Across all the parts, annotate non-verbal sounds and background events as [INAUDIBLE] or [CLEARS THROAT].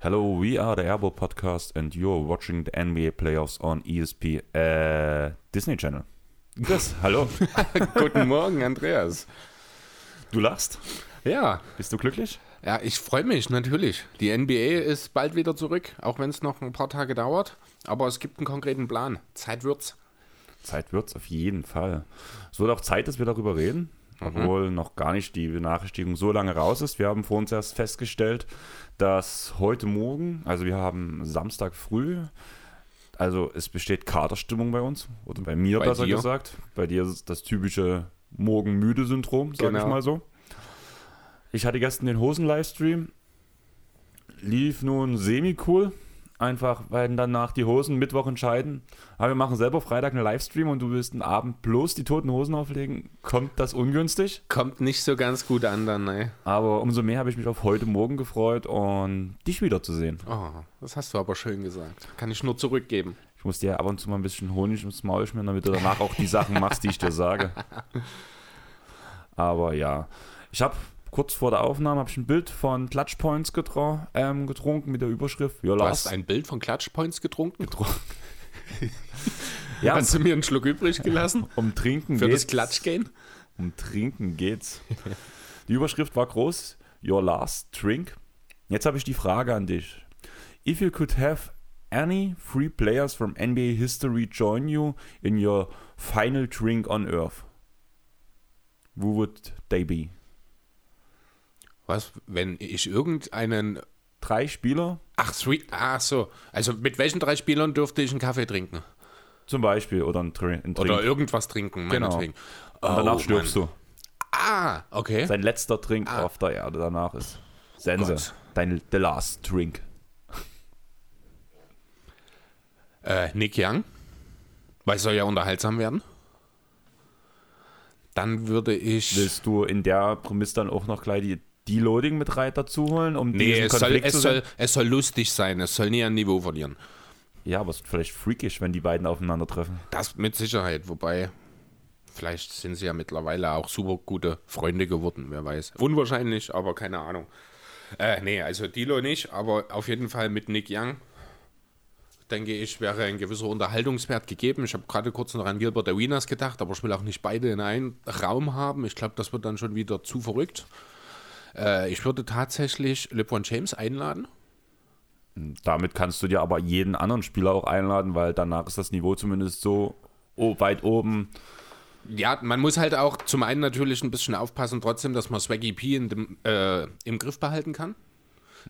Hello, we are the Airbo Podcast and you're watching the NBA playoffs on ESP äh, Disney Channel. Chris, hallo. [LAUGHS] Guten Morgen, Andreas. Du lachst? Ja. Bist du glücklich? Ja, ich freue mich natürlich. Die NBA ist bald wieder zurück, auch wenn es noch ein paar Tage dauert. Aber es gibt einen konkreten Plan. Zeit wird's. Zeit wird's auf jeden Fall. Es wird auch Zeit, dass wir darüber reden, obwohl noch gar nicht die Benachrichtigung so lange raus ist. Wir haben vor uns erst festgestellt, dass heute Morgen, also wir haben Samstag früh, also es besteht Katerstimmung bei uns, oder bei mir Bei besser dir? gesagt. Bei dir ist das typische Morgenmüde-Syndrom, sage ich Genau. mal so. Ich hatte gestern den Hosen-Livestream, lief nun semi-cool, einfach weil danach die Hosen Mittwoch entscheiden. Aber wir machen selber Freitag einen Livestream und du willst einen Abend bloß die toten Hosen auflegen. Kommt das ungünstig? Kommt nicht so ganz gut an dann, ne? Aber umso mehr habe ich mich auf heute Morgen gefreut und dich wiederzusehen. Oh, das hast du aber schön gesagt. Kann ich nur zurückgeben. Ich muss dir ab und zu mal ein bisschen Honig ins Maul schmieren, damit du danach auch die Sachen machst, die ich dir sage. [LAUGHS] Aber ja, ich habe kurz vor der Aufnahme habe ich ein Bild von Clutch Points getro ähm, getrunken mit der Überschrift Ja, Du Lars. hast ein Bild von Clutch Points getrunken? [LAUGHS] ja, Hast du mir einen Schluck übrig gelassen? [LAUGHS] um Trinken Für das geht's. Klatschgehen? Um Trinken geht's. Die Überschrift war groß, Your last drink. Jetzt habe ich die Frage an dich. If you could have any three players from NBA history join you in your final drink on earth, who would they be? Was, wenn ich irgendeinen. Drei Spieler Ach, sweet. Ach so. Also mit welchen drei Spielern dürfte ich einen Kaffee trinken? zum Beispiel oder ein, Tr ein Trink. Oder irgendwas trinken, Genau. Und danach Oh, stirbst Mann. du. Ah, okay. Sein letzter Trink Ah. auf der Erde danach ist Sense. Gott. Dein the last drink. [LAUGHS] Äh, Nick Young. Weil es soll ja unterhaltsam werden. Dann würde ich. Willst du in der Prämisse dann auch noch gleich die Deloading mit rein dazu holen, um Nee, diesen es soll, Konflikt es, zu soll, es soll lustig sein. Es soll nie an Niveau verlieren. Ja, aber es ist vielleicht freakish, wenn die beiden aufeinandertreffen. Das mit Sicherheit. Wobei, vielleicht sind sie ja mittlerweile auch super gute Freunde geworden. Wer weiß. Unwahrscheinlich, aber keine Ahnung. Äh, nee, also Dilo nicht. Aber auf jeden Fall mit Nick Young. Denke ich, wäre ein gewisser Unterhaltungswert gegeben. Ich habe gerade kurz noch an Gilbert Arenas gedacht, aber ich will auch nicht beide in einen Raum haben. Ich glaube, das wird dann schon wieder zu verrückt. Äh, ich würde tatsächlich LeBron James einladen. Damit kannst du dir aber jeden anderen Spieler auch einladen, weil danach ist das Niveau zumindest so weit oben. Ja, man muss halt auch zum einen natürlich ein bisschen aufpassen, trotzdem, dass man Swaggy P in dem, äh, im Griff behalten kann.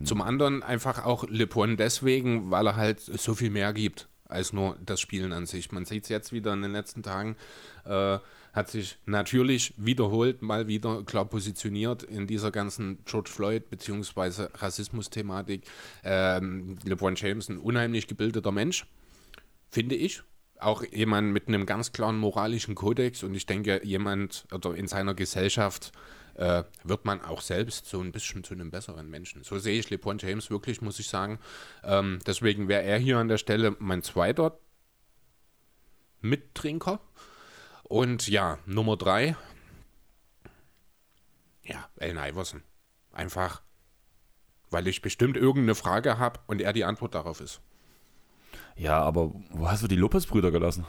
Zum anderen einfach auch LeBron deswegen, weil er halt so viel mehr gibt als nur das Spielen an sich. Man sieht es jetzt wieder in den letzten Tagen, äh, hat sich natürlich wiederholt mal wieder klar positioniert in dieser ganzen George Floyd bzw. Rassismus-Thematik. Ähm, LeBron James ein unheimlich gebildeter Mensch finde ich. Auch jemand mit einem ganz klaren moralischen Kodex und ich denke, jemand oder in seiner Gesellschaft äh, wird man auch selbst so ein bisschen zu einem besseren Menschen. So sehe ich LeBron James wirklich, muss ich sagen. Ähm, deswegen wäre er hier an der Stelle mein zweiter Mittrinker. Und ja, Nummer drei, ja, Allen Iverson. Einfach, weil ich bestimmt irgendeine Frage habe und er die Antwort darauf ist. Ja, aber wo hast du die Lopez-Brüder gelassen?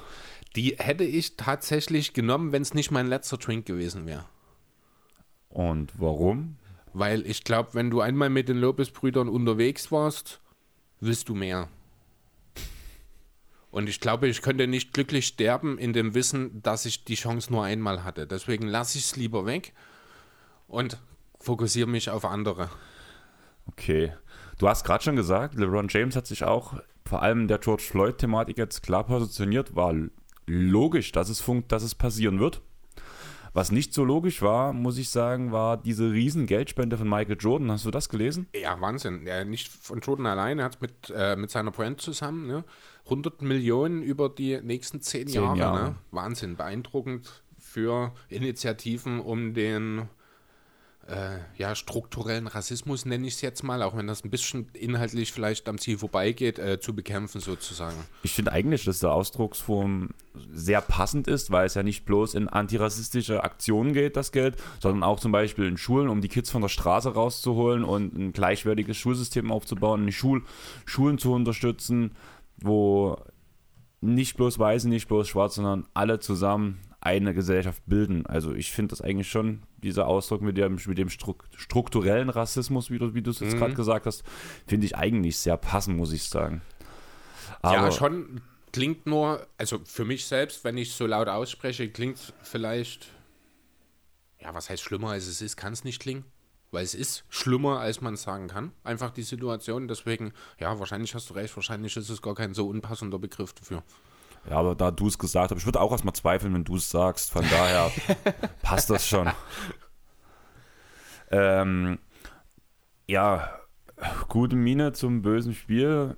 Die hätte ich tatsächlich genommen, wenn es nicht mein letzter Drink gewesen wäre. Und warum? Weil ich glaube, wenn du einmal mit den Lopez-Brüdern unterwegs warst, willst du mehr. Und ich glaube, ich könnte nicht glücklich sterben in dem Wissen, dass ich die Chance nur einmal hatte. Deswegen lasse ich es lieber weg und fokussiere mich auf andere. Okay. Du hast gerade schon gesagt, LeBron James hat sich auch vor allem der George Floyd-Thematik jetzt klar positioniert. War logisch, dass es, funkt, dass es passieren wird. Was nicht so logisch war, muss ich sagen, war diese riesen Geldspende von Michael Jordan. Hast du das gelesen? Ja, Wahnsinn. Ja, nicht von Jordan allein, er hat mit, äh, mit seiner Brand zusammen ne? 100 Millionen über die nächsten 10, Zehn Jahre. Jahre. Ne? Wahnsinn, beeindruckend für Initiativen, um den äh, ja, strukturellen Rassismus, nenne ich es jetzt mal, auch wenn das ein bisschen inhaltlich vielleicht am Ziel vorbeigeht, äh, zu bekämpfen sozusagen. Ich finde eigentlich, dass der Ausdrucksform sehr passend ist, weil es ja nicht bloß in antirassistische Aktionen geht, das Geld, sondern auch zum Beispiel in Schulen, um die Kids von der Straße rauszuholen und ein gleichwertiges Schulsystem aufzubauen, Schul Schulen zu unterstützen, wo nicht bloß Weiße, nicht bloß Schwarz, sondern alle zusammen eine Gesellschaft bilden. Also ich finde das eigentlich schon, dieser Ausdruck mit dem, mit dem strukturellen Rassismus, wie du, wie du es jetzt mhm. gerade gesagt hast, finde ich eigentlich sehr passend, muss ich sagen. Aber ja, schon klingt nur, also für mich selbst, wenn ich so laut ausspreche, klingt vielleicht, ja, was heißt schlimmer als es ist, kann es nicht klingen. Weil es ist schlimmer, als man sagen kann. Einfach die Situation. Deswegen, ja, wahrscheinlich hast du recht, wahrscheinlich ist es gar kein so unpassender Begriff dafür. Ja, aber da du es gesagt hast, ich würde auch erstmal zweifeln, wenn du es sagst. Von daher [LAUGHS] passt das schon. Ähm, ja, gute Mine zum bösen Spiel.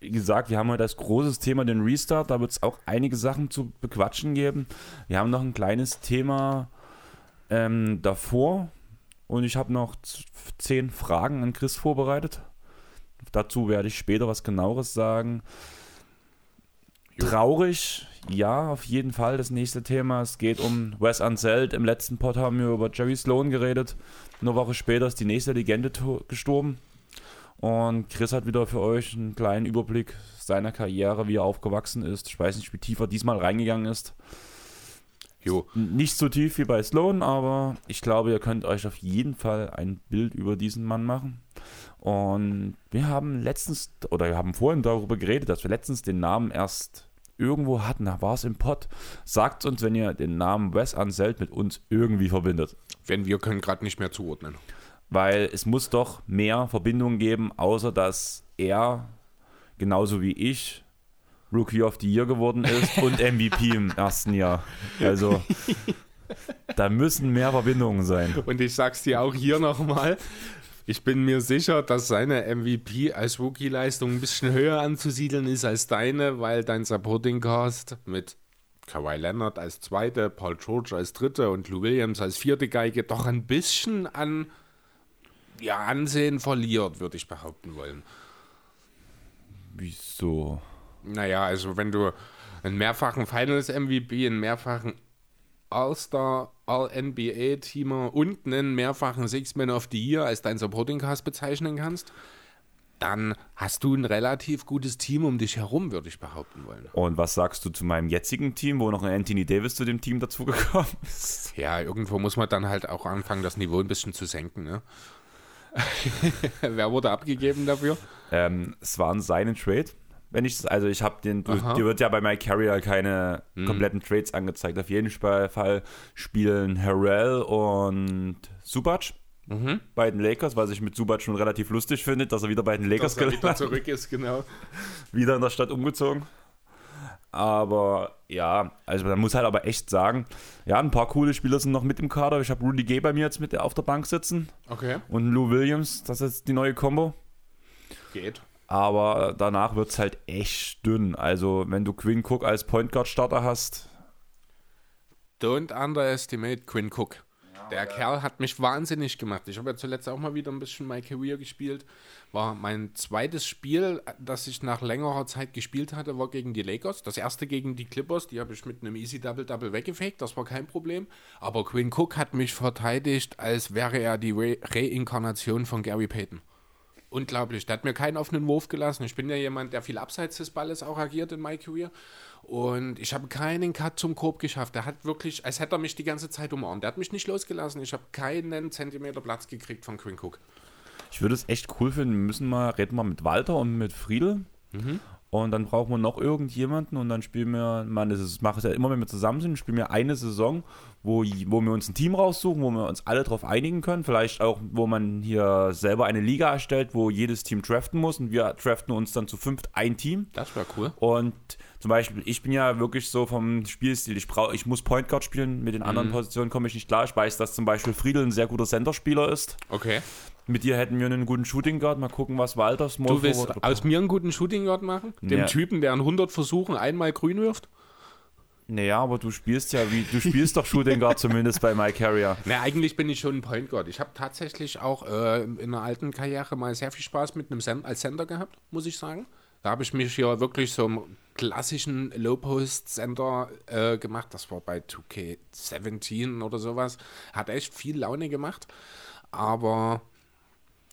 Wie gesagt, wir haben heute das großes Thema den Restart. Da wird es auch einige Sachen zu bequatschen geben. Wir haben noch ein kleines Thema ähm, davor. Und ich habe noch zehn Fragen an Chris vorbereitet. Dazu werde ich später was genaueres sagen. Traurig, ja, auf jeden Fall das nächste Thema. Es geht um Wes Unseld. Im letzten Pod haben wir über Jerry Sloan geredet. Eine Woche später ist die nächste Legende gestorben. Und Chris hat wieder für euch einen kleinen Überblick seiner Karriere, wie er aufgewachsen ist. Ich weiß nicht, wie tiefer diesmal reingegangen ist. Jo. Nicht so tief wie bei Sloan, aber ich glaube, ihr könnt euch auf jeden Fall ein Bild über diesen Mann machen. Und wir haben letztens, oder wir haben vorhin darüber geredet, dass wir letztens den Namen erst irgendwo hatten. Da war es im Pod. Sagt uns, wenn ihr den Namen Wes Anseld mit uns irgendwie verbindet. Wenn wir können gerade nicht mehr zuordnen. Weil es muss doch mehr Verbindungen geben, außer dass er genauso wie ich Rookie of the Year geworden ist [LAUGHS] und MVP im ersten Jahr. Also [LAUGHS] da müssen mehr Verbindungen sein. Und ich sag's dir auch hier nochmal, ich bin mir sicher, dass seine MVP als Rookie-Leistung ein bisschen höher anzusiedeln ist als deine, weil dein Supporting Cast mit Kawhi Leonard als zweite, Paul George als dritte und Lou Williams als vierte Geige doch ein bisschen an ja, Ansehen verliert, würde ich behaupten wollen. Wieso? Naja, also wenn du einen mehrfachen Finals-MVP, einen mehrfachen All-Star, All-NBA-Teamer und einen mehrfachen Six-Man of the Year als dein Supporting Cast bezeichnen kannst, dann hast du ein relativ gutes Team um dich herum, würde ich behaupten wollen. Und was sagst du zu meinem jetzigen Team, wo noch ein Anthony Davis zu dem Team dazugekommen [LAUGHS] ist? Ja, irgendwo muss man dann halt auch anfangen, das Niveau ein bisschen zu senken. Ne? [LAUGHS] Wer wurde abgegeben dafür? Ähm, es waren seine Trade wenn ich also ich habe den, du, dir wird ja bei My Carrier keine mhm. kompletten Trades angezeigt. Auf jeden Fall spielen Harrell und Subac. Mhm. bei den Lakers, was ich mit Subac schon relativ lustig finde, dass er wieder bei den Lakers dass er wieder zurück ist, genau. [LAUGHS] wieder in der Stadt umgezogen. Aber ja, also man muss halt aber echt sagen, ja, ein paar coole Spieler sind noch mit im Kader. Ich habe Rudy Gay bei mir jetzt mit auf der Bank sitzen. Okay. Und Lou Williams, das ist die neue Combo. Geht aber danach wird es halt echt dünn. Also, wenn du Quinn Cook als Point Guard Starter hast. Don't underestimate Quinn Cook. Der Kerl hat mich wahnsinnig gemacht. Ich habe ja zuletzt auch mal wieder ein bisschen My Career gespielt. War mein zweites Spiel, das ich nach längerer Zeit gespielt hatte, war gegen die Lakers. Das erste gegen die Clippers, die habe ich mit einem Easy Double Double weggefegt. Das war kein Problem. Aber Quinn Cook hat mich verteidigt, als wäre er die Re Reinkarnation von Gary Payton unglaublich. Der hat mir keinen offenen Wurf gelassen. Ich bin ja jemand, der viel abseits des Balles auch agiert in my career. Und ich habe keinen Cut zum Korb geschafft. Der hat wirklich, als hätte er mich die ganze Zeit umarmt. Der hat mich nicht losgelassen. Ich habe keinen Zentimeter Platz gekriegt von Quinn Cook. Ich würde es echt cool finden. Wir müssen mal, reden wir mit Walter und mit Friedel. Mhm. Und dann brauchen wir noch irgendjemanden und dann spielen wir, man, das ist, mache es ja immer, wenn wir zusammen sind, spielen wir eine Saison, wo, wo wir uns ein Team raussuchen, wo wir uns alle darauf einigen können. Vielleicht auch, wo man hier selber eine Liga erstellt, wo jedes Team draften muss und wir draften uns dann zu fünft ein Team. Das wäre cool. Und zum Beispiel, ich bin ja wirklich so vom Spielstil, ich, brauch, ich muss Point Guard spielen, mit den anderen mhm. Positionen komme ich nicht klar. Ich weiß, dass zum Beispiel Friedel ein sehr guter Center-Spieler ist. Okay. Mit dir hätten wir einen guten Shooting Guard. Mal gucken, was Walter Small Du willst aus mir einen guten Shooting Guard machen? Dem ja. Typen, der an 100 Versuchen einmal grün wirft? Naja, aber du spielst ja wie, du spielst doch Shooting Guard zumindest bei My Carrier. [LAUGHS] Na, eigentlich bin ich schon ein Point Guard. Ich habe tatsächlich auch äh, in einer alten Karriere mal sehr viel Spaß mit einem Sen als Center gehabt, muss ich sagen. Da habe ich mich ja wirklich so im klassischen Low-Post-Center äh, gemacht. Das war bei 2K17 oder sowas. Hat echt viel Laune gemacht. Aber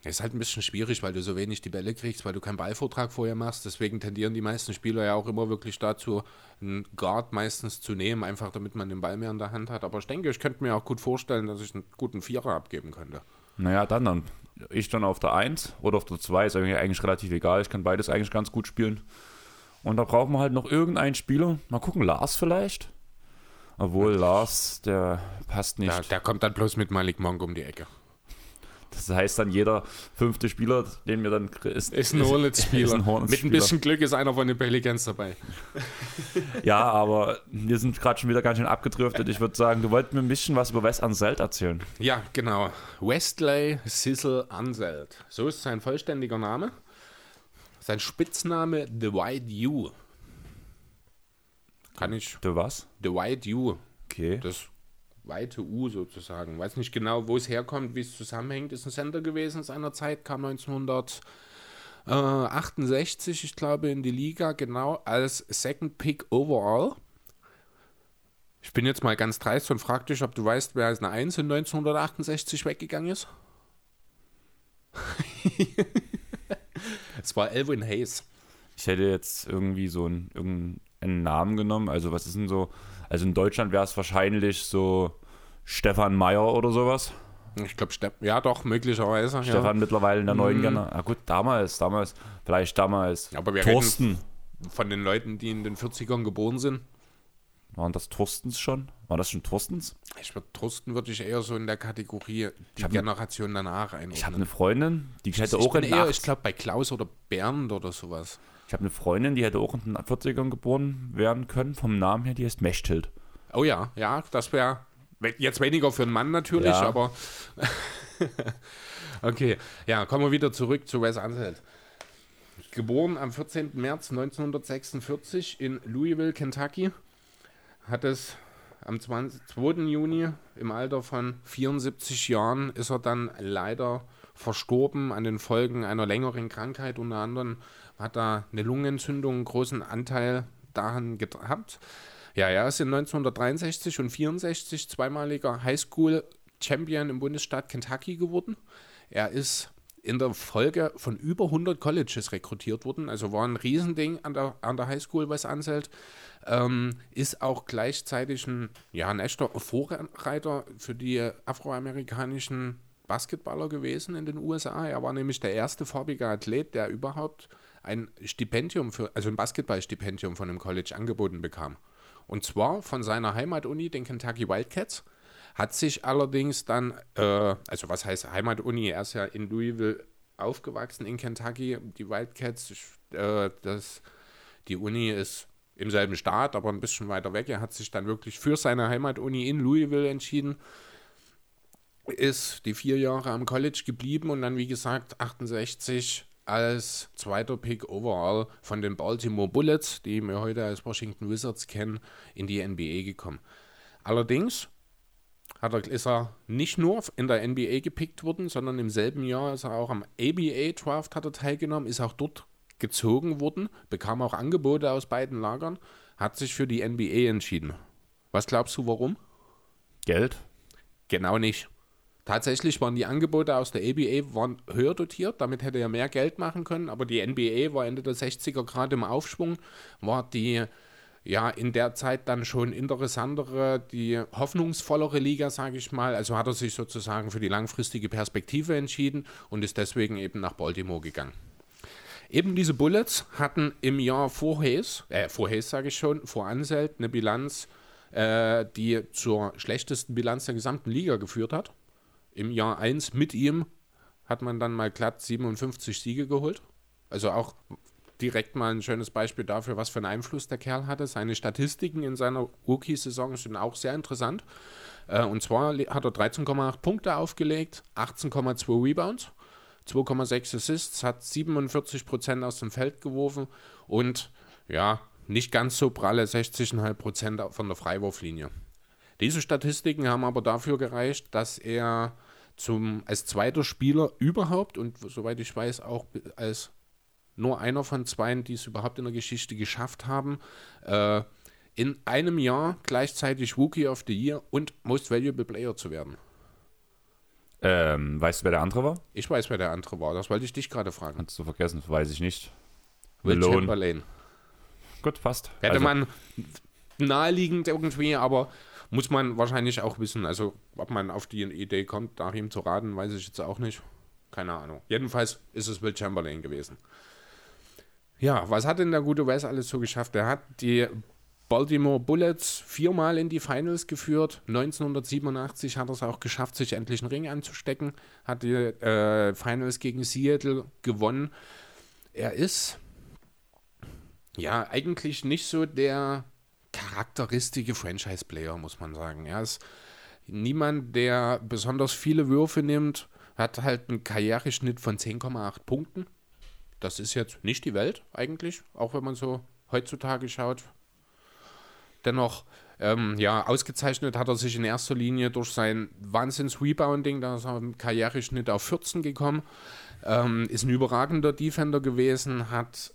ist halt ein bisschen schwierig, weil du so wenig die Bälle kriegst, weil du keinen Ballvortrag vorher machst. Deswegen tendieren die meisten Spieler ja auch immer wirklich dazu, einen Guard meistens zu nehmen, einfach damit man den Ball mehr in der Hand hat. Aber ich denke, ich könnte mir auch gut vorstellen, dass ich einen guten Vierer abgeben könnte. Naja, dann dann. Ich dann auf der 1 oder auf der 2 ist eigentlich, eigentlich relativ egal. Ich kann beides eigentlich ganz gut spielen. Und da brauchen wir halt noch irgendeinen Spieler. Mal gucken, Lars vielleicht. Obwohl Lars, der passt nicht. Der, der kommt dann bloß mit Malik Monk um die Ecke. Das heißt dann, jeder fünfte Spieler, den wir dann ist, ist ein Hornets-Spieler. Hornets Mit ein bisschen Glück ist einer von den Pelicans dabei. ja, aber wir sind gerade schon wieder ganz schön abgedriftet. Ich würde sagen, du wolltest mir ein bisschen was über Wes Anselt erzählen. Ja, genau. Wesley Sissel Anselt. So ist sein vollständiger Name. Sein Spitzname The White U. Kann ich. The was? The White U. Okay. Das weite U sozusagen. Weiß nicht genau, wo es herkommt, wie es zusammenhängt. Ist ein Center gewesen seiner Zeit, kam 1968, ich glaube, in die Liga, genau, als Second Pick overall. Ich bin jetzt mal ganz dreist und frag dich, ob du weißt, wer als eine 1 in 1968 weggegangen ist. [LAUGHS] es war Elvin Hayes. Ich hätte jetzt irgendwie so einen, irgendeinen Namen genommen. Also, was ist denn so? Also, in Deutschland wäre es wahrscheinlich so Stefan Meyer oder sowas. Ich glaube, ja doch, möglicherweise. Stefan ja. mittlerweile in der neuen mm. Generation. Ah, gut, damals, damals, vielleicht damals. Aber wir Thorsten. Von den Leuten, die in den 40ern geboren sind. Waren das Thorstens schon? War das schon Thorstens? Ich würde Thorsten würde ich eher so in der Kategorie die ne- Generation ne, danach einordnen. Ich habe eine Freundin, die hätte ich auch in eher, Ich glaube bei Klaus oder Bernd oder sowas. Ich habe eine Freundin, die hätte auch in den 40ern geboren werden können, vom Namen her, die heißt Mechthild. Oh ja, ja, das wäre Jetzt weniger für einen Mann natürlich, ja. aber. [LAUGHS] okay, ja, kommen wir wieder zurück zu Wes Anseld. Geboren am 14. März 1946 in Louisville, Kentucky. Hat es am 20, 2. Juni im Alter von 74 Jahren ist er dann leider verstorben an den Folgen einer längeren Krankheit. Unter anderem hat er eine Lungenentzündung einen großen Anteil daran gehabt. Ja, er ist in 1963 und 64 zweimaliger Highschool-Champion im Bundesstaat Kentucky geworden. Er ist in der Folge von über 100 Colleges rekrutiert worden, also war ein Riesending an der, an der Highschool, was anzählt. Ähm, ist auch gleichzeitig ein, ja, ein echter Vorreiter für die afroamerikanischen Basketballer gewesen in den USA. Er war nämlich der erste farbige Athlet, der überhaupt ein Stipendium für, also ein Basketballstipendium von einem College angeboten bekam. Und zwar von seiner Heimatuni, den Kentucky Wildcats. Hat sich allerdings dann, äh, also was heißt Heimatuni? Er ist ja in Louisville aufgewachsen in Kentucky. Die Wildcats, äh, das, die Uni ist im selben Staat, aber ein bisschen weiter weg. Er hat sich dann wirklich für seine Heimatuni in Louisville entschieden. Ist die vier Jahre am College geblieben und dann, wie gesagt, 68 als zweiter Pick overall von den Baltimore Bullets, die wir heute als Washington Wizards kennen, in die NBA gekommen. Allerdings hat er, ist er nicht nur in der NBA gepickt worden, sondern im selben Jahr ist er auch am ABA Draft hat er teilgenommen, ist auch dort gezogen worden, bekam auch Angebote aus beiden Lagern, hat sich für die NBA entschieden. Was glaubst du, warum? Geld? Genau nicht. Tatsächlich waren die Angebote aus der ABA waren höher dotiert, damit hätte er mehr Geld machen können, aber die NBA war Ende der 60er gerade im Aufschwung, war die ja in der Zeit dann schon interessantere, die hoffnungsvollere Liga, sage ich mal. Also hat er sich sozusagen für die langfristige Perspektive entschieden und ist deswegen eben nach Baltimore gegangen. Eben diese Bullets hatten im Jahr vor Hayes, äh, vor Hayes sage ich schon, vor Anselt eine Bilanz, äh, die zur schlechtesten Bilanz der gesamten Liga geführt hat im Jahr 1 mit ihm hat man dann mal glatt 57 Siege geholt. Also auch direkt mal ein schönes Beispiel dafür, was für einen Einfluss der Kerl hatte. Seine Statistiken in seiner Rookie-Saison sind auch sehr interessant. Äh, und zwar hat er 13,8 Punkte aufgelegt, 18,2 Rebounds, 2,6 Assists, hat 47 Prozent aus dem Feld geworfen und ja, nicht ganz so pralle 60,5 Prozent von der Freiwurflinie. Diese Statistiken haben aber dafür gereicht, dass er zum, als zweiter Spieler überhaupt und soweit ich weiß auch als nur einer von zwei, die es überhaupt in der Geschichte geschafft haben, äh, in einem Jahr gleichzeitig Rookie of the Year und Most Valuable Player zu werden. Ähm, weißt du, wer der andere war? Ich weiß, wer der andere war. Das wollte ich dich gerade fragen. Kannst du vergessen, weiß ich nicht. Will Malone. Chamberlain. Gut, fast. Hätte Also, man naheliegend irgendwie, aber muss man wahrscheinlich auch wissen. Also, ob man auf die Idee kommt, nach ihm zu raten, weiß ich jetzt auch nicht. Keine Ahnung. Jedenfalls ist es Will Chamberlain gewesen. Ja, was hat denn der gute Wes alles so geschafft? Er hat die Baltimore Bullets viermal in die Finals geführt. 1987 hat er es auch geschafft, sich endlich einen Ring anzustecken. Hat die äh, Finals gegen Seattle gewonnen. Er ist ja eigentlich nicht so der charakteristische Franchise-Player, muss man sagen. Er ist niemand, der besonders viele Würfe nimmt, hat halt einen Karriereschnitt von 10,8 Punkten. Das ist jetzt nicht die Welt eigentlich, auch wenn man so heutzutage schaut. Dennoch, ähm, ja, ausgezeichnet hat er sich in erster Linie durch sein Wahnsinns-Rebounding, da ist er im Karriereschnitt auf 14 gekommen. Ähm, ist ein überragender Defender gewesen, hat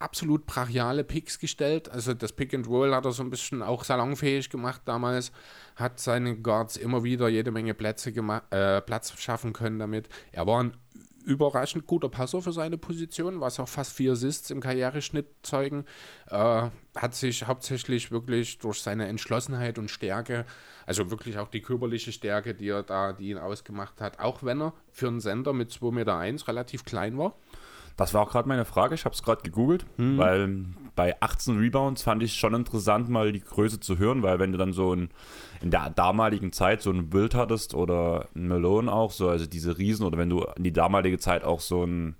absolut brachiale Picks gestellt. Also das Pick and Roll hat er so ein bisschen auch salonfähig gemacht damals. Hat seine Guards immer wieder jede Menge Plätze äh, Platz schaffen können damit. Er war ein überraschend guter Passer für seine Position, was auch fast vier Assists im Karriereschnitt zeugen. Äh, hat sich hauptsächlich wirklich durch seine Entschlossenheit und Stärke, also wirklich auch die körperliche Stärke, die er da, die ihn ausgemacht hat, auch wenn er für einen Sender mit 2,1 Meter relativ klein war. Das war auch gerade meine Frage. Ich habe es gerade gegoogelt, weil bei 18 Rebounds fand ich schon interessant, mal die Größe zu hören, weil wenn du dann so ein, in der damaligen Zeit so ein Bild hattest oder ein Malone auch, so also diese Riesen, oder wenn du in die damalige Zeit auch so ein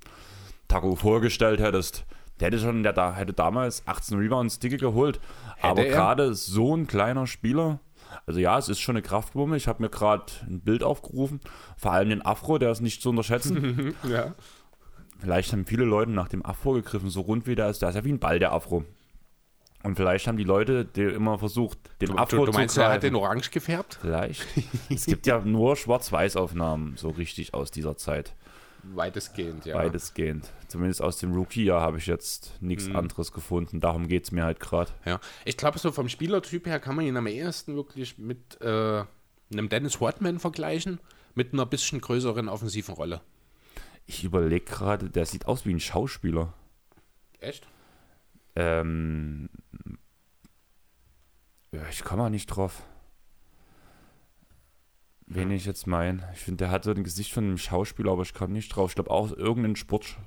Taco vorgestellt hättest, der hätte schon, der da hätte damals 18 Rebounds dicke geholt. Aber er? gerade so ein kleiner Spieler, also ja, es ist schon eine Kraftwumme. Ich habe mir gerade ein Bild aufgerufen, vor allem den Afro, der ist nicht zu unterschätzen. [LAUGHS] Ja. Vielleicht haben viele Leute nach dem Afro gegriffen, so rund wie der ist. Der ist ja wie ein Ball, der Afro. Und vielleicht haben die Leute die immer versucht, den Du, Afro du, du meinst, zu er hat greifen. den orange gefärbt? Vielleicht. [LAUGHS] es gibt ja nur Schwarz-Weiß-Aufnahmen, so richtig aus dieser Zeit. Weitestgehend, ja. Weitestgehend. Zumindest aus dem Rookie-Jahr habe ich jetzt nichts Mhm. anderes gefunden. Darum geht es mir halt gerade. Ja, ich glaube, so vom Spielertyp her kann man ihn am ehesten wirklich mit äh, einem Dennis Rodman vergleichen, mit einer bisschen größeren offensiven Rolle. Ich überlege gerade, der sieht aus wie ein Schauspieler. Echt? Ähm, ja, ich komme mal nicht drauf. Wen ich jetzt meine. Ich finde, der hat so ein Gesicht von einem Schauspieler, aber ich komme nicht drauf. Ich glaube auch irgendein Sport.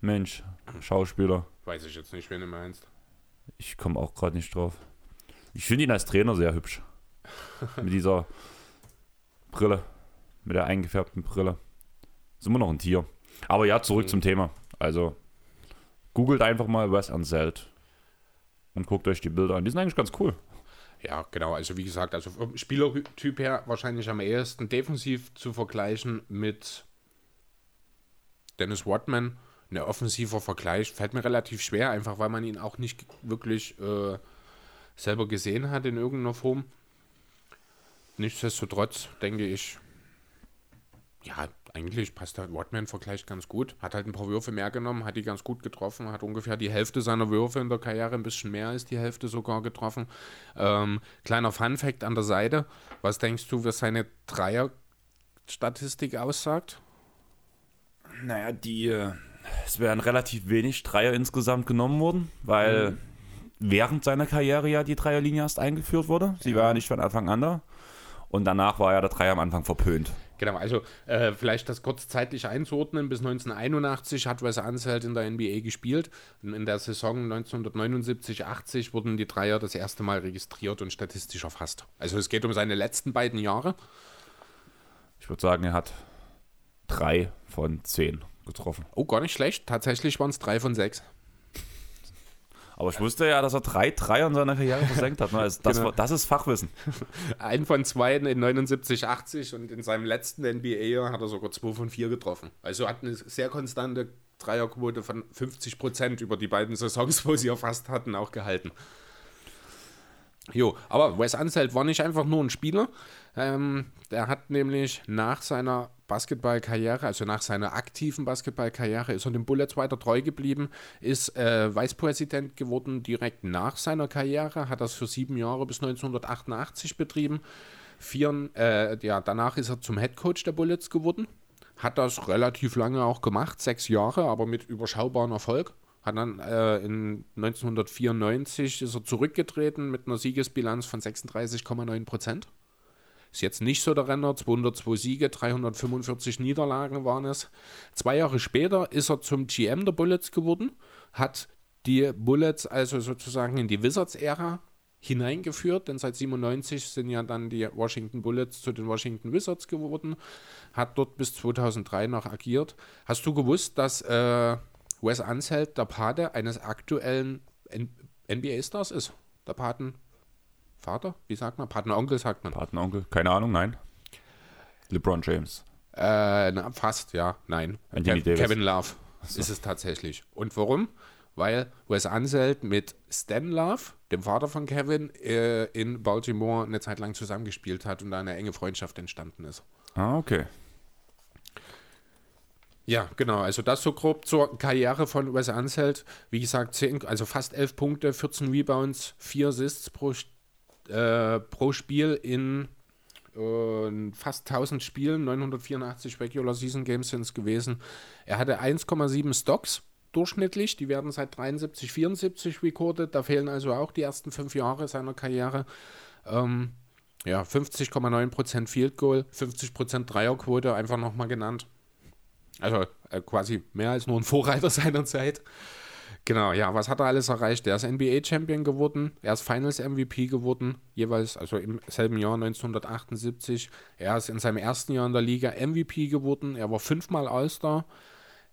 Mensch, Schauspieler. Weiß ich jetzt nicht, wen du meinst. Ich komme auch gerade nicht drauf. Ich finde ihn als Trainer sehr hübsch. [LAUGHS] Mit dieser Brille. Mit der eingefärbten Brille. Ist immer noch ein Tier. Aber ja, zurück Mhm. zum Thema. Also, googelt einfach mal Wes Unseld. Und guckt euch die Bilder an. Die sind eigentlich ganz cool. Ja, genau. Also wie gesagt, also vom Spielertyp her wahrscheinlich am ehesten defensiv zu vergleichen mit Dennis Rodman. Ein offensiver Vergleich fällt mir relativ schwer, einfach weil man ihn auch nicht wirklich äh, selber gesehen hat in irgendeiner Form. Nichtsdestotrotz denke ich, ja, eigentlich passt der Rodman-Vergleich ganz gut. Hat halt ein paar Würfe mehr genommen, hat die ganz gut getroffen, hat ungefähr die Hälfte seiner Würfe in der Karriere, ein bisschen mehr als die Hälfte sogar getroffen. Ähm, kleiner Fun-Fact an der Seite. Was denkst du, was seine Dreier-Statistik aussagt? Naja, die. äh, Es wären relativ wenig Dreier insgesamt genommen worden, weil während seiner Karriere ja die Dreierlinie erst eingeführt wurde. Sie war ja nicht von Anfang an da. Und danach war ja der Dreier am Anfang verpönt. Genau, also äh, vielleicht das kurz zeitlich einzuordnen. Bis 1981 hat Wes Unseld in der NBA gespielt. Und in der Saison 1979-80 wurden die Dreier das erste Mal registriert und statistisch erfasst. Also es geht um seine letzten beiden Jahre. Ich würde sagen, er hat drei von zehn getroffen. Oh, gar nicht schlecht. Tatsächlich waren es drei von sechs. Aber ich wusste ja, dass er drei Dreier in seiner Karriere versenkt hat. ne? Also das, Genau. war- das ist Fachwissen. [LAUGHS] Ein von zwei in 79-80 und in seinem letzten NBA-Jahr hat er sogar zwei von vier getroffen. Also hat eine sehr konstante Dreierquote von 50 Prozent über die beiden Saisons, wo sie erfasst hatten, auch gehalten. Jo, aber Wes Unseld war nicht einfach nur ein Spieler. Ähm, der hat nämlich nach seiner Basketballkarriere, also nach seiner aktiven Basketballkarriere, ist er den Bullets weiter treu geblieben, ist äh, Vicepräsident geworden direkt nach seiner Karriere, hat das für sieben Jahre bis 1988 betrieben. Vier, äh, ja, danach ist er zum Head Coach der Bullets geworden, hat das relativ lange auch gemacht, sechs Jahre, aber mit überschaubarem Erfolg. Hat dann äh, in 1994 ist er zurückgetreten mit einer Siegesbilanz von 36,9 Prozent. Ist jetzt nicht so der Renner, 202 Siege, 345 Niederlagen waren es. Zwei Jahre später ist er zum GM der Bullets geworden, hat die Bullets also sozusagen in die Wizards-Ära hineingeführt, denn seit 97 sind ja dann die Washington Bullets zu den Washington Wizards geworden, hat dort bis 2003 noch agiert. Hast du gewusst, dass äh, Wes Unseld der Pate eines aktuellen NBA-Stars ist? Der Patenvater? Wie sagt man? Patenonkel sagt man. Patenonkel? Keine Ahnung, nein. LeBron James. Äh, na, fast, ja, nein. Anthony Kev- Davis. Kevin Love ist es tatsächlich. Und warum? Weil Wes Unseld mit Stan Love, dem Vater von Kevin, äh, in Baltimore eine Zeit lang zusammengespielt hat und da eine enge Freundschaft entstanden ist. Ah, okay. Ja, genau. Also das so grob zur Karriere von Wes Unseld. Wie gesagt, 10, also fast 11 Punkte, 14 Rebounds, 4 Assists pro, äh, pro Spiel in äh, fast 1000 Spielen, 984 Regular Season Games sind es gewesen. Er hatte 1,7 Stocks durchschnittlich, die werden seit 73, 74 recorded, da fehlen also auch die ersten fünf Jahre seiner Karriere. Ähm, ja, 50,9% Field Goal, 50% Dreierquote, einfach nochmal genannt. Also äh, quasi mehr als nur ein Vorreiter [LAUGHS] seiner Zeit. Genau, ja, was hat er alles erreicht? Er ist NBA-Champion geworden, er ist Finals-MVP geworden, jeweils, also im selben Jahr 1978. Er ist in seinem ersten Jahr in der Liga MVP geworden, er war fünfmal All-Star.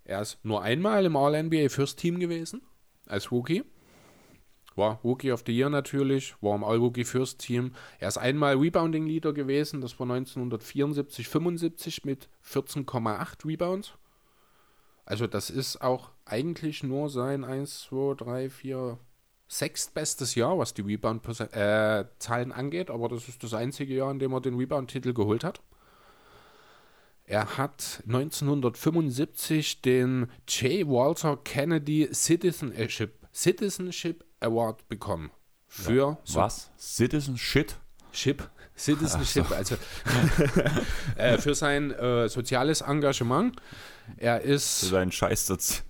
Er ist nur einmal im All-NBA First Team gewesen, als Rookie. War Rookie of the Year natürlich, war im All-Rookie First Team. Er ist einmal Rebounding Leader gewesen, das war 1974, 75 mit 14,8 Rebounds. Also das ist auch eigentlich nur sein 1, 2, 3, 4, sechstbestes Jahr, was die Rebound-Zahlen angeht, aber das ist das einzige Jahr, in dem er den Rebound-Titel geholt hat. Er hat 1975 den J. Walter Kennedy Citizenship, Citizenship Award bekommen. Für so- Was? Citizen Shit? Chip, Citizenship, also [LAUGHS] äh, für sein äh, soziales Engagement. Er Für ist, seinen Scheiß dazu.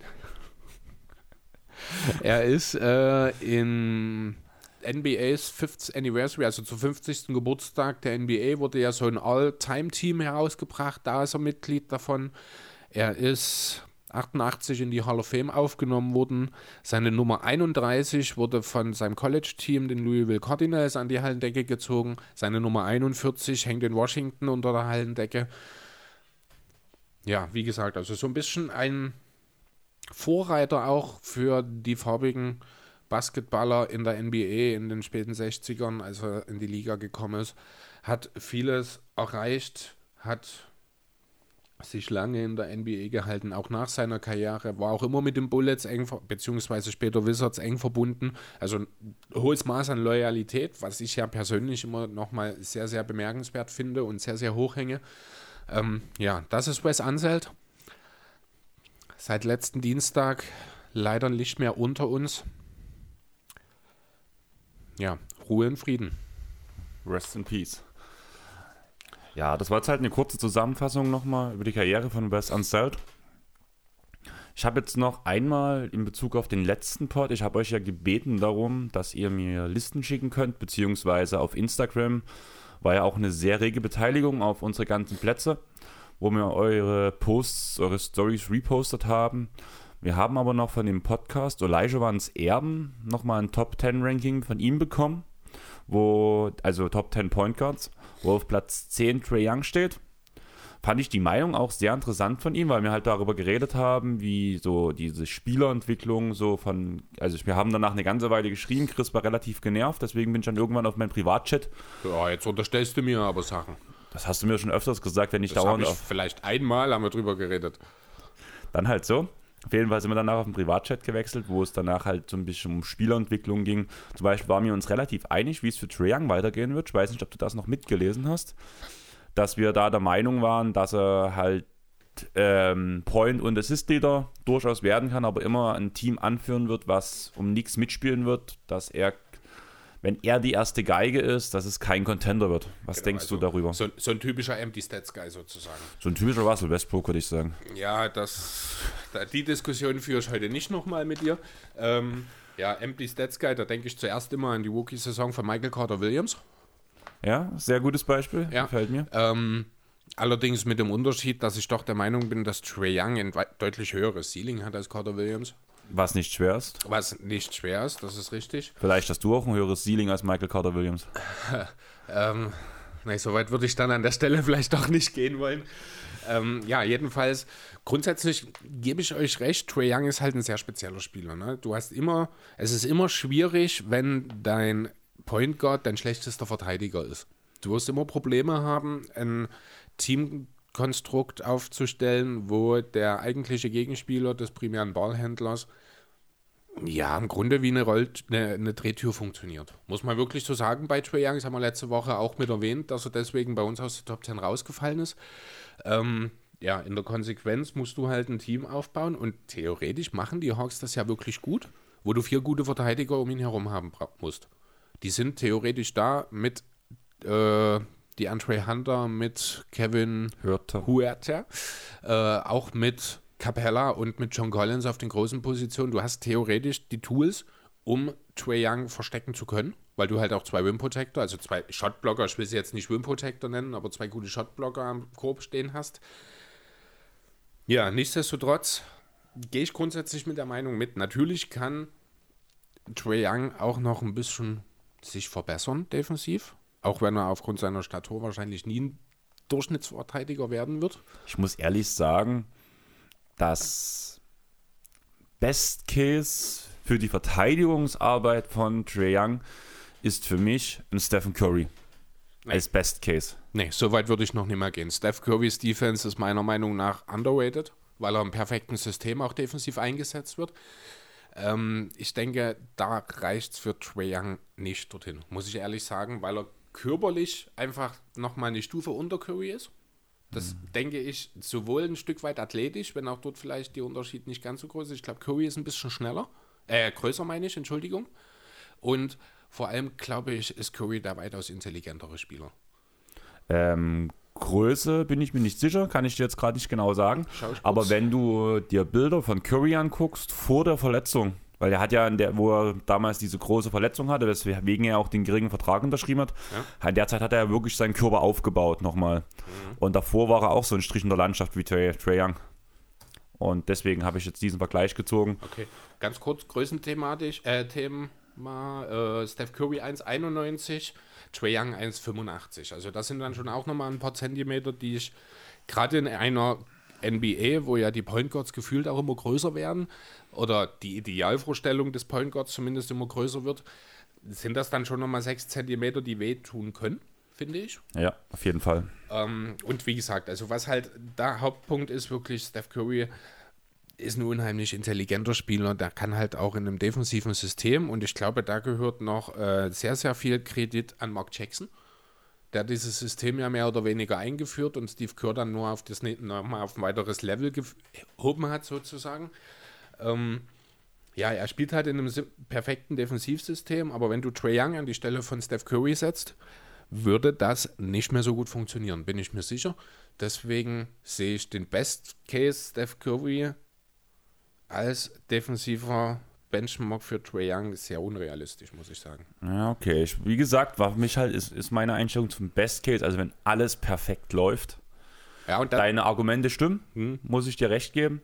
[LAUGHS] er ist äh, in NBA's Fifth Anniversary, also zum 50. Geburtstag der NBA, wurde ja so ein All-Time-Team herausgebracht. Da ist er Mitglied davon. Er ist 88 in die Hall of Fame aufgenommen worden. Seine Nummer 31 wurde von seinem College-Team, den Louisville Cardinals, an die Hallendecke gezogen. Seine Nummer 41 hängt in Washington unter der Hallendecke. Ja, wie gesagt, also so ein bisschen ein Vorreiter auch für die farbigen Basketballer in der NBA in den späten 60ern, als er in die Liga gekommen ist. Hat vieles erreicht, hat sich lange in der NBA gehalten, auch nach seiner Karriere, war auch immer mit den Bullets eng, beziehungsweise später Wizards eng verbunden. Also ein hohes Maß an Loyalität, was ich ja persönlich immer nochmal sehr, sehr bemerkenswert finde und sehr, sehr hoch hänge. Ähm, ja, das ist Wes Unseld. Seit letzten Dienstag leider nicht mehr unter uns. Ja, Ruhe in Frieden. Rest in Peace. Ja, das war jetzt halt eine kurze Zusammenfassung nochmal über die Karriere von Wes Unseld. Ich habe jetzt noch einmal in Bezug auf den letzten Pod, ich habe euch ja gebeten darum, dass ihr mir Listen schicken könnt, beziehungsweise auf Instagram war ja auch eine sehr rege Beteiligung auf unsere ganzen Plätze, wo wir eure Posts, eure Stories repostet haben. Wir haben aber noch von dem Podcast Elijah Wans Erben nochmal ein Top 10 Ranking von ihm bekommen wo, also Top 10 Point Guards, wo auf Platz 10 Trey Young steht. Fand ich die Meinung auch sehr interessant von ihm, weil wir halt darüber geredet haben, wie so diese Spielerentwicklung so von, also wir haben danach eine ganze Weile geschrieben, Chris war relativ genervt, deswegen bin ich dann irgendwann auf meinen Privatchat. Ja, jetzt unterstellst du mir aber Sachen. Das hast du mir schon öfters gesagt, wenn ich Das dauernd ich vielleicht einmal haben wir drüber geredet. dann halt so. Auf jeden Fall sind wir danach auf den Privatchat gewechselt, wo es danach halt so ein bisschen um Spielerentwicklung ging. Zum Beispiel waren wir uns relativ einig, wie es für Trae Young weitergehen wird. Ich weiß nicht, ob du das noch mitgelesen hast. Dass wir da der Meinung waren, dass er halt ähm, Point- und Assist-Leader durchaus werden kann, aber immer ein Team anführen wird, was um nichts mitspielen wird, dass er wenn er die erste Geige ist, dass es kein Contender wird. Was genau, denkst also du darüber? So, so, ein typischer Empty Stats Guy sozusagen. So ein typischer Russell Westbrook, würde ich sagen. Ja, das, die Diskussion führe ich heute nicht nochmal mit dir. Ähm, ja, Empty Stats Guy, da denke ich zuerst immer an die Rookie-Saison von Michael Carter Williams. Ja, sehr gutes Beispiel, ja. gefällt mir. Ähm, allerdings mit dem Unterschied, dass ich doch der Meinung bin, dass Trey Young ein deutlich höheres Ceiling hat als Carter Williams. Was nicht schwer ist. Was nicht schwer ist, das ist richtig. Vielleicht hast du auch ein höheres Ceiling als Michael Carter Williams. [LAUGHS] ähm, nein, so weit würde ich dann an der Stelle [LAUGHS] vielleicht doch nicht gehen wollen. Ähm, ja, jedenfalls, grundsätzlich gebe ich euch recht, Trey Young ist halt ein sehr spezieller Spieler. Ne? Du hast immer, es ist immer schwierig, wenn dein Point Guard dein schlechtester Verteidiger ist. Du wirst immer Probleme haben, ein Teamkonstrukt aufzustellen, wo der eigentliche Gegenspieler des primären Ballhändlers ja, im Grunde wie eine, Roll eine, eine, Drehtür funktioniert. Muss man wirklich so sagen bei Trae Young. Das haben wir letzte Woche auch mit erwähnt, dass er deswegen bei uns aus der Top 10 rausgefallen ist. Ähm, ja, in der Konsequenz musst du halt ein Team aufbauen und theoretisch machen die Hawks das ja wirklich gut, wo du vier gute Verteidiger um ihn herum haben musst. Die sind theoretisch da mit äh, die Andre Hunter, mit Kevin Huerta, äh, auch mit Capella und mit John Collins auf den großen Positionen. Du hast theoretisch die Tools, um Trey Young verstecken zu können, weil du halt auch zwei Wim Protector, also zwei Shotblocker, ich will sie jetzt nicht Wim Protector nennen, aber zwei gute Shotblocker am Korb stehen hast. Ja, nichtsdestotrotz gehe ich grundsätzlich mit der Meinung mit. Natürlich kann Trey Young auch noch ein bisschen sich verbessern defensiv, auch wenn er aufgrund seiner Statur wahrscheinlich nie ein Durchschnittsverteidiger werden wird. Ich muss ehrlich sagen, das Best Case für die Verteidigungsarbeit von Trae Young ist für mich ein Stephen Curry. Nee. Als Best Case. Nee, so weit würde ich noch nicht mehr gehen. Steph Currys Defense ist meiner Meinung nach underrated, weil er im perfekten System auch defensiv eingesetzt wird. Ähm, ich denke, da reicht es für Trae Young nicht dorthin, muss ich ehrlich sagen, weil er körperlich einfach nochmal eine Stufe unter Curry ist. Das mhm. denke ich sowohl ein Stück weit athletisch, wenn auch dort vielleicht die Unterschied nicht ganz so groß ist. Ich glaube, Curry ist ein bisschen schneller, äh, größer meine ich, Entschuldigung. Und vor allem, glaube ich, ist Curry der weitaus intelligentere Spieler. Ähm, Größe bin ich mir nicht sicher, kann ich dir jetzt gerade nicht genau sagen. Aber wenn du dir Bilder von Curry anguckst vor der Verletzung, weil er hat ja, in der, wo er damals diese große Verletzung hatte, weswegen er auch den geringen Vertrag unterschrieben hat, ja. in der Zeit hat er ja wirklich seinen Körper aufgebaut nochmal. Mhm. Und davor war er auch so ein Strich in der Landschaft wie Trey, Trey Young. Und deswegen habe ich jetzt diesen Vergleich gezogen. Okay, ganz kurz größenthematisch, äh, Thema, äh, Steph Curry 1,91, Trey Young 1,85. Also das sind dann schon auch nochmal ein paar Zentimeter, die ich gerade in einer NBA, wo ja die Point Guards gefühlt auch immer größer werden oder die Idealvorstellung des Point Guards zumindest immer größer wird, sind das dann schon nochmal sechs Zentimeter, die wehtun können, finde ich. Ja, auf jeden Fall. Ähm, und wie gesagt, also was halt der Hauptpunkt ist, wirklich Steph Curry ist ein unheimlich intelligenter Spieler, der kann halt auch in einem defensiven System und ich glaube, da gehört noch äh, sehr, sehr viel Kredit an Mark Jackson der dieses System ja mehr oder weniger eingeführt und Steve Kerr dann nur auf das nochmal auf ein weiteres Level gehoben hat, sozusagen. Ähm, ja, er spielt halt in einem perfekten Defensivsystem, aber wenn du Trey Young an die Stelle von Steph Curry setzt, würde das nicht mehr so gut funktionieren, bin ich mir sicher. Deswegen sehe ich den Best Case Steph Curry als defensiver Benchmark für Trae Young sehr unrealistisch, muss ich sagen. Ja, okay. Ich, wie gesagt, war für mich halt, ist, ist meine Einstellung zum Best Case, also wenn alles perfekt läuft. Ja, und Deine Argumente stimmen, hm. muss ich dir recht geben.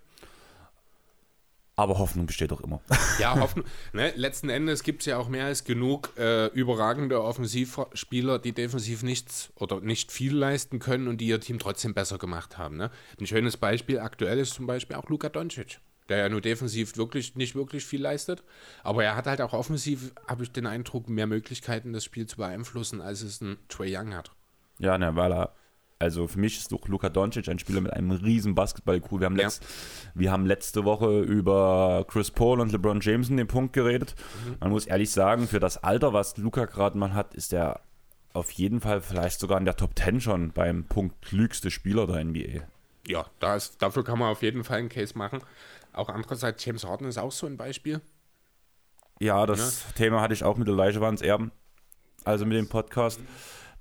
Aber Hoffnung besteht doch immer. [LAUGHS] Ja, Hoffnung. Ne, letzten Endes gibt es ja auch mehr als genug äh, überragende Offensivspieler, die defensiv nichts oder nicht viel leisten können und die ihr Team trotzdem besser gemacht haben. Ne? Ein schönes Beispiel aktuell ist zum Beispiel auch Luka Doncic der ja nur defensiv wirklich nicht wirklich viel leistet. Aber er hat halt auch offensiv, habe ich den Eindruck, mehr Möglichkeiten, das Spiel zu beeinflussen, als es ein Trey Young hat. Ja, ne, weil er Also für mich ist auch Luka Doncic ein Spieler mit einem riesen Basketball-Coup. Wir, haben Ja. letzt, wir haben letzte Woche über Chris Paul und LeBron James in dem Punkt geredet. Man muss ehrlich sagen, für das Alter, was Luka gerade mal hat, ist er auf jeden Fall vielleicht sogar in der Top 10 schon beim Punkt klügste Spieler der NBA. Ja, da ist, dafür kann man auf jeden Fall einen Case machen. Auch andererseits, James Harden ist auch so ein Beispiel. Ja, das Thema hatte ich auch mit Elijah Vance Erben, also mit dem Podcast,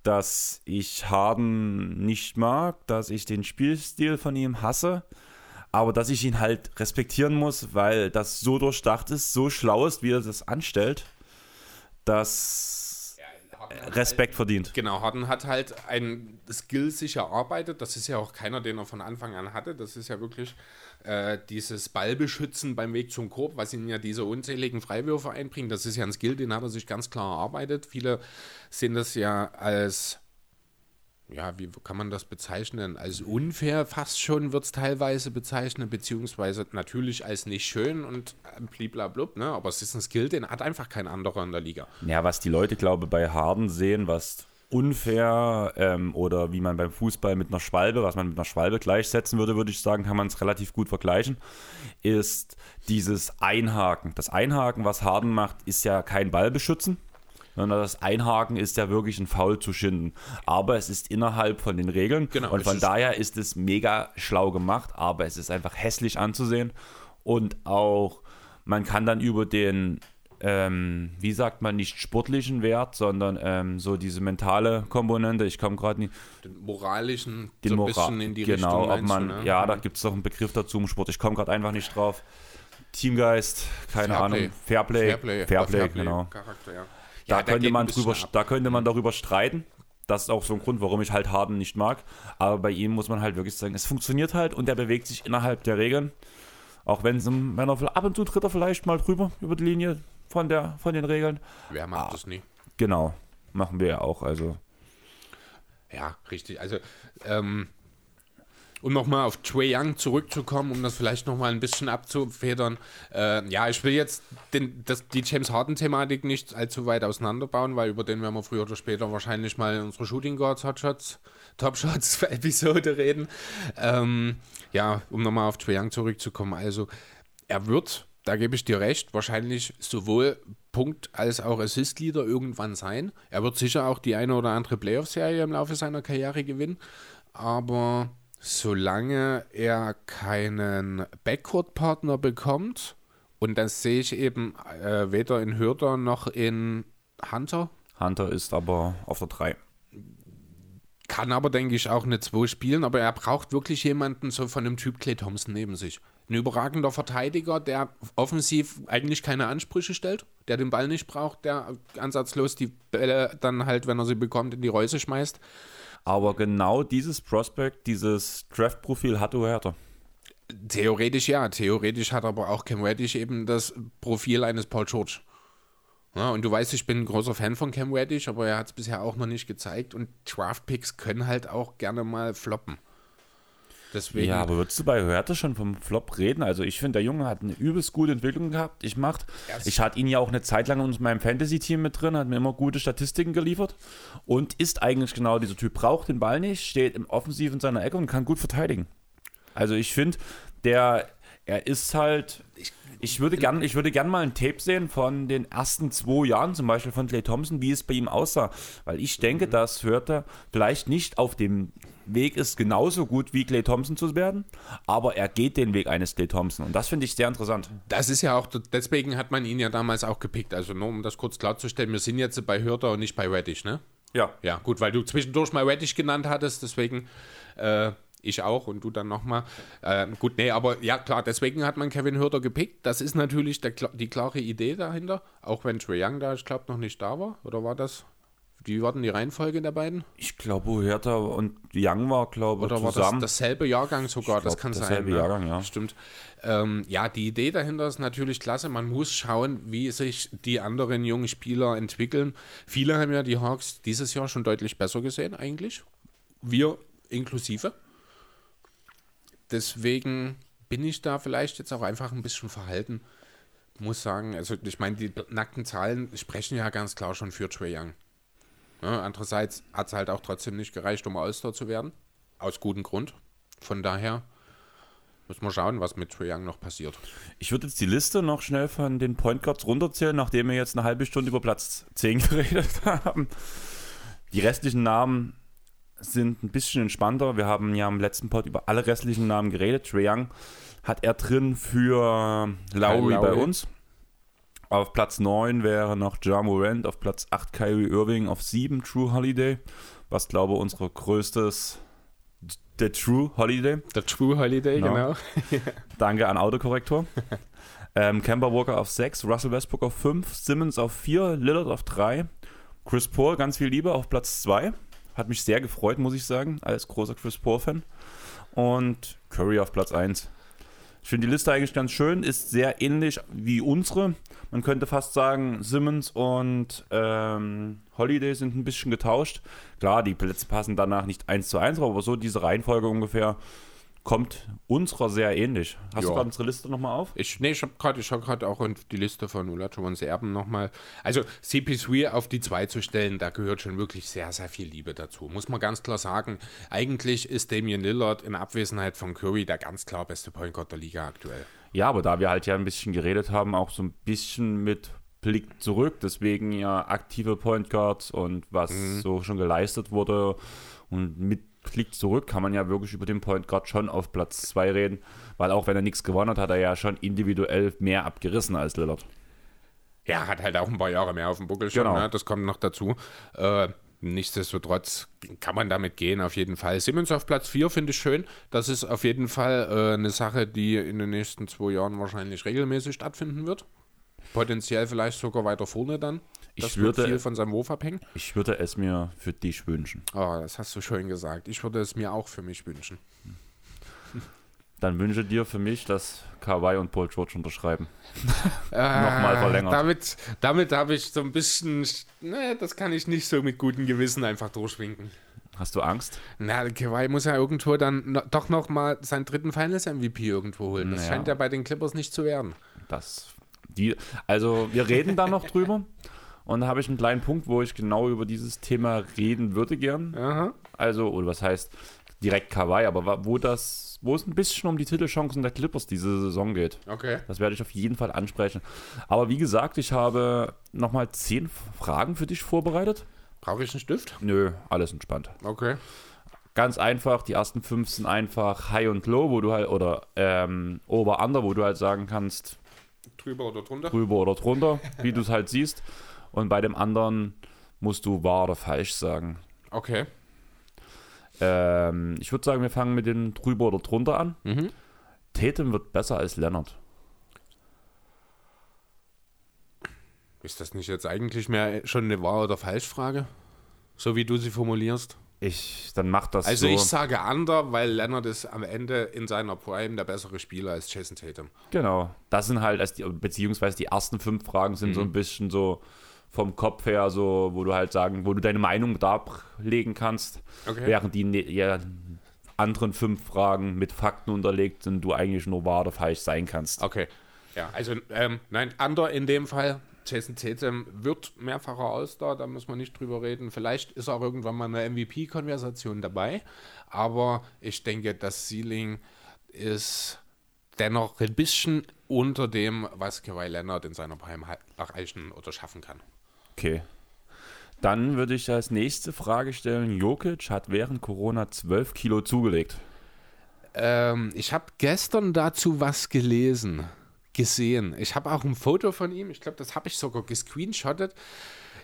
dass ich Harden nicht mag, dass ich den Spielstil von ihm hasse, aber dass ich ihn halt respektieren muss, weil das so durchdacht ist, so schlau ist, wie er das anstellt, dass er Respekt verdient. Genau, Harden hat halt ein Skill sich erarbeitet. Das ist ja auch keiner, den er von Anfang an hatte. Das ist ja wirklich äh, dieses Ballbeschützen beim Weg zum Korb, was ihn ja diese unzähligen Freiwürfe einbringt. Das ist ja ein Skill, den hat er sich ganz klar erarbeitet. Viele sehen das ja als, ja, wie kann man das bezeichnen? Als unfair fast schon wird es teilweise bezeichnet, beziehungsweise natürlich als nicht schön und bliblablub, ne? Aber es ist ein Skill, den hat einfach kein anderer in der Liga. Ja, was die Leute, glaube ich, bei Harden sehen, was unfair ähm, oder wie man beim Fußball mit einer Schwalbe, was man mit einer Schwalbe gleichsetzen würde, würde ich sagen, kann man es relativ gut vergleichen, ist dieses Einhaken. Das Einhaken, was Harden macht, ist ja kein Ballbeschützen, sondern das Einhaken ist ja wirklich ein Foul zu schinden. Aber es ist innerhalb von den Regeln Genau, und von ist- daher ist es mega schlau gemacht, aber es ist einfach hässlich anzusehen und auch man kann dann über den ähm, wie sagt man, nicht sportlichen Wert, sondern ähm, so diese mentale Komponente. Ich komme gerade nicht. Den moralischen, Den so ein Moral, bisschen in die genau, Richtung ob meinst man, du, ne? ja, da gibt es doch einen Begriff dazu im Sport. Ich komme gerade einfach nicht drauf. Teamgeist, keine Fairplay. Ahnung. Fairplay, Fairplay, Fairplay, Fairplay genau. Charakter, ja. Da Ja, könnte man drüber, ab. da könnte man darüber streiten. Das ist auch so ein Grund, warum ich halt Harden nicht mag. Aber bei ihm muss man halt wirklich sagen, es funktioniert halt und er bewegt sich innerhalb der Regeln. Auch wenn, es, wenn er ab und zu tritt er vielleicht mal drüber über die Linie von, der, von den Regeln. Wer Ah. macht das nie? Genau, machen wir ja auch. Also Ja, richtig. Also, ähm, um nochmal auf Trey Young zurückzukommen, um das vielleicht nochmal ein bisschen abzufedern. Äh, ja, ich will jetzt den, das, die James Harden-Thematik nicht allzu weit auseinanderbauen, weil über den werden wir früher oder später wahrscheinlich mal in unserer Shooting Guards Hotshots, Top Shots [LAUGHS] Episode reden. Ähm, ja, um nochmal auf Trey Young zurückzukommen. Also, er wird, da gebe ich dir recht, wahrscheinlich sowohl Punkt- als auch Assist-Leader irgendwann sein. Er wird sicher auch die eine oder andere Playoff-Serie im Laufe seiner Karriere gewinnen. Aber solange er keinen Backcourt-Partner bekommt, und das sehe ich eben äh, weder in Hürter noch in Hunter, Hunter ist aber auf der 3. kann aber, denke ich, auch eine 2 spielen, aber er braucht wirklich jemanden so von dem Typ Clay Thompson neben sich. Ein überragender Verteidiger, der offensiv eigentlich keine Ansprüche stellt, der den Ball nicht braucht, der ansatzlos die Bälle dann halt, wenn er sie bekommt, in die Räuse schmeißt. Aber genau dieses Prospect, dieses Draft-Profil hat Huerta. Theoretisch ja, theoretisch hat aber auch Cam Reddish eben das Profil eines Paul George. Ja, und du weißt, ich bin ein großer Fan von Cam Reddish, aber er hat es bisher auch noch nicht gezeigt und Draft-Picks können halt auch gerne mal floppen. Deswegen, Ja, aber würdest du bei Huerta schon vom Flop reden? Also ich finde, der Junge hat eine übelst gute Entwicklung gehabt. Ich macht, Erst- ich hatte ihn ja auch eine Zeit lang in meinem Fantasy-Team mit drin, hat mir immer gute Statistiken geliefert und ist eigentlich genau dieser Typ. Braucht den Ball nicht, steht im Offensiv in seiner Ecke und kann gut verteidigen. Also ich finde, der, er ist halt. Ich würde gern, ich würde gern mal ein Tape sehen von den ersten zwei Jahren, zum Beispiel von Clay Thompson, wie es bei ihm aussah. Weil ich denke, dass Hörter vielleicht nicht auf dem Weg ist, genauso gut wie Clay Thompson zu werden, aber er geht den Weg eines Clay Thompson. Und das finde ich sehr interessant. Das ist ja auch, deswegen hat man ihn ja damals auch gepickt. Also nur um das kurz klarzustellen, wir sind jetzt bei Hürter und nicht bei Reddish, ne? Ja. Ja, gut, weil du zwischendurch mal Reddish genannt hattest, deswegen äh, ich auch und du dann nochmal. Äh, gut, nee, aber ja, klar, deswegen hat man Kevin Hürter gepickt. Das ist natürlich der, die klare Idee dahinter, auch wenn Trae Young da, ich glaube, noch nicht da war. Oder war das? Wie war denn die Reihenfolge der beiden? Ich glaube, Huerta und Young war, glaube ich, Oder war das dasselbe Jahrgang sogar? Ich das glaub, kann sein. dasselbe ne? Jahrgang, ja. Stimmt. Ähm, ja, die Idee dahinter ist natürlich klasse. Man muss schauen, wie sich die anderen jungen Spieler entwickeln. Viele haben ja die Hawks dieses Jahr schon deutlich besser gesehen, eigentlich. Wir inklusive. Deswegen bin ich da vielleicht jetzt auch einfach ein bisschen verhalten. Muss sagen, also ich meine, die nackten Zahlen sprechen ja ganz klar schon für Trae Young. Ja, andererseits hat es halt auch trotzdem nicht gereicht, um All-Star zu werden. aus gutem Grund. Von daher müssen wir schauen, was mit Trae Young noch passiert. Ich würde jetzt die Liste noch schnell von den Point Guards runterzählen, nachdem wir jetzt eine halbe Stunde über Platz 10 [LAUGHS] geredet haben. Die restlichen Namen sind ein bisschen entspannter. Wir haben ja im letzten Pod über alle restlichen Namen geredet. Trae Young hat er drin für Lowry, Lowry. bei uns. Auf Platz 9 wäre noch Ja Morant, auf Platz 8 Kyrie Irving, auf 7 True Holiday, was glaube ich unsere größtes der True Holiday. Der True Holiday, Genau. genau. [LAUGHS] Danke an Autokorrektor. ähm, Kemba Walker auf 6, Russell Westbrook auf 5, Simmons auf 4, Lillard auf 3, Chris Paul, ganz viel Liebe, auf Platz 2. Hat mich sehr gefreut, muss ich sagen, als großer Chris Paul-Fan. Und Curry auf Platz 1. Ich finde die Liste eigentlich ganz schön, ist sehr ähnlich wie unsere. Man könnte fast sagen, Simmons und ähm, Holiday sind ein bisschen getauscht. Klar, die Plätze passen danach nicht eins zu eins, aber so diese Reihenfolge ungefähr kommt unserer sehr ähnlich. Hast Ja. du gerade unsere Liste nochmal auf? Ich, nee, ich habe gerade ich hab grad auch in die Liste von Olajuwons Erben nochmal. Also CP3 auf die 2 zu stellen, da gehört schon wirklich sehr, sehr viel Liebe dazu. Muss man ganz klar sagen. Eigentlich ist Damian Lillard in Abwesenheit von Curry der ganz klar beste Point Guard der Liga aktuell. Ja, aber da wir halt ja ein bisschen geredet haben, auch so ein bisschen mit Blick zurück, deswegen ja aktive Point Guards und was so schon geleistet wurde und mit Blick zurück kann man ja wirklich über den Point Guard schon auf Platz 2 reden, weil auch wenn er nichts gewonnen hat, hat er ja schon individuell mehr abgerissen als Lillard. Ja, hat halt auch ein paar Jahre mehr auf dem Buckel schon, Genau. ne? das kommt noch dazu. Äh, nichtsdestotrotz kann man damit gehen, auf jeden Fall. Simmons auf Platz 4 finde ich schön. Das ist auf jeden Fall äh, eine Sache, die in den nächsten zwei Jahren wahrscheinlich regelmäßig stattfinden wird. Potenziell vielleicht sogar weiter vorne dann. Ich Das würde- viel von seinem Wurf abhängen. Ich würde es mir für dich wünschen. Oh, das hast du schön gesagt. Ich würde es mir auch für mich wünschen. Dann wünsche dir für mich, dass Kawhi und Paul George unterschreiben. [LAUGHS] Nochmal verlängert. Damit, damit habe ich so ein bisschen, ne, das kann ich nicht so mit gutem Gewissen einfach durchwinken. Hast du Angst? Na, Kawhi muss ja irgendwo dann no, doch noch mal seinen dritten Finals-MVP irgendwo holen. Das Naja. scheint ja bei den Clippers nicht zu werden. Das, die, also wir reden da noch drüber. [LAUGHS] Und da habe ich einen kleinen Punkt, wo ich genau über dieses Thema reden würde gern. Aha. Also, oder was heißt direkt Kawhi, aber wo das, wo es ein bisschen um die Titelchancen der Clippers diese Saison geht. Okay. Das werde ich auf jeden Fall ansprechen. Aber wie gesagt, ich habe nochmal zehn Fragen für dich vorbereitet. Brauche ich einen Stift? Nö, alles entspannt. Okay. Ganz einfach, die ersten fünf sind einfach High und Low, wo du halt, oder ähm, Over Under, wo du halt sagen kannst, Drüber oder drunter? drüber oder drunter, wie du es halt siehst. Und bei dem anderen musst du wahr oder falsch sagen. Okay. Ähm, ich würde sagen, wir fangen mit dem drüber oder drunter an. Mhm. Tatum wird besser als Leonard. Ist das nicht jetzt eigentlich mehr schon eine Wahr- oder Falschfrage? So wie du sie formulierst? Ich, dann macht das Also so. ich sage under, weil Leonard ist am Ende in seiner Prime der bessere Spieler als Jason Tatum. Genau. Das sind halt, als die, beziehungsweise die ersten fünf Fragen sind so Mhm. ein bisschen so vom Kopf her, so, wo du halt sagen, wo du deine Meinung darlegen kannst. Okay. Während die ne, ja, anderen fünf Fragen mit Fakten unterlegt sind, du eigentlich nur wahr oder falsch sein kannst. Okay. Ja, also ähm, nein, under in dem Fall. Jason Tatum wird mehrfacher All-Star, da muss man nicht drüber reden. Vielleicht ist auch irgendwann mal eine MVP-Konversation dabei, aber ich denke, das Ceiling ist dennoch ein bisschen unter dem, was Kawhi Leonard in seiner Prime erreichen oder schaffen kann. Okay. Dann würde ich als nächste Frage stellen: Jokic hat während Corona 12 Kilo zugelegt. Ähm, ich habe gestern dazu was gelesen, gesehen. Ich habe auch ein Foto von ihm, ich glaube, das habe ich sogar gescreenshottet.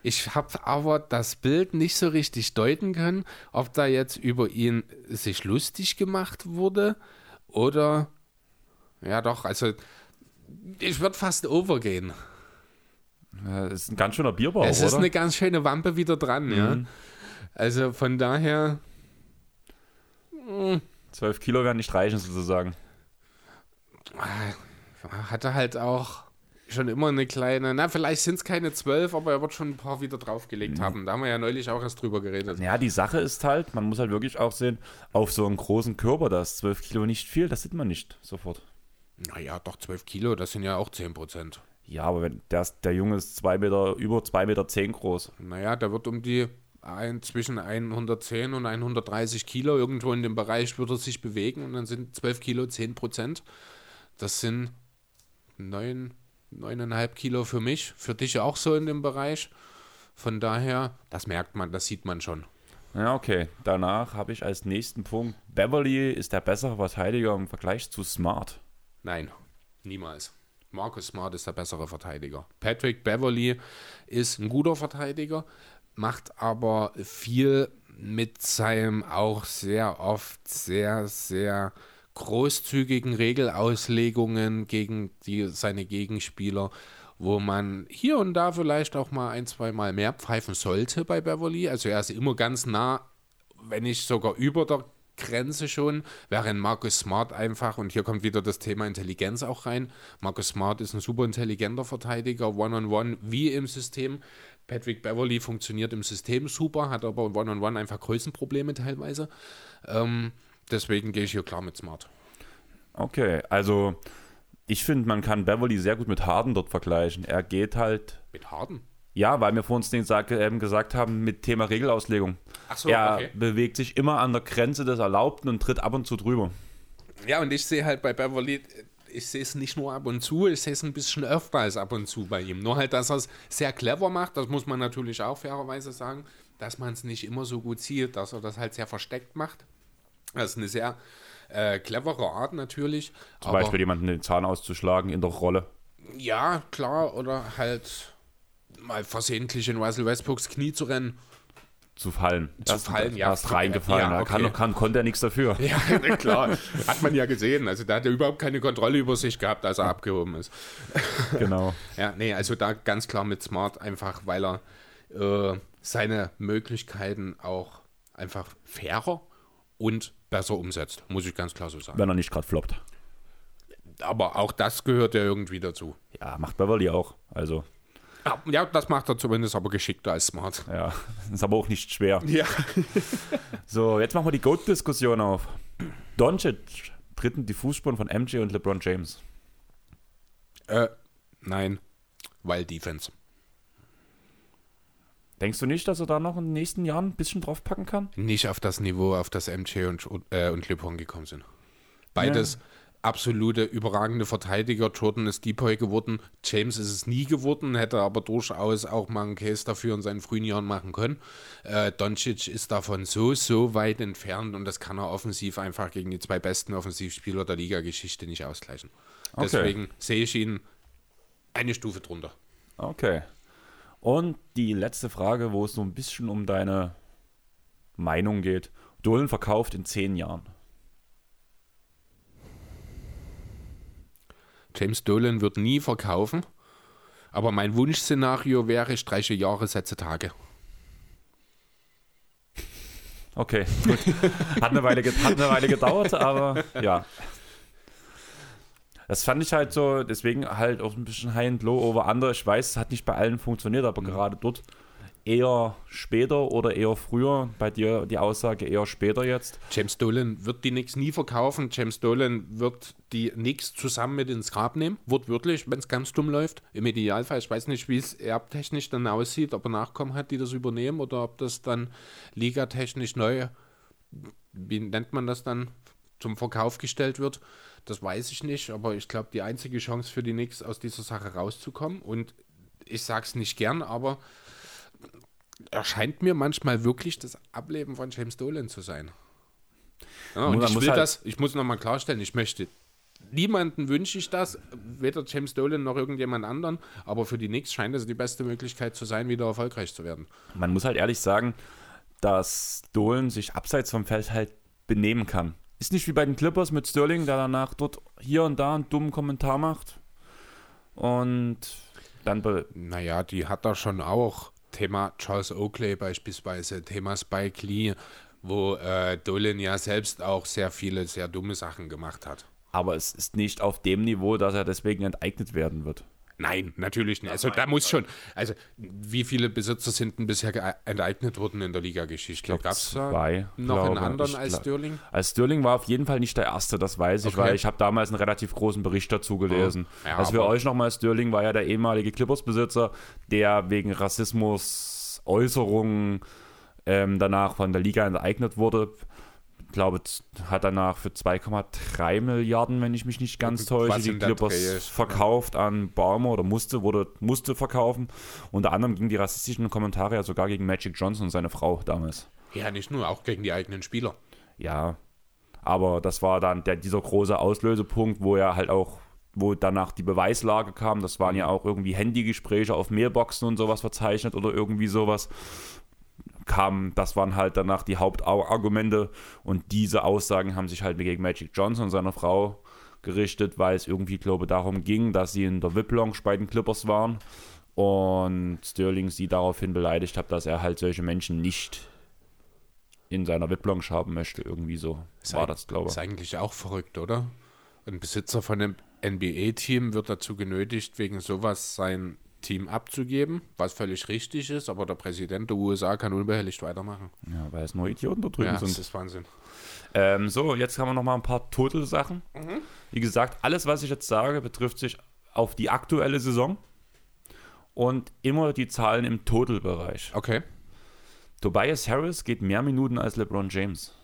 Ich habe aber das Bild nicht so richtig deuten können, ob da jetzt über ihn sich lustig gemacht wurde oder ja doch, also ich würde fast overgehen. Das ist ein ganz schöner Bierbauch, es ist oder? eine ganz schöne Wampe wieder dran, ja. Also von daher 12 Kilo werden nicht reichen, sozusagen. hat er halt auch schon immer eine kleine, na, vielleicht sind es keine zwölf, aber er wird schon ein paar wieder draufgelegt haben. Da haben wir ja neulich auch erst drüber geredet. Ja, die Sache ist halt, man muss halt wirklich auch sehen, auf so einem großen Körper, da ist 12 Kilo nicht viel, das sieht man nicht sofort. Naja, doch 12 Kilo, das sind ja auch 10 Prozent. Ja, aber wenn der, der Junge ist zwei Meter, über 2,10 Meter zehn groß. Naja, der wird um die ein, zwischen 110 und 130 Kilo. Irgendwo in dem Bereich wird er sich bewegen und dann sind 12 Kilo 10 Prozent. Das sind 9, 9,5 Kilo für mich, für dich auch so in dem Bereich. Von daher, das merkt man, das sieht man schon. Ja, okay. Danach habe ich als nächsten Punkt, Beverly ist der bessere Verteidiger im Vergleich zu Smart. Nein, niemals. Marcus Smart ist der bessere Verteidiger. Patrick Beverly ist ein guter Verteidiger, macht aber viel mit seinem auch sehr oft sehr, sehr großzügigen Regelauslegungen gegen die, seine Gegenspieler, wo man hier und da vielleicht auch mal ein, zwei Mal mehr pfeifen sollte bei Beverly. Also er ist immer ganz nah, wenn nicht sogar über der Grenze schon, während Marcus Smart einfach, und hier kommt wieder das Thema Intelligenz auch rein, Marcus Smart ist ein super intelligenter Verteidiger, One-on-One -on -one, wie im System. Patrick Beverly funktioniert im System super, hat aber One-on-One -on -one einfach Größenprobleme teilweise. Ähm, deswegen gehe ich hier klar mit Smart. Okay, also ich finde, man kann Beverly sehr gut mit Harden dort vergleichen. Er geht halt. Mit Harden? Ja, weil wir vor uns den Sag, eben gesagt haben mit Thema Regelauslegung. Ach so, er okay. bewegt sich immer an der Grenze des Erlaubten und tritt ab und zu drüber. Ja, und ich sehe halt bei Beverly, ich sehe es nicht nur ab und zu, ich sehe es ein bisschen öfter als ab und zu bei ihm. Nur halt, dass er es sehr clever macht, das muss man natürlich auch fairerweise sagen, dass man es nicht immer so gut sieht, dass er das halt sehr versteckt macht. Das ist eine sehr äh, clevere Art natürlich. Zum Beispiel jemanden den Zahn auszuschlagen in der Rolle. Ja, klar, oder halt mal versehentlich in Russell Westbrooks Knie zu rennen. Zu fallen. Zu fallen, ja. Er ist reingefallen. Ja, Er kann, okay. kann, konnte er nichts dafür. [LAUGHS] Ja, klar. Hat man ja gesehen. Also da hat er überhaupt keine Kontrolle über sich gehabt, als er abgehoben ist. [LAUGHS] Genau. Ja, nee, also da ganz klar mit Smart, einfach weil er äh, seine Möglichkeiten auch einfach fairer und besser umsetzt, muss ich ganz klar so sagen. Wenn er nicht gerade floppt. Aber auch das gehört ja irgendwie dazu. Ja, macht Beverly auch. Also, Ja, das macht er zumindest aber geschickter als Smart. ja. [LAUGHS] Ist aber auch nicht schwer. Ja. [LAUGHS] So, jetzt machen wir die GOAT-Diskussion auf. Doncic tritt in die Fußspuren von MJ und LeBron James. Äh, nein, weil Defense. Denkst du nicht, dass er da noch in den nächsten Jahren ein bisschen draufpacken kann? Nicht auf das Niveau, auf das MJ und, äh, und LeBron gekommen sind. Beides absolute überragende Verteidiger. Jordan ist Depoy geworden, James ist es nie geworden, hätte aber durchaus auch mal einen Case dafür in seinen frühen Jahren machen können. Äh, Doncic ist davon so, so weit entfernt und das kann er offensiv einfach gegen die zwei besten Offensivspieler der Liga-Geschichte nicht ausgleichen. Okay. Deswegen sehe ich ihn eine Stufe drunter. Okay. Und die letzte Frage, wo es so ein bisschen um deine Meinung geht. Dolan verkauft in zehn Jahren. James Dolan wird nie verkaufen, aber mein Wunschszenario wäre, ich streiche Jahre, setze Tage. Okay, gut. Hat eine Weile, hat eine Weile gedauert, aber ja. Das fand ich halt so, deswegen halt auch ein bisschen High and Low over Under. Ich weiß, es hat nicht bei allen funktioniert, aber gerade dort eher später oder eher früher. Bei dir die Aussage eher später jetzt. James Dolan wird die Knicks nie verkaufen. James Dolan wird die Knicks zusammen mit ins Grab nehmen, wortwörtlich, wenn es ganz dumm läuft. Im Idealfall, ich weiß nicht, wie es erbtechnisch dann aussieht, ob er Nachkommen hat, die das übernehmen oder ob das dann ligatechnisch neu, wie nennt man das dann, zum Verkauf gestellt wird. Das weiß ich nicht, aber ich glaube, die einzige Chance für die Knicks aus dieser Sache rauszukommen und ich sage es nicht gern, aber erscheint mir manchmal wirklich das Ableben von James Dolan zu sein. Ja, und ich will halt- das, ich muss nochmal klarstellen, ich möchte niemanden wünsche ich das, weder James Dolan noch irgendjemand anderen, aber für die Knicks scheint es die beste Möglichkeit zu sein, wieder erfolgreich zu werden. Man muss halt ehrlich sagen, dass Dolan sich abseits vom Feld halt benehmen kann. Ist nicht wie bei den Clippers mit Sterling, der danach dort hier und da einen dummen Kommentar macht. Und dann Naja, die hat da schon auch. Thema Charles Oakley beispielsweise, Thema Spike Lee, wo äh, Dolan ja selbst auch sehr viele, sehr dumme Sachen gemacht hat. aber es ist nicht auf dem Niveau, dass er deswegen enteignet werden wird. Nein, natürlich nicht. Also da muss schon, also wie viele Besitzer sind denn bisher enteignet worden in der Liga-Geschichte? Gab es zwei, noch einen anderen als Sterling? Als Sterling war auf jeden Fall nicht der Erste, das weiß ich, Okay. weil ich habe damals einen relativ großen Bericht dazu gelesen. Ja, also für euch nochmal, Sterling war ja der ehemalige Clippers-Besitzer, der wegen Rassismus, Äußerungen ähm, danach von der Liga enteignet wurde. Ich glaube, hat danach für 2,3 Milliarden, wenn ich mich nicht ganz täusche, die Clippers ist, verkauft an Baumer oder musste, wurde, musste verkaufen. Unter anderem gingen die rassistischen Kommentare ja sogar gegen Magic Johnson und seine Frau damals. Ja, nicht nur, auch gegen die eigenen Spieler. Ja, aber das war dann der, dieser große Auslösepunkt, wo er halt auch, wo danach die Beweislage kam. Das waren ja auch irgendwie Handygespräche auf Mailboxen und sowas verzeichnet oder irgendwie sowas. Kam, das waren halt danach die Hauptargumente und diese Aussagen haben sich halt gegen Magic Johnson und seine Frau gerichtet, weil es irgendwie, glaube ich, darum ging, dass sie in der VIP-Lounge bei den Clippers waren und Sterling sie daraufhin beleidigt hat, dass er halt solche Menschen nicht in seiner VIP-Lounge haben möchte. Irgendwie so Ist war das, glaube ich. Ist eigentlich auch verrückt, oder? Ein Besitzer von einem NBA-Team wird dazu genötigt, wegen sowas sein Team abzugeben, was völlig richtig ist, aber der Präsident der USA kann unbehelligt weitermachen. Ja, weil es nur Idioten da drüben Ja, das sind. ist Wahnsinn. Ähm, so, jetzt haben wir noch mal ein paar Total-Sachen. Mhm. Wie gesagt, alles, was ich jetzt sage, betrifft sich auf die aktuelle Saison und immer die Zahlen im Total-Bereich. Okay. Tobias Harris geht mehr Minuten als LeBron James.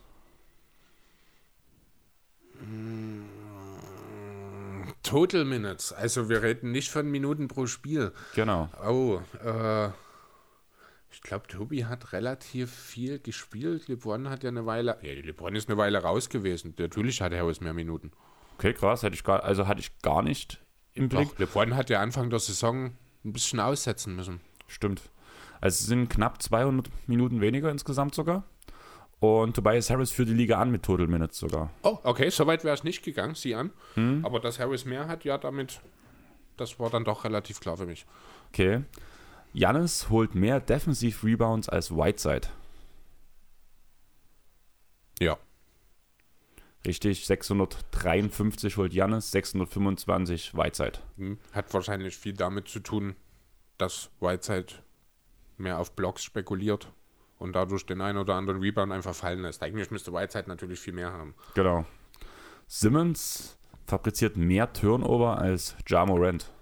Total Minutes. Also wir reden nicht von Minuten pro Spiel. Genau. Oh, äh, ich glaube, Tobi hat relativ viel gespielt. LeBron hat ja eine Weile. Ja, LeBron ist eine Weile raus gewesen. Natürlich hat Harris mehr Minuten. Okay, krass. Hätte ich gar, also hatte ich gar nicht im Blick. Doch, LeBron hat ja Anfang der Saison ein bisschen aussetzen müssen. Stimmt. Also es sind knapp 200 Minuten weniger insgesamt sogar. Und Tobias Harris führt die Liga an mit Total Minutes sogar. Oh, okay, soweit wäre es nicht gegangen, sieh an. Aber dass Harris mehr hat, ja, damit, das war dann doch relativ klar für mich. Okay. Jannis holt mehr Defensive Rebounds als Whiteside. Ja. Richtig, 653 holt Jannis, 625 Whiteside. Hm, Hat wahrscheinlich viel damit zu tun, dass Whiteside mehr auf Blocks spekuliert und dadurch den einen oder anderen Rebound einfach fallen lässt. Eigentlich müsste Whiteside natürlich viel mehr haben. Genau. Simmons fabriziert mehr Turnover als Ja Morant.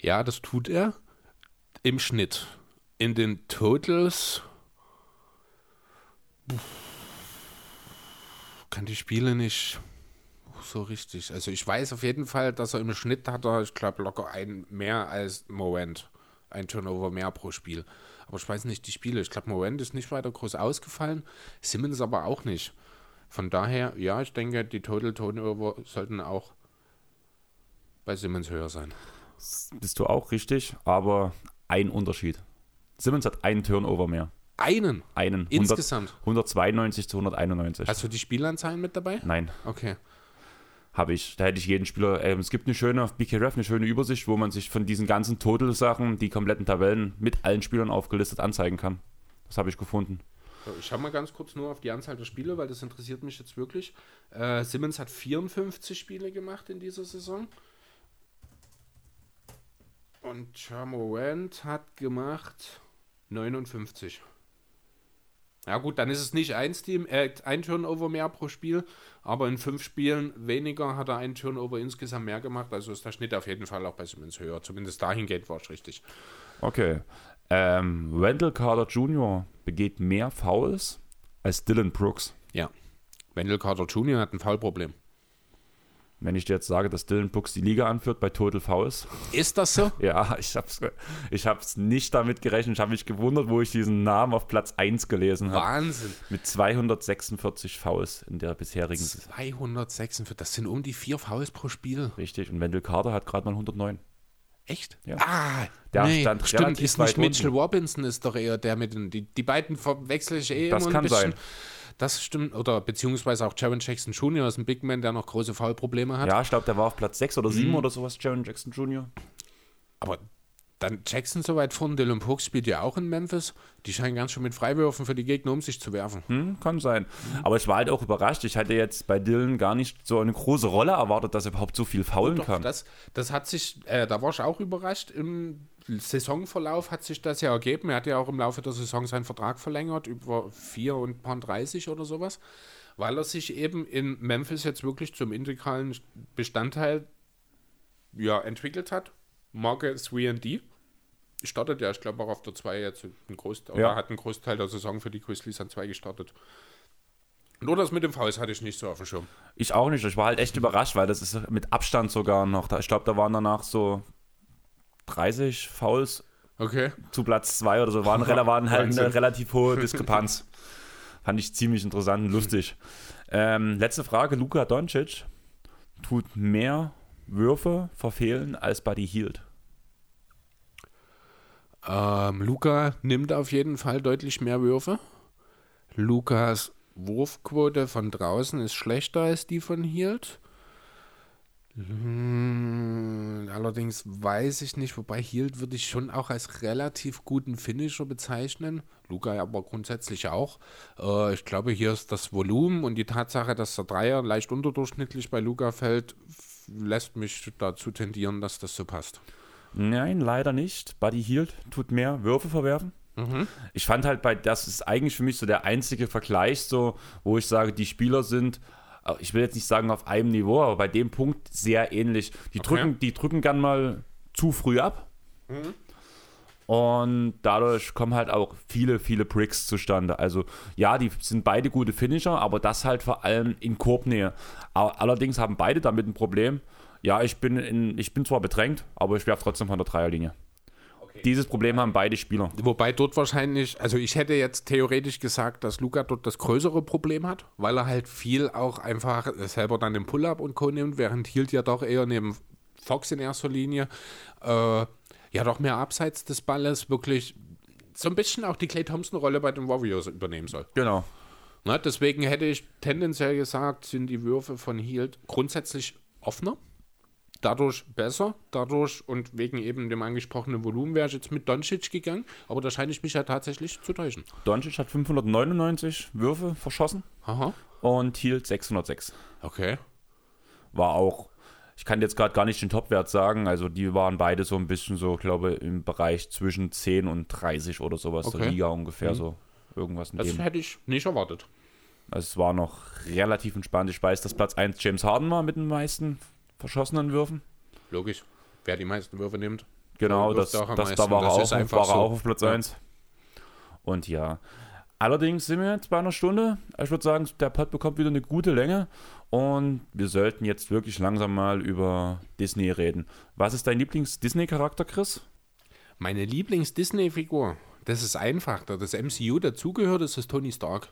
Ja, das tut er im Schnitt. In den Totals kann die Spiele nicht so richtig. Also ich weiß auf jeden Fall, dass er im Schnitt hat er, ich glaube, locker ein mehr als Morant. Ein Turnover mehr pro Spiel. Aber ich weiß nicht die Spiele. Ich glaube, Morant ist nicht weiter groß ausgefallen, Simmons aber auch nicht. Von daher, ja, ich denke, die Total Turnover sollten auch bei Simmons höher sein. Bist du auch richtig, aber ein Unterschied. Simmons hat einen Turnover mehr. Einen Einen. 100, insgesamt. 192 zu 191. Hast du die Spielanzahlen mit dabei? Nein, Okay. Habe ich. Da hätte ich jeden Spieler. Ähm, es gibt eine schöne auf BKRF, eine schöne Übersicht, wo man sich von diesen ganzen Total-Sachen, die kompletten Tabellen mit allen Spielern aufgelistet anzeigen kann. Das habe ich gefunden. Ich schaue mal ganz kurz nur auf die Anzahl der Spiele, weil das interessiert mich jetzt wirklich. Äh, Simmons hat 54 Spiele gemacht in dieser Saison. Und Chamorant hat gemacht 59. Ja gut, dann ist es nicht ein, Team, äh, ein Turnover mehr pro Spiel, aber in fünf Spielen weniger hat er einen Turnover insgesamt mehr gemacht. Also ist der Schnitt auf jeden Fall auch bei Simmons höher. Zumindest dahingehend war es richtig. Okay. Ähm, Wendell Carter Jr. begeht mehr Fouls als Dylan Brooks. Ja. Wendell Carter Jr. hat ein Foulproblem. Wenn ich dir jetzt sage, dass Dylan Brooks die Liga anführt bei Total Fouls. Ist das so? [LAUGHS] Ja, ich hab's, ich hab's nicht damit gerechnet. Ich habe mich gewundert, wo ich diesen Namen auf Platz 1 gelesen habe. Wahnsinn. Mit 246 Fouls in der bisherigen Saison. 246, das sind um die vier Fouls pro Spiel. Richtig. Und Wendell Carter hat gerade mal 109. Echt? Ja. Ah, Der nee, stand stimmt, ist nicht Mitchell unten. Robinson, ist doch eher der mit den, die, die beiden verwechsel ich eh Das immer kann ein bisschen. sein. Das stimmt, oder beziehungsweise auch Jaron Jackson Jr. ist ein Big Man, der noch große Foulprobleme hat. Ja, ich glaube, der war auf Platz 6 oder Mhm. 7 oder sowas, Jaron Jackson Jr. Aber dann Jackson so weit vorne, Dylan Brooks spielt ja auch in Memphis. Die scheinen ganz schön mit Freiwürfen für die Gegner um sich zu werfen. Hm, kann sein. Aber ich war halt auch überrascht. Ich hatte jetzt bei Dylan gar nicht so eine große Rolle erwartet, dass er überhaupt so viel faulen Doch, kann. das, das hat sich, äh, da war ich auch überrascht. Im Saisonverlauf hat sich das ja ergeben. Er hat ja auch im Laufe der Saison seinen Vertrag verlängert, über 4 und paar 30 oder sowas, weil er sich eben in Memphis jetzt wirklich zum integralen Bestandteil ja, entwickelt hat. Marke 3D. startet ja, ich glaube auch auf der 2 jetzt ein Großteil, Ja. hat einen Großteil der Saison für die Grizzlies an 2 gestartet. Nur das mit dem Faust hatte ich nicht so auf dem Schirm. Ich auch nicht. Ich war halt echt überrascht, weil das ist mit Abstand sogar noch. da- Ich glaube, da waren danach so 30 Fouls Okay. zu Platz 2 oder so. Waren, [LAUGHS] waren halt eine relativ hohe [LAUGHS] Diskrepanz. Fand ich ziemlich interessant und lustig. Ähm, letzte Frage: Luka Doncic tut mehr Würfe verfehlen als Buddy Hield. Ähm, Luca nimmt auf jeden Fall deutlich mehr Würfe. Lukas Wurfquote von draußen ist schlechter als die von Hield. Hm, Allerdings weiß ich nicht, wobei Hield würde ich schon auch als relativ guten Finisher bezeichnen. Luca aber grundsätzlich auch. Äh, ich glaube, hier ist das Volumen und die Tatsache, dass der Dreier leicht unterdurchschnittlich bei Luca fällt, lässt mich dazu tendieren, dass das so passt. Nein, leider nicht. Buddy Hield tut mehr Würfe verwerfen. Ich fand halt bei, das ist eigentlich für mich so der einzige Vergleich, so, wo ich sage, die Spieler sind, ich will jetzt nicht sagen auf einem Niveau, aber bei dem Punkt sehr ähnlich. Die Okay. drücken, die drücken gern mal zu früh ab. Und dadurch kommen halt auch viele, viele Bricks zustande. Also ja, die sind beide gute Finisher, aber das halt vor allem in Korbnähe. Allerdings haben beide damit ein Problem. Ja, ich bin, in, ich bin zwar bedrängt, aber ich werfe trotzdem von der Dreierlinie. Dieses Problem haben beide Spieler. Wobei dort wahrscheinlich, also ich hätte jetzt theoretisch gesagt, dass Luca dort das größere Problem hat, weil er halt viel auch einfach selber dann den Pull-Up und Co. nimmt, während Hield ja doch eher neben Fox in erster Linie äh, ja doch mehr abseits des Balles wirklich so ein bisschen auch die Clay Thompson-Rolle bei den Warriors übernehmen soll. Genau. Na, deswegen hätte ich tendenziell gesagt, sind die Würfe von Hield grundsätzlich offener, dadurch besser, dadurch und wegen eben dem angesprochenen Volumen wäre ich jetzt mit Doncic gegangen, aber da scheine ich mich ja tatsächlich zu täuschen. Doncic hat 599 Würfe verschossen Aha, und Hield 606. okay. War auch, ich kann jetzt gerade gar nicht den Topwert sagen, also die waren beide so ein bisschen so, glaube im Bereich zwischen 10 und 30 oder sowas der Okay. Liga ungefähr so. Irgendwas in Das dem. hätte ich nicht erwartet. Also es war noch relativ entspannt. Ich weiß, dass Platz 1 James Harden war mit den meisten verschossenen Würfen. Logisch. Wer die meisten Würfe nimmt. Genau, das, das, da war, er Das auch, ist einfach war er so. auch auf Platz Ja. 1. Und ja, allerdings sind wir jetzt bei einer Stunde. Ich würde sagen, der Pod bekommt wieder eine gute Länge und wir sollten jetzt wirklich langsam mal über Disney reden. Was ist dein Lieblings-Disney-Charakter, Chris? Meine Lieblings-Disney-Figur, das ist einfach, da das MCU dazugehört, ist es Tony Stark.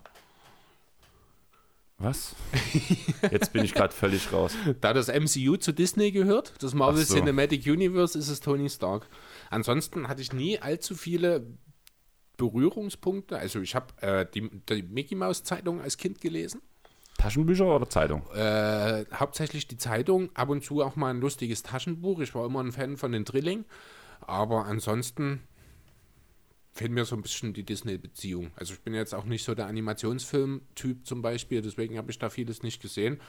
Was? [LAUGHS] Jetzt bin ich gerade völlig raus. Da das MCU zu Disney gehört, das Marvel so. Cinematic Universe, ist es Tony Stark. Ansonsten hatte ich nie allzu viele Berührungspunkte. Also ich habe äh, die, die Mickey Mouse Zeitung als Kind gelesen. Taschenbücher oder Zeitung? Äh, hauptsächlich die Zeitung, ab und zu auch mal ein lustiges Taschenbuch. Ich war immer ein Fan von den Drilling. Aber ansonsten fehlt mir so ein bisschen die Disney-Beziehung. Also ich bin jetzt auch nicht so der Animationsfilm-Typ zum Beispiel, deswegen habe ich da vieles nicht gesehen.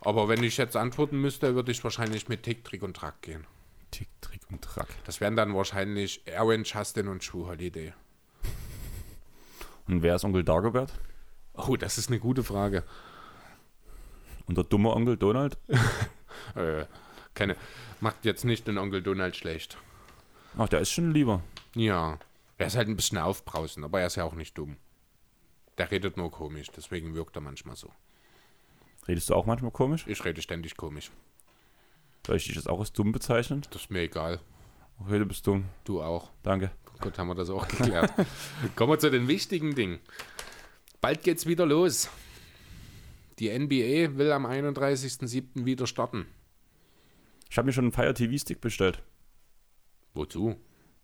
Aber wenn ich jetzt antworten müsste, würde ich wahrscheinlich mit Tick, Trick und Track gehen. Tick, Trick und Track. Das wären dann wahrscheinlich Erwin, Justin und True Holiday. Und wer ist Onkel Dagobert? Oh, das ist eine gute Frage. Und der dumme Onkel Donald? [LAUGHS] Äh, keine, macht jetzt nicht den Onkel Donald schlecht. Ach, der ist schon lieber. Ja, er ist halt ein bisschen aufbrausend, aber er ist ja auch nicht dumm. Der redet nur komisch, deswegen wirkt er manchmal so. Redest du auch manchmal komisch? Ich rede ständig komisch. Soll ich dich jetzt auch als dumm bezeichnen? Das ist mir egal. Okay, du bist dumm. Du auch. Danke. Gut, haben wir das auch geklärt. [LAUGHS] Kommen wir zu den wichtigen Dingen. Bald geht's wieder los. Die NBA will am 31.07. wieder starten. Ich habe mir schon einen Fire TV-Stick bestellt, Wozu?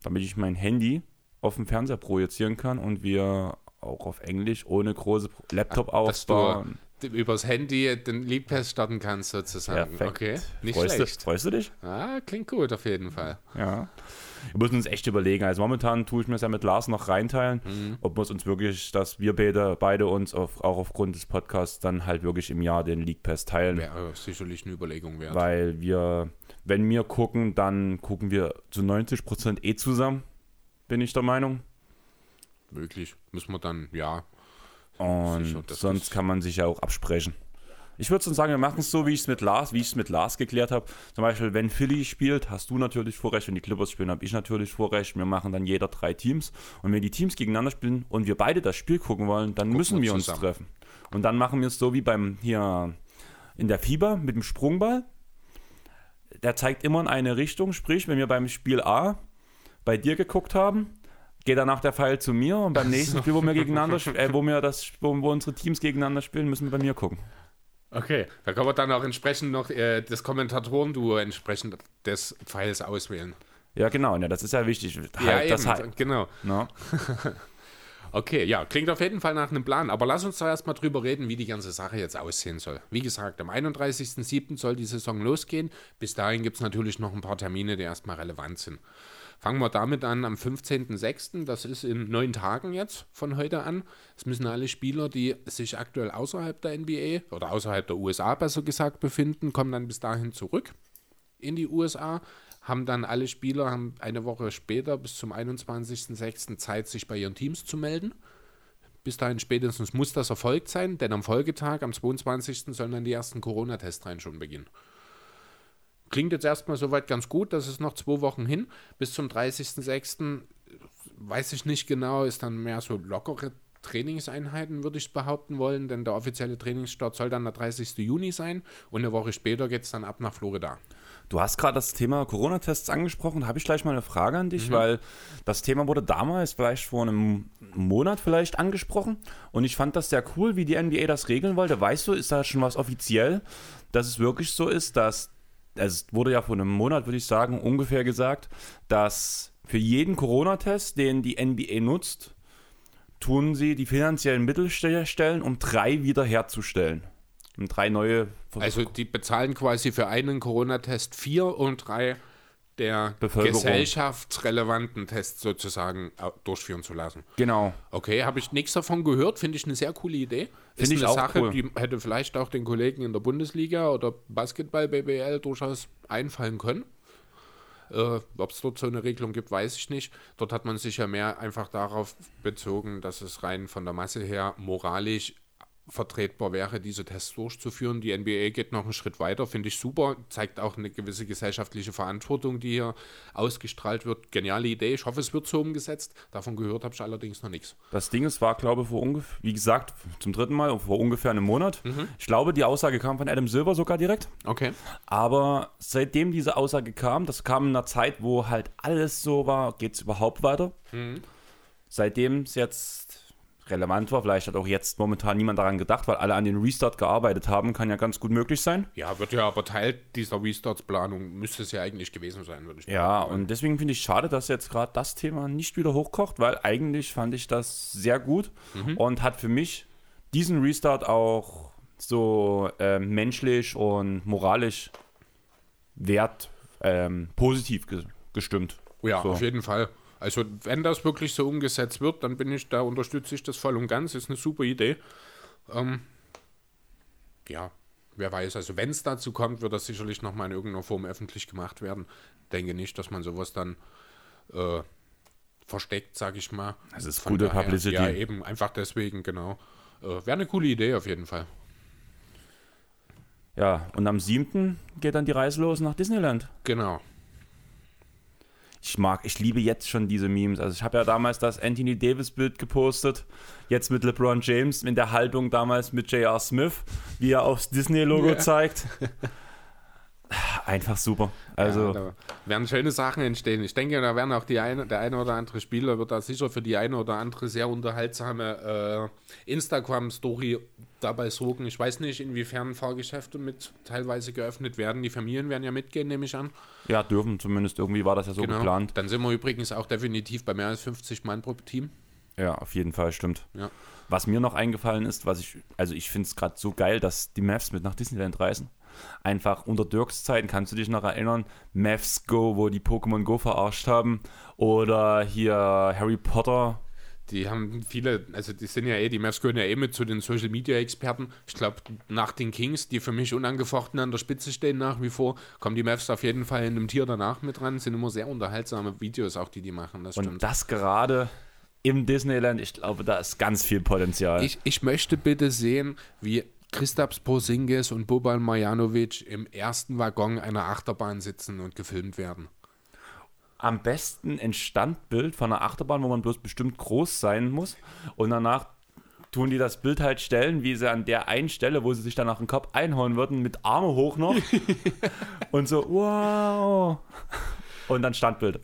damit ich mein Handy auf dem Fernseher projizieren kann und wir auch auf Englisch ohne große Laptop du aufbauen. Übers Handy den Pass starten kannst, sozusagen. Perfekt. Okay, nicht freust, schlecht. Du, freust du dich? Ah, klingt gut auf jeden Fall. Ja. Wir müssen uns echt überlegen. Also momentan tue ich mir das ja mit Lars noch reinteilen, Mhm. ob wir es uns wirklich, dass wir beide, beide uns auf, auch aufgrund des Podcasts dann halt wirklich im Jahr den League Pass teilen. Wäre sicherlich eine Überlegung wert. Weil wir, wenn wir gucken, dann gucken wir zu 90% eh zusammen, bin ich der Meinung. Möglich. Müssen wir dann, ja. Und Sicher, sonst kann man sich ja auch absprechen. Ich würde sagen, wir machen es so, wie ich es mit Lars, wie ich es mit Lars geklärt habe. Zum Beispiel, wenn Philly spielt, hast du natürlich Vorrecht, wenn die Clippers spielen, habe ich natürlich Vorrecht. Wir machen dann jeder drei Teams. Und wenn die Teams gegeneinander spielen und wir beide das Spiel gucken wollen, dann Gucken müssen wir uns treffen. Und dann machen wir es so wie beim hier in der Fieber mit dem Sprungball. Der zeigt immer in eine Richtung, sprich, wenn wir beim Spiel A bei dir geguckt haben, geht danach der Pfeil zu mir und beim nächsten Spiel, wo wir gegeneinander, äh, wo wir das, wo, wo unsere Teams gegeneinander spielen, müssen wir bei mir gucken. Okay, da kann man dann auch entsprechend noch äh, das Kommentatoren-Duo entsprechend des Pfeils auswählen. Ja, genau, ja, das ist ja wichtig. Ja, halt, eben, halt, genau. No? [LAUGHS] okay, ja, klingt auf jeden Fall nach einem Plan. Aber lass uns da erstmal drüber reden, wie die ganze Sache jetzt aussehen soll. Wie gesagt, am 31.07. soll die Saison losgehen. Bis dahin gibt es natürlich noch ein paar Termine, die erstmal relevant sind. Fangen wir damit an am 15.06., das ist in neun Tagen jetzt von heute an. Es müssen alle Spieler, die sich aktuell außerhalb der NBA oder außerhalb der USA besser gesagt befinden, kommen dann bis dahin zurück in die USA, haben dann alle Spieler haben eine Woche später bis zum 21.06. Zeit, sich bei ihren Teams zu melden. Bis dahin spätestens muss das erfolgt sein, denn am Folgetag, am 22. sollen dann die ersten Corona-Testreihen schon beginnen. Klingt jetzt erstmal soweit ganz gut, das ist noch zwei Wochen hin. Bis zum 30.06. weiß ich nicht genau, ist dann mehr so lockere Trainingseinheiten, würde ich behaupten wollen, denn der offizielle Trainingsstart soll dann der 30. Juni sein und eine Woche später geht es dann ab nach Florida. Du hast gerade das Thema Corona-Tests angesprochen. Da habe ich gleich mal eine Frage an dich, mhm. weil das Thema wurde damals vielleicht vor einem Monat vielleicht angesprochen und ich fand das sehr cool, wie die NBA das regeln wollte. Weißt du, ist da schon was offiziell, dass es wirklich so ist, dass es wurde ja vor einem Monat, würde ich sagen, ungefähr gesagt, dass für jeden Corona-Test, den die NBA nutzt, tun sie die finanziellen Mittel stellen, um drei wiederherzustellen. Um drei neue. Versuche. Also die bezahlen quasi für einen Corona-Test vier und drei der gesellschaftsrelevanten Tests sozusagen durchführen zu lassen. Genau. Okay, habe ich nichts davon gehört, finde ich eine sehr coole Idee. Finde ich eine auch Sache, cool. die hätte vielleicht auch den Kollegen in der Bundesliga oder Basketball BBL durchaus einfallen können. Äh, Ob es dort so eine Regelung gibt, weiß ich nicht. Dort hat man sich ja mehr einfach darauf bezogen, dass es rein von der Masse her moralisch vertretbar wäre, diese Tests durchzuführen. Die NBA geht noch einen Schritt weiter, finde ich super, zeigt auch eine gewisse gesellschaftliche Verantwortung, die hier ausgestrahlt wird. Geniale Idee, ich hoffe, es wird so umgesetzt. Davon gehört habe ich allerdings noch nichts. Das Ding ist, war, glaube ich, vor ungefähr, wie gesagt, zum dritten Mal, vor ungefähr einem Monat. Mhm. Ich glaube, die Aussage kam von Adam Silver sogar direkt. Okay. Aber seitdem diese Aussage kam, das kam in einer Zeit, wo halt alles so war, geht es überhaupt weiter. Mhm. Seitdem es jetzt relevant war. Vielleicht hat auch jetzt momentan niemand daran gedacht, weil alle an den Restart gearbeitet haben. Kann ja ganz gut möglich sein. Ja, wird ja aber Teil dieser Restarts-Planung, müsste es ja eigentlich gewesen sein, würde ich Ja, sagen. und deswegen finde ich schade, dass jetzt gerade das Thema nicht wieder hochkocht, weil eigentlich fand ich das sehr gut mhm. und hat für mich diesen Restart auch so äh, menschlich und moralisch wert ähm, positiv ge gestimmt. Ja, so. auf jeden Fall. Also wenn das wirklich so umgesetzt wird, dann bin ich da, unterstütze ich das voll und ganz, ist eine super Idee. Ähm, ja, wer weiß, also wenn es dazu kommt, wird das sicherlich nochmal in irgendeiner Form öffentlich gemacht werden. Denke nicht, dass man sowas dann äh, versteckt, sage ich mal. Das ist Von gute daher, Publicity. Ja, eben, einfach deswegen, genau. Äh, Wäre eine coole Idee auf jeden Fall. Ja, und am 7. geht dann die Reise los nach Disneyland. Genau ich mag, ich liebe jetzt schon diese Memes. Also ich habe ja damals das Anthony Davis Bild gepostet, jetzt mit LeBron James in der Haltung damals mit J.R. Smith, wie er aufs Disney-Logo yeah. zeigt. [LAUGHS] Einfach super. Also ja, werden schöne Sachen entstehen. Ich denke, da werden auch die eine, der eine oder andere Spieler wird da sicher für die eine oder andere sehr unterhaltsame äh, Instagram-Story dabei sorgen. Ich weiß nicht, inwiefern Fahrgeschäfte mit teilweise geöffnet werden. Die Familien werden ja mitgehen, nehme ich an. Ja, dürfen zumindest. Irgendwie war das ja so genau. geplant. Dann sind wir übrigens auch definitiv bei mehr als 50 Mann pro Team. Ja, auf jeden Fall, stimmt. Ja. Was mir noch eingefallen ist, was ich, also ich finde es gerade so geil, dass die Mavs mit nach Disneyland reisen einfach unter Dirks Zeiten, kannst du dich noch erinnern, Mavs Go, wo die Pokémon Go verarscht haben oder hier Harry Potter. Die haben viele, also die sind ja eh, die Mavs gehören ja eh mit zu den Social Media Experten. Ich glaube, nach den Kings, die für mich unangefochten an der Spitze stehen nach wie vor, kommen die Mavs auf jeden Fall in einem Tier danach mit dran. Sind immer sehr unterhaltsame Videos auch, die die machen. Das Und das gerade im Disneyland, ich glaube, da ist ganz viel Potenzial. Ich, ich möchte bitte sehen, wie Kristaps Porzingis und Boban Marjanovic im ersten Waggon einer Achterbahn sitzen und gefilmt werden. Am besten ein Standbild von einer Achterbahn, wo man bloß bestimmt groß sein muss. Und danach tun die das Bild halt stellen, wie sie an der einen Stelle, wo sie sich dann nach dem Kopf einhauen würden, mit Arme hoch noch. [LAUGHS] und so, wow. Und dann Standbild.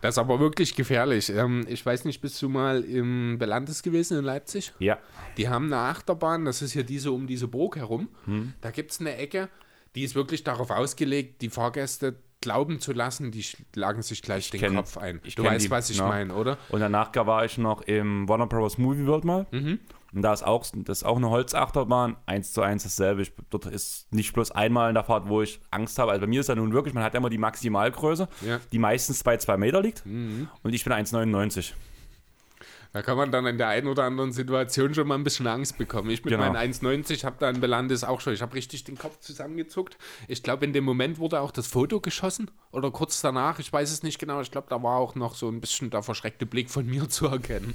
Das ist aber wirklich gefährlich. Ähm, ich weiß nicht, bist du mal im Belandes gewesen in Leipzig? Ja. Die haben eine Achterbahn, das ist hier diese um diese Burg herum. Hm. Da gibt es eine Ecke, die ist wirklich darauf ausgelegt, die Fahrgäste glauben zu lassen, die schlagen sich gleich den kenn- Kopf ein. ich Du weißt, die, was ich ja. meine, oder? Und danach war ich noch im Warner Bros. Movie World mal. Und da ist auch, das ist auch eine Holzachterbahn, eins zu eins dasselbe. Ich, dort ist nicht bloß einmal in der Fahrt, wo ich Angst habe. Also bei mir ist ja nun wirklich, man hat ja immer die Maximalgröße, Ja. die meistens bei zwei Meter liegt. Und ich bin 1,99. Da kann man dann in der einen oder anderen Situation schon mal ein bisschen Angst bekommen. Ich mit Genau. meinen 1,90 habe da in Belandes auch schon. Ich habe richtig den Kopf zusammengezuckt. Ich glaube, in dem Moment wurde auch das Foto geschossen oder kurz danach. Ich weiß es nicht genau. Ich glaube, da war auch noch so ein bisschen der verschreckte Blick von [LAUGHS] mir zu erkennen.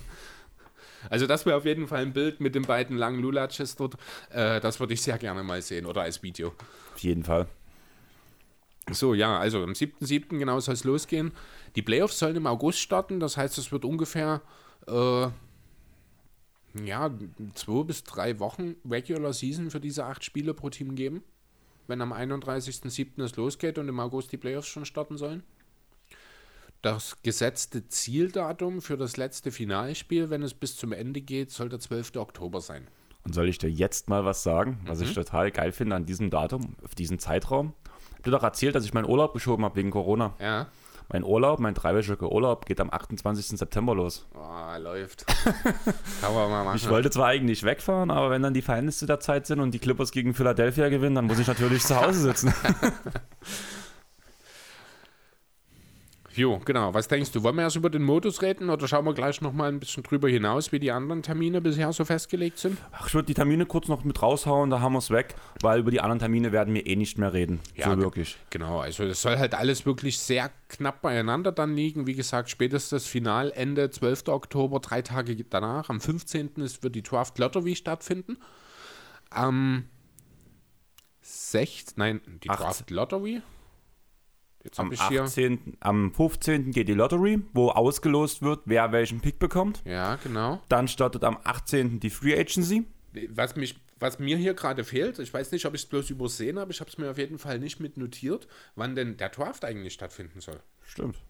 Also das wäre auf jeden Fall ein Bild mit den beiden langen Lulatches dort. Äh, das würde ich sehr gerne mal sehen oder als Video. Auf jeden Fall. So, ja, also am 7.7. genau soll es losgehen. Die Playoffs sollen im August starten, das heißt, es wird ungefähr äh, ja, zwei bis drei Wochen Regular Season für diese acht Spiele pro Team geben. Wenn am 31.7. es losgeht und im August die Playoffs schon starten sollen. Das gesetzte Zieldatum für das letzte Finalspiel, wenn es bis zum Ende geht, soll der 12. Oktober sein. Und soll ich dir jetzt mal was sagen, was ich total geil finde an diesem Datum, auf diesem Zeitraum? Ich hab dir doch erzählt, dass ich meinen Urlaub geschoben habe wegen Corona. Ja. Mein Urlaub, mein dreiwöchiger Urlaub geht am 28. September los. Oh, läuft. [LAUGHS] Kann man mal machen. Ich wollte zwar eigentlich wegfahren, aber wenn dann die zu der Zeit sind und die Clippers gegen Philadelphia gewinnen, dann muss ich natürlich zu Hause sitzen. [LAUGHS] Jo, genau. Was denkst du? Wollen wir erst über den Modus reden oder schauen wir gleich nochmal ein bisschen drüber hinaus, wie die anderen Termine bisher so festgelegt sind? Ach, ich würde die Termine kurz noch mit raushauen, da haben wir es weg, weil über die anderen Termine werden wir eh nicht mehr reden. so ge- wirklich. Genau, also es soll halt alles wirklich sehr knapp beieinander dann liegen. Wie gesagt, spätestens Finalende 12. Oktober, drei Tage danach. Am 15. ist, wird die Draft Lottery stattfinden. Am 6. Nein, die Acht- Draft Lottery. Jetzt Am, habe ich hier. 18., am 15. geht die Lottery, wo ausgelost wird, wer welchen Pick bekommt. Ja, genau. Dann startet am 18. die Free Agency. Was, mich, was mir hier gerade fehlt, ich weiß nicht, ob ich es bloß übersehen habe, ich habe es mir auf jeden Fall nicht mit notiert, wann denn der Draft eigentlich stattfinden soll. Stimmt.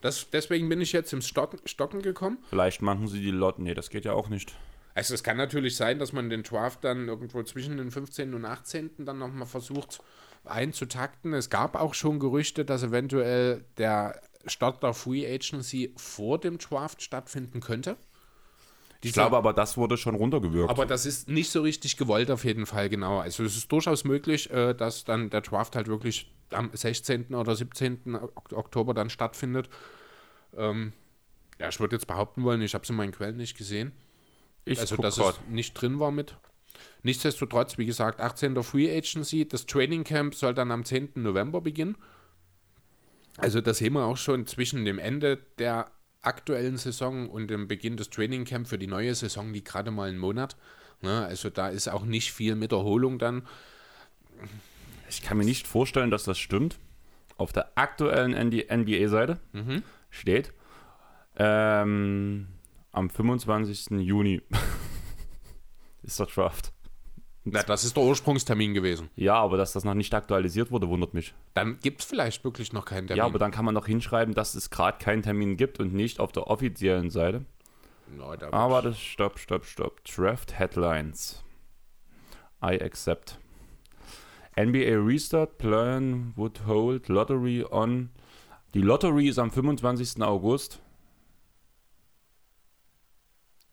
Das, deswegen bin ich jetzt im Stocken, Stocken gekommen. Vielleicht machen sie die Lot. Nee, das geht ja auch nicht. Also es kann natürlich sein, dass man den Draft dann irgendwo zwischen den 15. und 18. dann nochmal versucht einzutakten. Es gab auch schon Gerüchte, dass eventuell der Start der Free Agency vor dem Draft stattfinden könnte. Ich glaube aber, das wurde schon runtergewirkt. Aber das ist nicht so richtig gewollt auf jeden Fall, genau. Also es ist durchaus möglich, äh, dass dann der Draft halt wirklich am 16. oder 17. Ok- Oktober dann stattfindet. Ähm, ja, ich würde jetzt behaupten wollen, ich habe es in meinen Quellen nicht gesehen. ich Also, dass es nicht drin war mit. Nichtsdestotrotz, wie gesagt, 18. Free Agency. Das Training Camp soll dann am 10. November beginnen. Also, das sehen wir auch schon zwischen dem Ende der aktuellen Saison und dem Beginn des Training Camp für die neue Saison, die gerade mal einen Monat. Ne, also, da ist auch nicht viel mit Erholung dann. Ich kann mir nicht vorstellen, dass das stimmt. Auf der aktuellen NBA-Seite Mhm. steht ähm, am 25. Juni [LAUGHS] ist der Draft. Na, das ist der Ursprungstermin gewesen. Ja, aber dass das noch nicht aktualisiert wurde, wundert mich. Dann gibt es vielleicht wirklich noch keinen Termin. Ja, aber dann kann man noch hinschreiben, dass es gerade keinen Termin gibt und nicht auf der offiziellen Seite. Da Aber das stopp, stopp, stopp. Draft Headlines. I accept. NBA Restart Plan would hold Lottery on. Die Lottery ist am 25. August.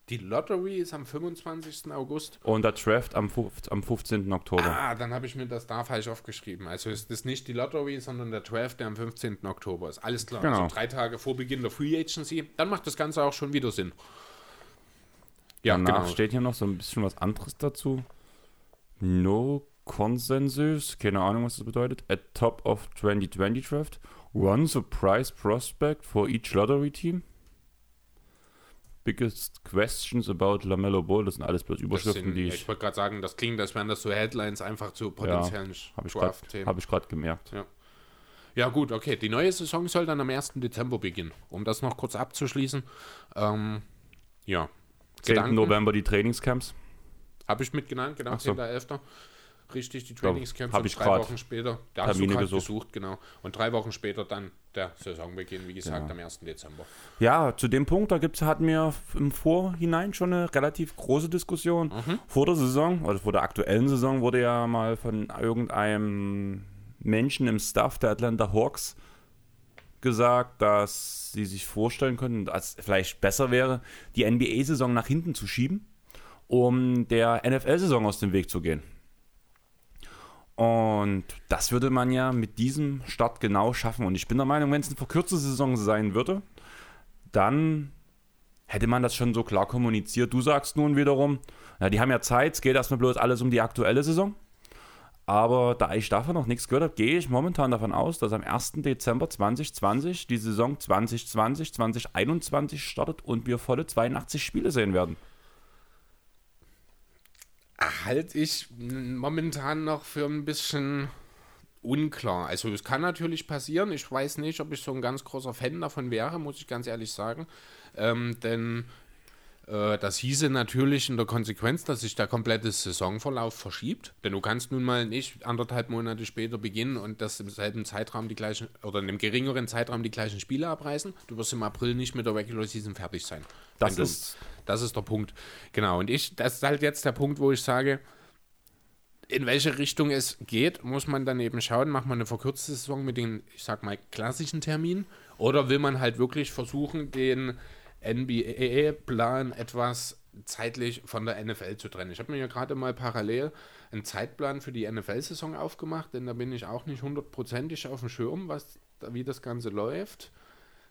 Die Lottery ist am 25. August. Und der Draft am, am 15. Oktober. Ah, dann habe ich mir das da falsch aufgeschrieben. Also ist das nicht die Lottery, sondern der Draft, der am 15. Oktober ist. Alles klar. Genau. Also drei Tage vor Beginn der Free Agency. Dann macht das Ganze auch schon wieder Sinn. Ja, Danach genau. steht hier noch so ein bisschen was anderes dazu. No Consensus, keine Ahnung, was das bedeutet. At top of 2020 Draft. One surprise prospect for each lottery team. Biggest questions about LaMelo Ball. Das sind alles bloß Überschriften, sind, die ich. ich. wollte gerade sagen, das klingt, als wären das so Headlines einfach zu potenziellen Habe ich gerade Draft-Themen. hab ich grad gemerkt. Ja, gut, okay. Die neue Saison soll dann am 1. Dezember beginnen. Um das noch kurz abzuschließen. Ähm, ja. 10. November die Trainingscamps. Habe ich mitgenannt, genau, so. 10.11. Richtig, die Trainingscamps. hab und ich drei Wochen später. Da hast du Termine grad gesucht. gesucht, genau. Und drei Wochen später dann der Saisonbeginn, wie gesagt, Ja. am 1. Dezember. Ja, zu dem Punkt, da gibt's, hatten wir im Vorhinein schon eine relativ große Diskussion. Vor der Saison, also vor der aktuellen Saison, wurde ja mal von irgendeinem Menschen im Staff der Atlanta Hawks gesagt, dass sie sich vorstellen könnten, dass es vielleicht besser wäre, die NBA-Saison nach hinten zu schieben, um der NFL-Saison aus dem Weg zu gehen. Und das würde man ja mit diesem Start genau schaffen. Und ich bin der Meinung, wenn es eine verkürzte Saison sein würde, dann hätte man das schon so klar kommuniziert. Du sagst nun wiederum, ja, die haben ja Zeit, es geht erstmal bloß alles um die aktuelle Saison. Aber da ich davon noch nichts gehört habe, gehe ich momentan davon aus, dass am 1. Dezember 2020 die Saison 2020, 2021 startet und wir volle 82 Spiele sehen werden. Halte ich momentan noch für ein bisschen unklar. Also es kann natürlich passieren. Ich weiß nicht, ob ich so ein ganz großer Fan davon wäre, muss ich ganz ehrlich sagen. Ähm, denn äh, das hieße natürlich in der Konsequenz, dass sich der komplette Saisonverlauf verschiebt. Denn du kannst nun mal nicht anderthalb Monate später beginnen und das im selben Zeitraum die gleichen oder in einem geringeren Zeitraum die gleichen Spiele abreißen. Du wirst im April nicht mit der Regular Season fertig sein. Das ist das ist der Punkt. Genau. Und ich, das ist halt jetzt der Punkt, wo ich sage, in welche Richtung es geht, muss man dann eben schauen, macht man eine verkürzte Saison mit den, ich sag mal, klassischen Terminen oder will man halt wirklich versuchen, den NBA-Plan etwas zeitlich von der NFL zu trennen. Ich habe mir ja gerade mal parallel einen Zeitplan für die NFL-Saison aufgemacht, denn da bin ich auch nicht hundertprozentig auf dem Schirm, was, wie das Ganze läuft.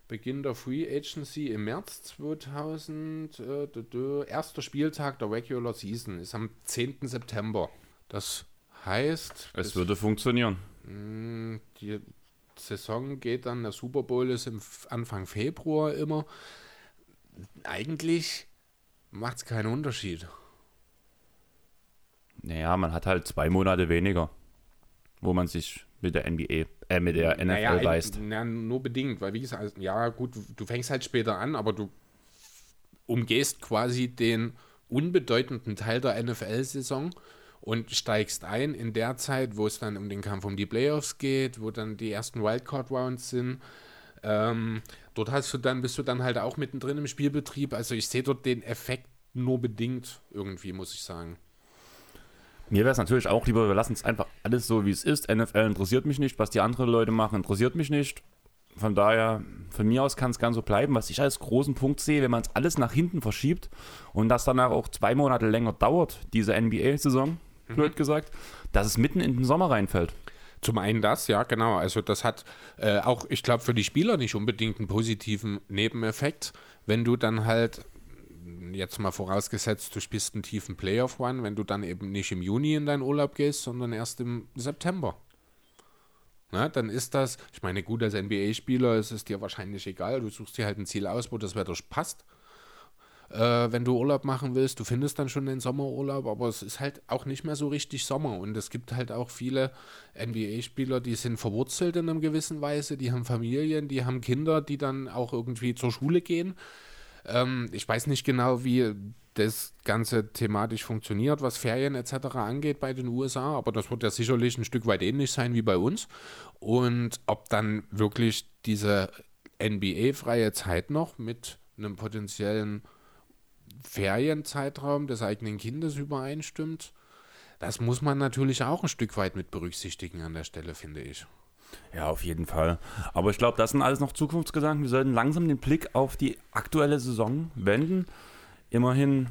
Beginn der Free Agency im März 2000, äh, dö, dö, erster Spieltag der Regular Season ist am 10. September. Das heißt, Es bis- würde funktionieren. mh, die Saison geht dann, der Super Bowl ist im Anfang Februar immer. Eigentlich macht es keinen Unterschied. Naja, man hat halt zwei Monate weniger, wo man sich mit der NBA, äh, mit der NFL naja, beißt. Na, nur bedingt, weil wie gesagt, also, ja gut, du, du fängst halt später an, aber du umgehst quasi den unbedeutenden Teil der NFL-Saison und steigst ein in der Zeit, wo es dann um den Kampf um die Playoffs geht, wo dann die ersten Wildcard-Rounds sind. Ähm, dort hast du dann, bist du dann halt auch mittendrin im Spielbetrieb. Also ich sehe dort den Effekt nur bedingt irgendwie, muss ich sagen. Mir wäre es natürlich auch lieber, wir lassen es einfach alles so, wie es ist. NFL interessiert mich nicht, was die anderen Leute machen, interessiert mich nicht. Von daher, von mir aus kann es gern so bleiben. Was ich als großen Punkt sehe, wenn man es alles nach hinten verschiebt und das danach auch zwei Monate länger dauert, diese NBA-Saison, blöd gesagt, dass es mitten in den Sommer reinfällt. Zum einen das, ja, genau. Also das hat äh, auch, ich glaube, für die Spieler nicht unbedingt einen positiven Nebeneffekt, wenn du dann halt, jetzt mal vorausgesetzt, du spielst einen tiefen Playoff-Run, wenn du dann eben nicht im Juni in deinen Urlaub gehst, sondern erst im September. Na, dann ist das, ich meine, gut, als NBA-Spieler ist es dir wahrscheinlich egal, du suchst dir halt ein Ziel aus, wo das Wetter passt. Äh, wenn du Urlaub machen willst, du findest dann schon den Sommerurlaub, aber es ist halt auch nicht mehr so richtig Sommer. Und es gibt halt auch viele NBA-Spieler, die sind verwurzelt in einer gewissen Weise, die haben Familien, die haben Kinder, die dann auch irgendwie zur Schule gehen. Ähm, ich weiß nicht genau, wie das Ganze thematisch funktioniert, was Ferien etc. angeht bei den USA, aber das wird ja sicherlich ein Stück weit ähnlich sein wie bei uns. Und ob dann wirklich diese NBA-freie Zeit noch mit einem potenziellen Ferienzeitraum des eigenen Kindes übereinstimmt, das muss man natürlich auch ein Stück weit mit berücksichtigen an der Stelle, finde ich. Ja, auf jeden Fall. Aber ich glaube, das sind alles noch Zukunftsgedanken. Wir sollten langsam den Blick auf die aktuelle Saison wenden. Immerhin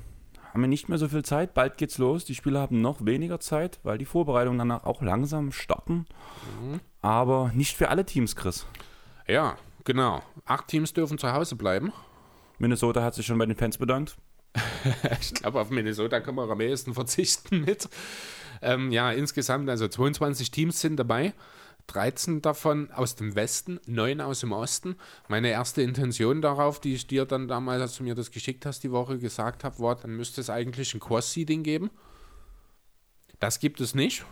haben wir nicht mehr so viel Zeit. Bald geht's los. Die Spieler haben noch weniger Zeit, weil die Vorbereitungen danach auch langsam starten. Aber nicht für alle Teams, Chris. Ja, genau. Acht Teams dürfen zu Hause bleiben. Minnesota hat sich schon bei den Fans bedankt. [LAUGHS] Ich glaube, auf Minnesota können wir am ehesten verzichten mit. Ähm, ja, insgesamt, also 22 Teams sind dabei. 13 davon aus dem Westen, 9 aus dem Osten. Meine erste Intention darauf, die ich dir dann damals, als du mir das geschickt hast, die Woche gesagt habe, war, dann müsste es eigentlich ein Cross-Seeding geben. Das gibt es nicht.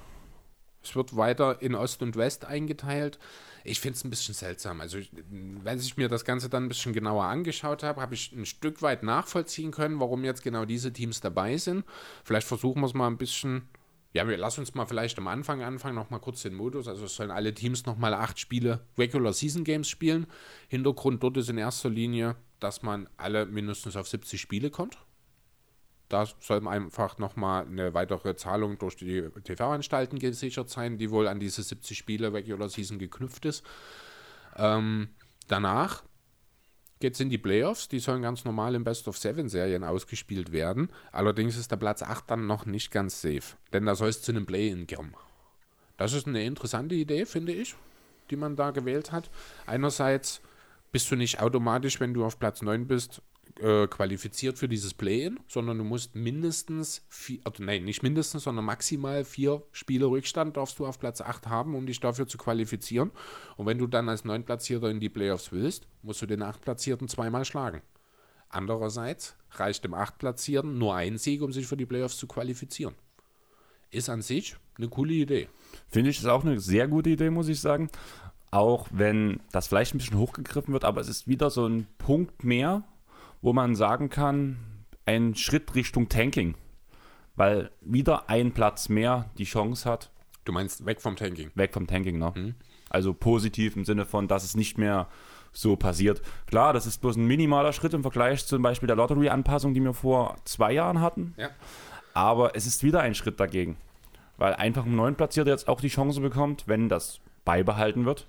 Es wird weiter in Ost und West eingeteilt. Ich finde es ein bisschen seltsam. Also, wenn ich mir das Ganze dann ein bisschen genauer angeschaut habe, habe ich ein Stück weit nachvollziehen können, warum jetzt genau diese Teams dabei sind. Vielleicht versuchen wir es mal ein bisschen. Ja, wir lassen uns mal vielleicht am Anfang anfangen, nochmal kurz den Modus. Also es sollen alle Teams nochmal acht Spiele Regular Season Games spielen. Hintergrund dort ist in erster Linie, dass man alle mindestens auf 70 Spiele kommt. Da soll einfach nochmal eine weitere Zahlung durch die TV-Anstalten gesichert sein, die wohl an diese 70 Spiele Regular Season geknüpft ist. Ähm, danach geht es in die Playoffs. Die sollen ganz normal in Best of Seven Serien ausgespielt werden. Allerdings ist der Platz 8 dann noch nicht ganz safe, denn da soll es zu einem Play-In gehen. Das ist eine interessante Idee, finde ich, die man da gewählt hat. Einerseits bist du nicht automatisch, wenn du auf Platz 9 bist, äh, qualifiziert für dieses Play-In, sondern du musst mindestens vier, also nein, nicht mindestens, sondern maximal vier Spiele Rückstand darfst du auf Platz 8 haben, um dich dafür zu qualifizieren. Und wenn du dann als Neunplatzierter in die Playoffs willst, musst du den Achtplatzierten zweimal schlagen. Andererseits reicht dem Achtplatzierten nur ein Sieg, um sich für die Playoffs zu qualifizieren. Ist an sich eine coole Idee. Finde ich, ist auch eine sehr gute Idee, muss ich sagen. Auch wenn das vielleicht ein bisschen hochgegriffen wird, aber es ist wieder so ein Punkt mehr, wo man sagen kann, ein Schritt Richtung Tanking. Weil wieder ein Platz mehr die Chance hat. Du meinst weg vom Tanking? Weg vom Tanking, ne? Mhm. Also positiv im Sinne von, dass es nicht mehr so passiert. Klar, das ist bloß ein minimaler Schritt im Vergleich zum Beispiel der Lottery-Anpassung, die wir vor zwei Jahren hatten. Ja. Aber es ist wieder ein Schritt dagegen. Weil einfach ein neuen Platzierter jetzt auch die Chance bekommt, wenn das beibehalten wird,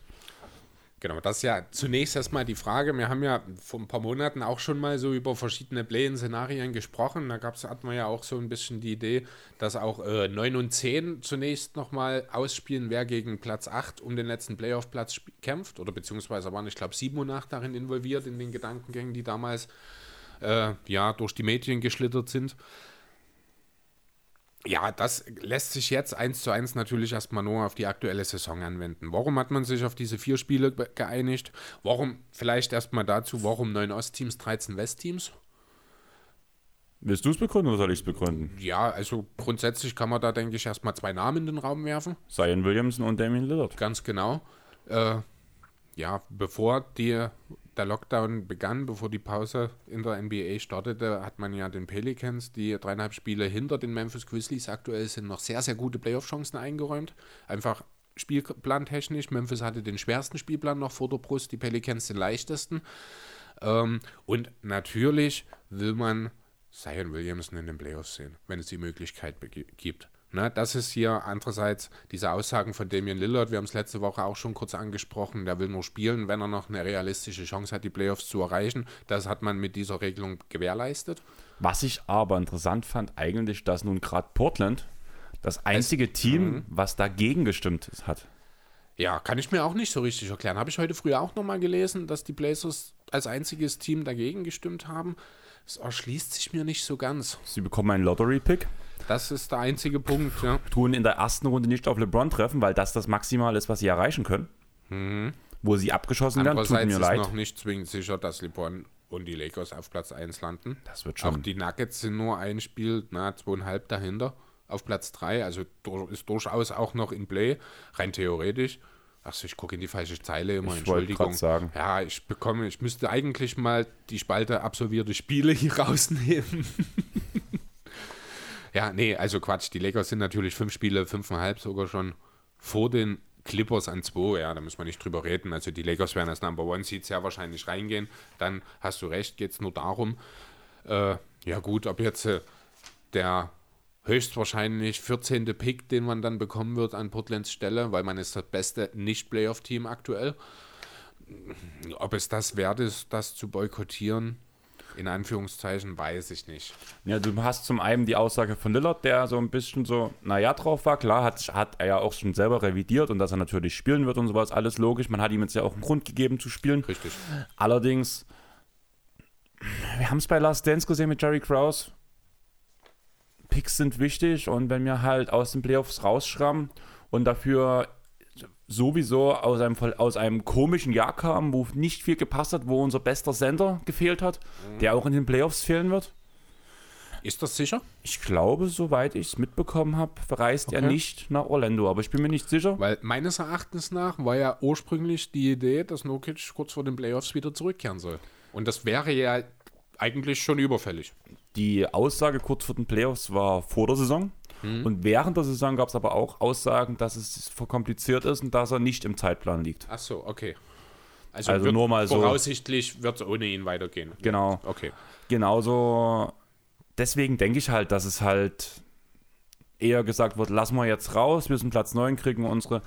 Genau, das ist ja zunächst erstmal die Frage. Wir haben ja vor ein paar Monaten auch schon mal so über verschiedene Play-in-Szenarien gesprochen. Da gab's, hat man ja auch so ein bisschen die Idee, dass auch äh, 9 und 10 zunächst nochmal ausspielen, wer gegen Platz 8 um den letzten Playoff-Platz kämpft. Oder beziehungsweise waren, ich glaube, 7 und 8 darin involviert in den Gedankengängen, die damals äh, ja, durch die Medien geschlittert sind. Ja, das lässt sich jetzt eins zu eins natürlich erstmal nur auf die aktuelle Saison anwenden. Warum hat man sich auf diese vier Spiele geeinigt? Warum, vielleicht erstmal dazu, warum neun Ostteams, 13 Westteams? Willst du es begründen oder soll ich es begründen? Ja, also grundsätzlich kann man da, denke ich, erstmal zwei Namen in den Raum werfen. Zion Williamson und Damien Lillard. Ganz genau. Äh, ja, bevor die der Lockdown begann, bevor die Pause in der NBA startete, hat man ja den Pelicans, die dreieinhalb Spiele hinter den Memphis Grizzlies aktuell sind, noch sehr, sehr gute Playoff-Chancen eingeräumt. Einfach spielplantechnisch. Memphis hatte den schwersten Spielplan noch vor der Brust, die Pelicans den leichtesten. Ähm, und natürlich will man Zion Williamson in den Playoffs sehen, wenn es die Möglichkeit gibt. Ne, das ist hier andererseits diese Aussagen von Damian Lillard, wir haben es letzte Woche auch schon kurz angesprochen, der will nur spielen, wenn er noch eine realistische Chance hat, die Playoffs zu erreichen. Das hat man mit dieser Regelung gewährleistet. Was ich aber interessant fand, eigentlich, dass nun gerade Portland das einzige es, Team, mh. was dagegen gestimmt hat. Ja, kann ich mir auch nicht so richtig erklären. Habe ich heute früher auch nochmal gelesen, dass die Blazers als einziges Team dagegen gestimmt haben. Das erschließt sich mir nicht so ganz. Sie bekommen einen Lottery-Pick. Das ist der einzige Punkt, ja. Tun in der ersten Runde nicht auf LeBron treffen, weil das das Maximal ist, was sie erreichen können. Mhm. Wo sie abgeschossen werden, tut mir ist leid. noch nicht zwingend sicher, dass LeBron und die Lakers auf Platz 1 landen. Das wird schon. Auch die Nuggets sind nur ein Spiel, na, zweieinhalb dahinter auf Platz 3. Also ist durchaus auch noch in Play, rein theoretisch. Achso, ich gucke in die falsche Zeile immer, ich Entschuldigung. Sagen. Ja, ich bekomme, ich müsste eigentlich mal die Spalte absolvierte Spiele hier [LAUGHS] rausnehmen. Ja, nee, also Quatsch. Die Lakers sind natürlich fünf Spiele, fünfeinhalb sogar schon vor den Clippers an zwei. Ja, da muss man nicht drüber reden. Also die Lakers werden als Number One Seed sehr wahrscheinlich reingehen. Dann hast du recht, geht es nur darum, äh, ja gut, ob jetzt äh, der höchstwahrscheinlich 14. Pick, den man dann bekommen wird an Portlands Stelle, weil man ist das beste Nicht-Playoff-Team aktuell. Ob es das wert ist, das zu boykottieren, in Anführungszeichen weiß ich nicht. Ja, du hast zum einen die Aussage von Lillard, der so ein bisschen so, naja, drauf war. Klar, hat, hat er ja auch schon selber revidiert und dass er natürlich spielen wird und sowas, alles logisch. Man hat ihm jetzt ja auch einen Grund gegeben zu spielen. Richtig. Allerdings, wir haben es bei Last Dance gesehen mit Jerry Krause. Picks sind wichtig und wenn wir halt aus den Playoffs rausschrammen und dafür sowieso aus einem, aus einem komischen Jahr kam, wo nicht viel gepasst hat, wo unser bester Sender gefehlt hat, der auch in den Playoffs fehlen wird. Ist das sicher? Ich glaube, soweit ich es mitbekommen habe, reist er Okay. nicht nach Orlando, aber ich bin mir nicht sicher. Weil meines Erachtens nach war ja ursprünglich die Idee, dass Nokic kurz vor den Playoffs wieder zurückkehren soll. Und das wäre ja eigentlich schon überfällig. Die Aussage kurz vor den Playoffs war vor der Saison. Und während der Saison gab es aber auch Aussagen, dass es verkompliziert ist und dass er nicht im Zeitplan liegt. Ach so, okay. Also, Also nur mal so- voraussichtlich wird es ohne ihn weitergehen. Genau. Okay. Genauso, deswegen denke ich halt, dass es halt eher gesagt wird, lass mal jetzt raus, wir sind Platz 9, kriegen unsere,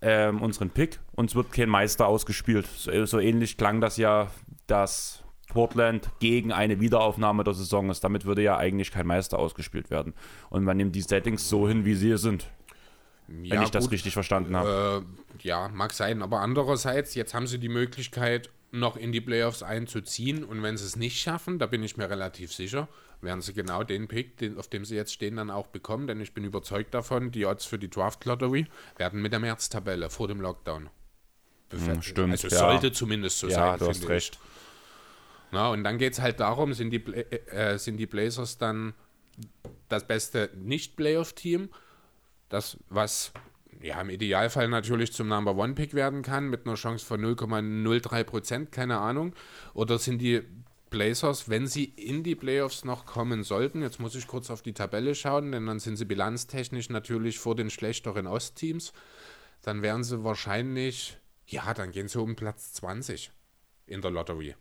ähm, unseren Pick und es wird kein Meister ausgespielt. So, so ähnlich klang das ja, dass Portland gegen eine Wiederaufnahme der Saison ist. Damit würde ja eigentlich kein Meister ausgespielt werden. Und man nimmt die Settings so hin, wie sie sind, wenn Ja, ich das gut. richtig verstanden habe. Äh, ja, mag sein, aber andererseits, jetzt haben sie die Möglichkeit, noch in die Playoffs einzuziehen und wenn sie es nicht schaffen, da bin ich mir relativ sicher, werden sie genau den Pick, den, auf dem sie jetzt stehen, dann auch bekommen, denn ich bin überzeugt davon, die Odds für die Draft Lottery werden mit der März-Tabelle vor dem Lockdown. befestigt. stimmt, Also ja. sollte zumindest so Ja, sein. du hast finde ich. Na, und dann geht es halt darum, sind die, Bla- äh, sind die Blazers dann das beste Nicht-Playoff-Team, das was ja im Idealfall natürlich zum Number One Pick werden kann, mit einer Chance von 0,03 Prozent, keine Ahnung. Oder sind die Blazers, wenn sie in die Playoffs noch kommen sollten, jetzt muss ich kurz auf die Tabelle schauen, denn dann sind sie bilanztechnisch natürlich vor den schlechteren Ostteams, dann wären sie wahrscheinlich, ja, dann gehen sie um Platz 20 in der Lottery.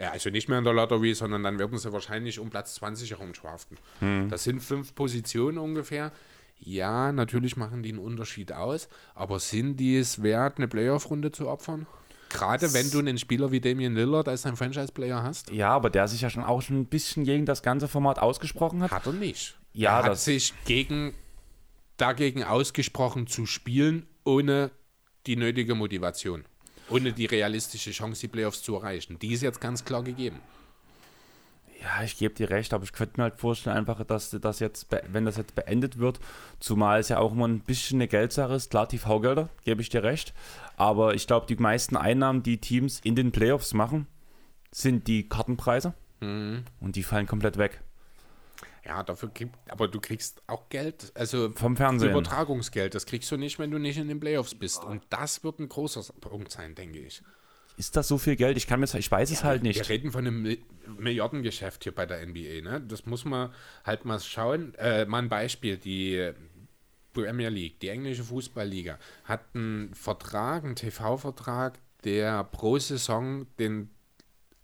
Ja, also nicht mehr in der Lottery, sondern dann werden sie wahrscheinlich um Platz 20 herumschwaften. Das sind fünf Positionen ungefähr. Ja, natürlich machen die einen Unterschied aus, aber sind die es wert, eine Playoff-Runde zu opfern? Gerade wenn du einen Spieler wie Damian Lillard als dein Franchise-Player hast? Ja, aber der sich ja schon auch schon ein bisschen gegen das ganze Format ausgesprochen hat. Hat er nicht. Ja, er hat sich gegen, dagegen ausgesprochen zu spielen, ohne die nötige Motivation. Ohne die realistische Chance, die Playoffs zu erreichen. Die ist jetzt ganz klar gegeben. Ja, ich gebe dir recht, aber ich könnte mir halt vorstellen, einfach, dass das jetzt, wenn das jetzt beendet wird, zumal es ja auch immer ein bisschen eine Geldsache ist, klar, TV-Gelder, gebe ich dir recht. Aber ich glaube, die meisten Einnahmen, die Teams in den Playoffs machen, sind die Kartenpreise Mhm. und die fallen komplett weg. Ja, dafür gibt, aber du kriegst auch Geld, also Vom Fernsehen. Übertragungsgeld, das kriegst du nicht, wenn du nicht in den Playoffs bist. Und das wird ein großer Punkt sein, denke ich. Ist das so viel Geld? Ich kann mir, ich weiß es halt Wir nicht. reden von einem Mi- Milliardengeschäft hier bei der NBA, ne? Das muss man halt mal schauen. Äh, mal ein Beispiel, die Premier League, die englische Fußballliga, hat einen Vertrag, einen TV-Vertrag, der pro Saison den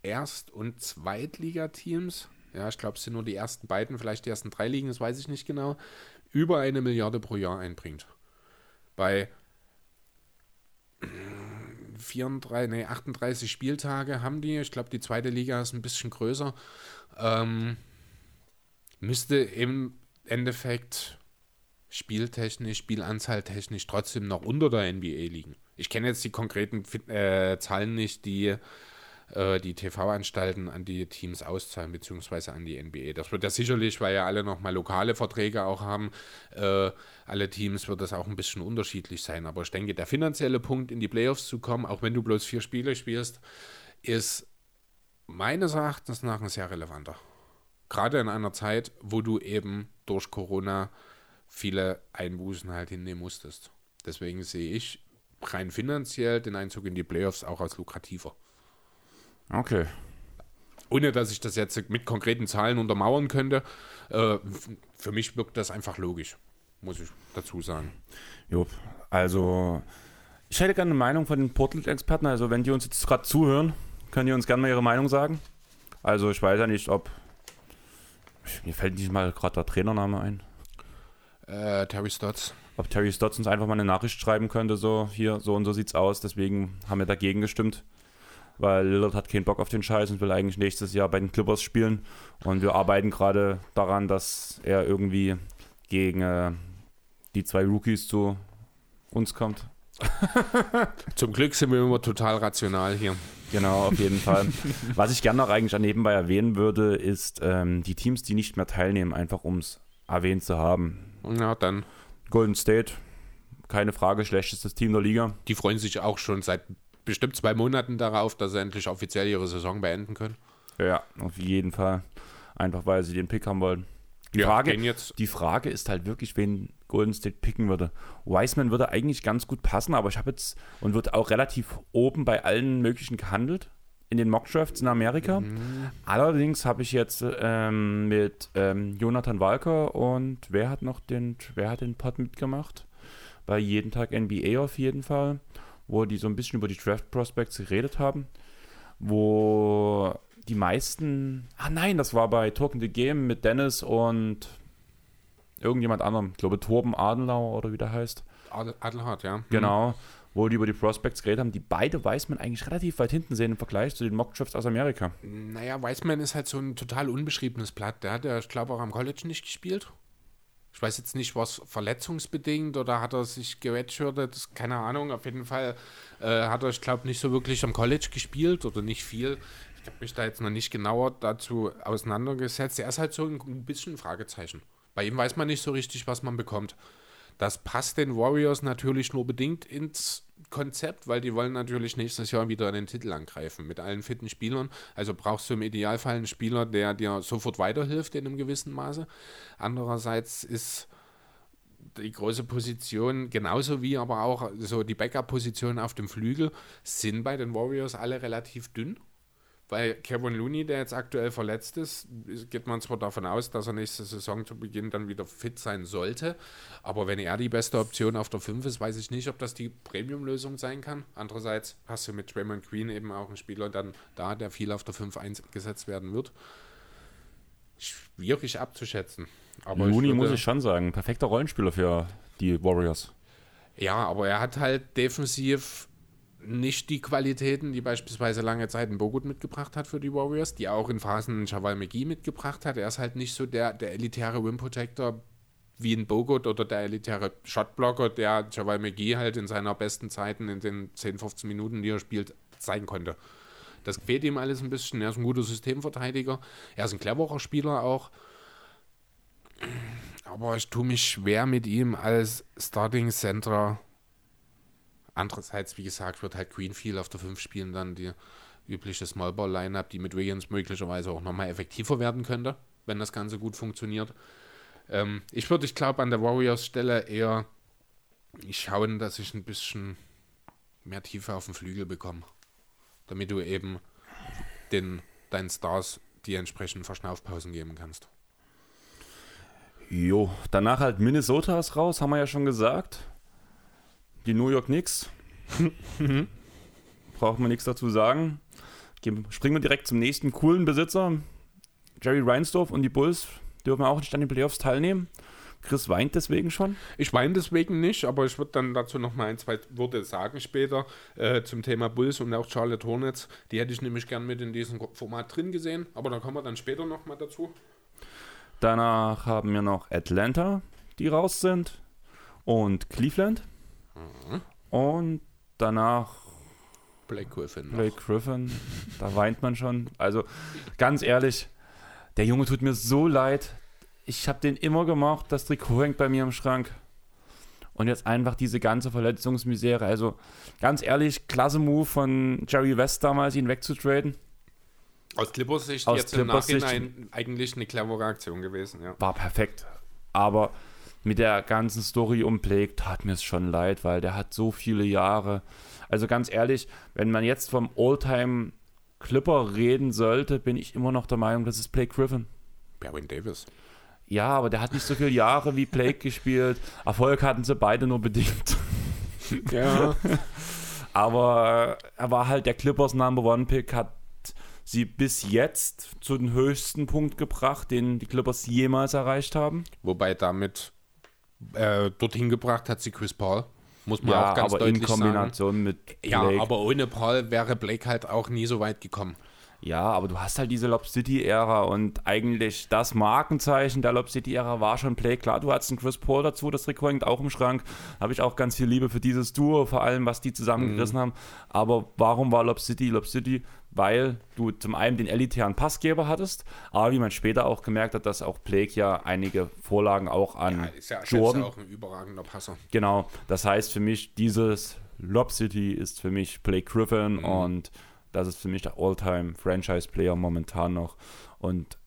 Erst- und Zweitligateams, ja, ich glaube, es sind nur die ersten beiden, vielleicht die ersten drei Ligen, das weiß ich nicht genau, über eine Milliarde pro Jahr einbringt. Bei 34, nee, 38 Spieltage haben die. Ich glaube, die zweite Liga ist ein bisschen größer. Ähm, müsste im Endeffekt spieltechnisch, Spielanzahltechnisch trotzdem noch unter der NBA liegen. Ich kenne jetzt die konkreten äh, Zahlen nicht, die äh, die TV-Anstalten an die Teams auszahlen, beziehungsweise an die NBA. Das wird ja sicherlich, weil ja alle nochmal lokale Verträge auch haben, äh, alle Teams wird das auch ein bisschen unterschiedlich sein. Aber ich denke, der finanzielle Punkt, in die Playoffs zu kommen, auch wenn du bloß vier Spiele spielst, ist meines Erachtens nach ein sehr relevanter. Gerade in einer Zeit, wo du eben durch Corona viele Einbußen halt hinnehmen musstest. Deswegen sehe ich rein finanziell den Einzug in die Playoffs auch als lukrativer. Okay. Ohne dass ich das jetzt mit konkreten Zahlen untermauern könnte, äh, für mich wirkt das einfach logisch, muss ich dazu sagen. Jo, also ich hätte gerne eine Meinung von den Portland-Experten. Also wenn die uns jetzt gerade zuhören, können die uns gerne mal ihre Meinung sagen. Also ich weiß ja nicht, ob mir fällt nicht mal gerade der Trainername ein. Äh, Terry Stotts. Ob Terry Stotts uns einfach mal eine Nachricht schreiben könnte, so hier, so und so sieht's aus. Deswegen haben wir dagegen gestimmt. Weil Lillard hat keinen Bock auf den Scheiß und will eigentlich nächstes Jahr bei den Clippers spielen. Und wir arbeiten gerade daran, dass er irgendwie gegen äh, die zwei Rookies zu uns kommt. [LAUGHS] Zum Glück sind wir immer total rational hier. Genau, auf jeden Fall. [LAUGHS] Was ich gerne noch eigentlich nebenbei erwähnen würde, ist ähm, die Teams, die nicht mehr teilnehmen, einfach um es erwähnt zu haben. Ja, dann. Golden State keine Frage, schlechtestes Team der Liga. Die freuen sich auch schon seit bestimmt zwei Monaten darauf, dass sie endlich offiziell ihre Saison beenden können. Ja, auf jeden Fall. Einfach weil sie den Pick haben wollen. Die, Ja, Frage, jetzt- die Frage ist halt wirklich, wen Golden State picken würde. Wiseman würde eigentlich ganz gut passen, aber ich habe jetzt und wird auch relativ oben bei allen möglichen gehandelt in den Mockdrafts in Amerika. Mhm. Allerdings habe ich jetzt ähm, mit ähm, Jonathan Walker und wer hat noch den, wer hat den Pod mitgemacht? Bei jeden Tag NBA auf jeden Fall, wo die so ein bisschen über die Draft Prospects geredet haben, wo die meisten, ah nein, das war bei Talking the Game mit Dennis und irgendjemand anderem, ich glaube Torben Adenauer oder wie der heißt. Adel- Adelhard, ja. Genau, wo die über die Prospects geredet haben, die beide weiß man eigentlich relativ weit hinten sehen im Vergleich zu den Mockdrafts aus Amerika. Naja, Wiseman ist halt so ein total unbeschriebenes Blatt. Der hat ja, ich glaube, auch am College nicht gespielt. Ich weiß jetzt nicht, was verletzungsbedingt oder hat er sich gewetschirtet, keine Ahnung. Auf jeden Fall äh, hat er, ich glaube, nicht so wirklich am College gespielt oder nicht viel. Ich habe mich da jetzt noch nicht genauer dazu auseinandergesetzt. Er ist halt so ein, ein bisschen ein Fragezeichen. Bei ihm weiß man nicht so richtig, was man bekommt. Das passt den Warriors natürlich nur bedingt ins Konzept, weil die wollen natürlich nächstes Jahr wieder den Titel angreifen mit allen fitten Spielern. Also brauchst du im Idealfall einen Spieler, der dir sofort weiterhilft in einem gewissen Maße. Andererseits ist die große Position, genauso wie aber auch so die Backup-Positionen auf dem Flügel, sind bei den Warriors alle relativ dünn. Weil Kevin Looney, der jetzt aktuell verletzt ist, geht man zwar davon aus, dass er nächste Saison zu Beginn dann wieder fit sein sollte. Aber wenn er die beste Option auf der 5 ist, weiß ich nicht, ob das die Premium-Lösung sein kann. Andererseits hast du mit Draymond Green eben auch einen Spieler dann da, der viel auf der 5 eingesetzt werden wird. Schwierig abzuschätzen. Aber ich Looney würde- muss ich schon sagen, perfekter Rollenspieler für die Warriors. Ja, aber er hat halt defensiv nicht die Qualitäten, die beispielsweise lange Zeit ein Bogut mitgebracht hat für die Warriors, die auch in Phasen Javal McGee mitgebracht hat. Er ist halt nicht so der, der elitäre Rim Protector wie ein Bogut oder der elitäre Shotblocker, der Javal McGee halt in seiner besten Zeiten in den 10, 15 Minuten, die er spielt, zeigen konnte. Das fehlt ihm alles ein bisschen. Er ist ein guter Systemverteidiger. Er ist ein cleverer Spieler auch. Aber ich tue mich schwer mit ihm als Starting Center. Andererseits, wie gesagt, wird halt Greenfield auf der 5 spielen dann die übliche Smallball-Lineup, die mit Wiggins möglicherweise auch nochmal effektiver werden könnte, wenn das Ganze gut funktioniert. Ähm, ich würde, ich glaube, an der Warriors-Stelle eher schauen, dass ich ein bisschen mehr Tiefe auf den Flügel bekomme, damit du eben den, deinen Stars die entsprechenden Verschnaufpausen geben kannst. Jo, danach halt Minnesota ist raus, haben wir ja schon gesagt. Die New York Knicks. [LAUGHS] Braucht man nichts dazu sagen. Gehen, springen wir direkt zum nächsten coolen Besitzer. Jerry Reinsdorf und die Bulls dürfen auch nicht an den Playoffs teilnehmen. Chris weint deswegen schon. Ich weine deswegen nicht, aber ich würde dann dazu noch mal ein, zwei Worte sagen später äh, zum Thema Bulls und auch Charlotte Hornets. Die hätte ich nämlich gern mit in diesem Format drin gesehen, aber da kommen wir dann später noch mal dazu. Danach haben wir noch Atlanta, die raus sind. Und Cleveland. Und danach Blake Griffin. noch. Blake Griffin. Da weint man schon. Also ganz ehrlich, der Junge tut mir so leid. Ich habe den immer gemacht. Das Trikot hängt bei mir im Schrank. Und jetzt einfach diese ganze Verletzungsmisere. Also ganz ehrlich, klasse Move von Jerry West damals, ihn wegzutraden. Aus Clippers Sicht Aus jetzt Clippers im Sicht- Nachhinein eigentlich eine clevere Aktion gewesen, ja. War perfekt. Aber mit der ganzen Story um Blake tat mir es schon leid, weil der hat so viele Jahre. Also ganz ehrlich, wenn man jetzt vom Alltime Clipper reden sollte, bin ich immer noch der Meinung, das ist Blake Griffin. Berwin Davis. Ja, aber der hat nicht so viele Jahre wie Blake gespielt. Erfolg hatten sie beide nur bedingt. Ja. [LAUGHS] Aber er war halt der Clippers Number One Pick, hat sie bis jetzt zu dem höchsten Punkt gebracht, den die Clippers jemals erreicht haben. Wobei damit äh, dorthin gebracht hat sie Chris Paul. Muss man Ja, auch ganz aber in deutlich sagen. Kombination mit Blake. Ja, aber ohne Paul wäre Blake halt auch nie so weit gekommen. Ja, aber du hast halt diese Lob City-Ära und eigentlich das Markenzeichen der Lob City-Ära war schon Play. Klar, du hattest einen Chris Paul dazu, das Trikot hängt auch im Schrank. Habe ich auch ganz viel Liebe für dieses Duo, vor allem was die zusammengerissen mhm. haben. Aber warum war Lob City Lob City? Weil du zum einen den elitären Passgeber hattest, aber wie man später auch gemerkt hat, dass auch Blake ja einige Vorlagen auch an ja, ist ja Jordan. auch ein überragender Passer. Genau, das heißt für mich, dieses Lob City ist für mich Blake Griffin mhm. und das ist für mich der All-Time-Franchise-Player momentan noch. Und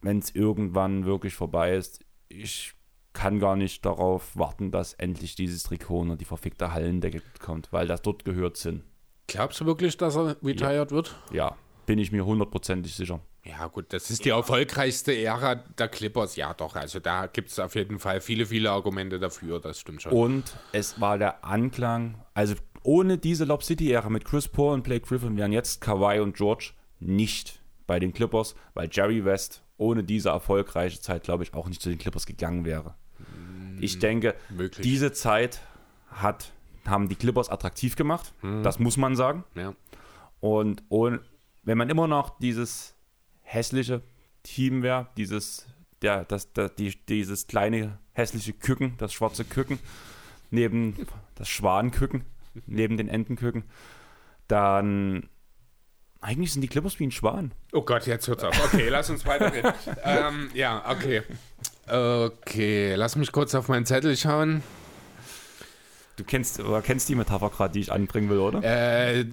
wenn es irgendwann wirklich vorbei ist, ich kann gar nicht darauf warten, dass endlich dieses Trikot unter die verfickte Hallendecke kommt, weil das dort gehört sind. Glaubst du wirklich, dass er retired ja. wird? Ja, bin ich mir hundertprozentig sicher. Ja, gut, das ist die erfolgreichste Ära der Clippers. Ja, doch, also da gibt es auf jeden Fall viele, viele Argumente dafür, das stimmt schon. Und es war der Anklang, also ohne diese Lob City-Ära mit Chris Paul und Blake Griffin wären jetzt Kawhi und George nicht bei den Clippers, weil Jerry West ohne diese erfolgreiche Zeit, glaube ich, auch nicht zu den Clippers gegangen wäre. Ich hm, denke, Möglich. diese Zeit hat, haben die Clippers attraktiv gemacht. Hm. Das muss man sagen. Ja. Und, und wenn man immer noch dieses hässliche Team wäre, dieses, der, das, der, die, dieses kleine hässliche Küken, das schwarze Küken, neben das Schwanenküken, neben den Entenküken, dann eigentlich sind die Clippers wie ein Schwan. Oh Gott, jetzt hört's auf. Okay, lass uns weiterreden. [LAUGHS] ähm, ja, okay. Okay, lass mich kurz auf meinen Zettel schauen. Du kennst, oder kennst die Metapher gerade, die ich anbringen will, oder? Äh,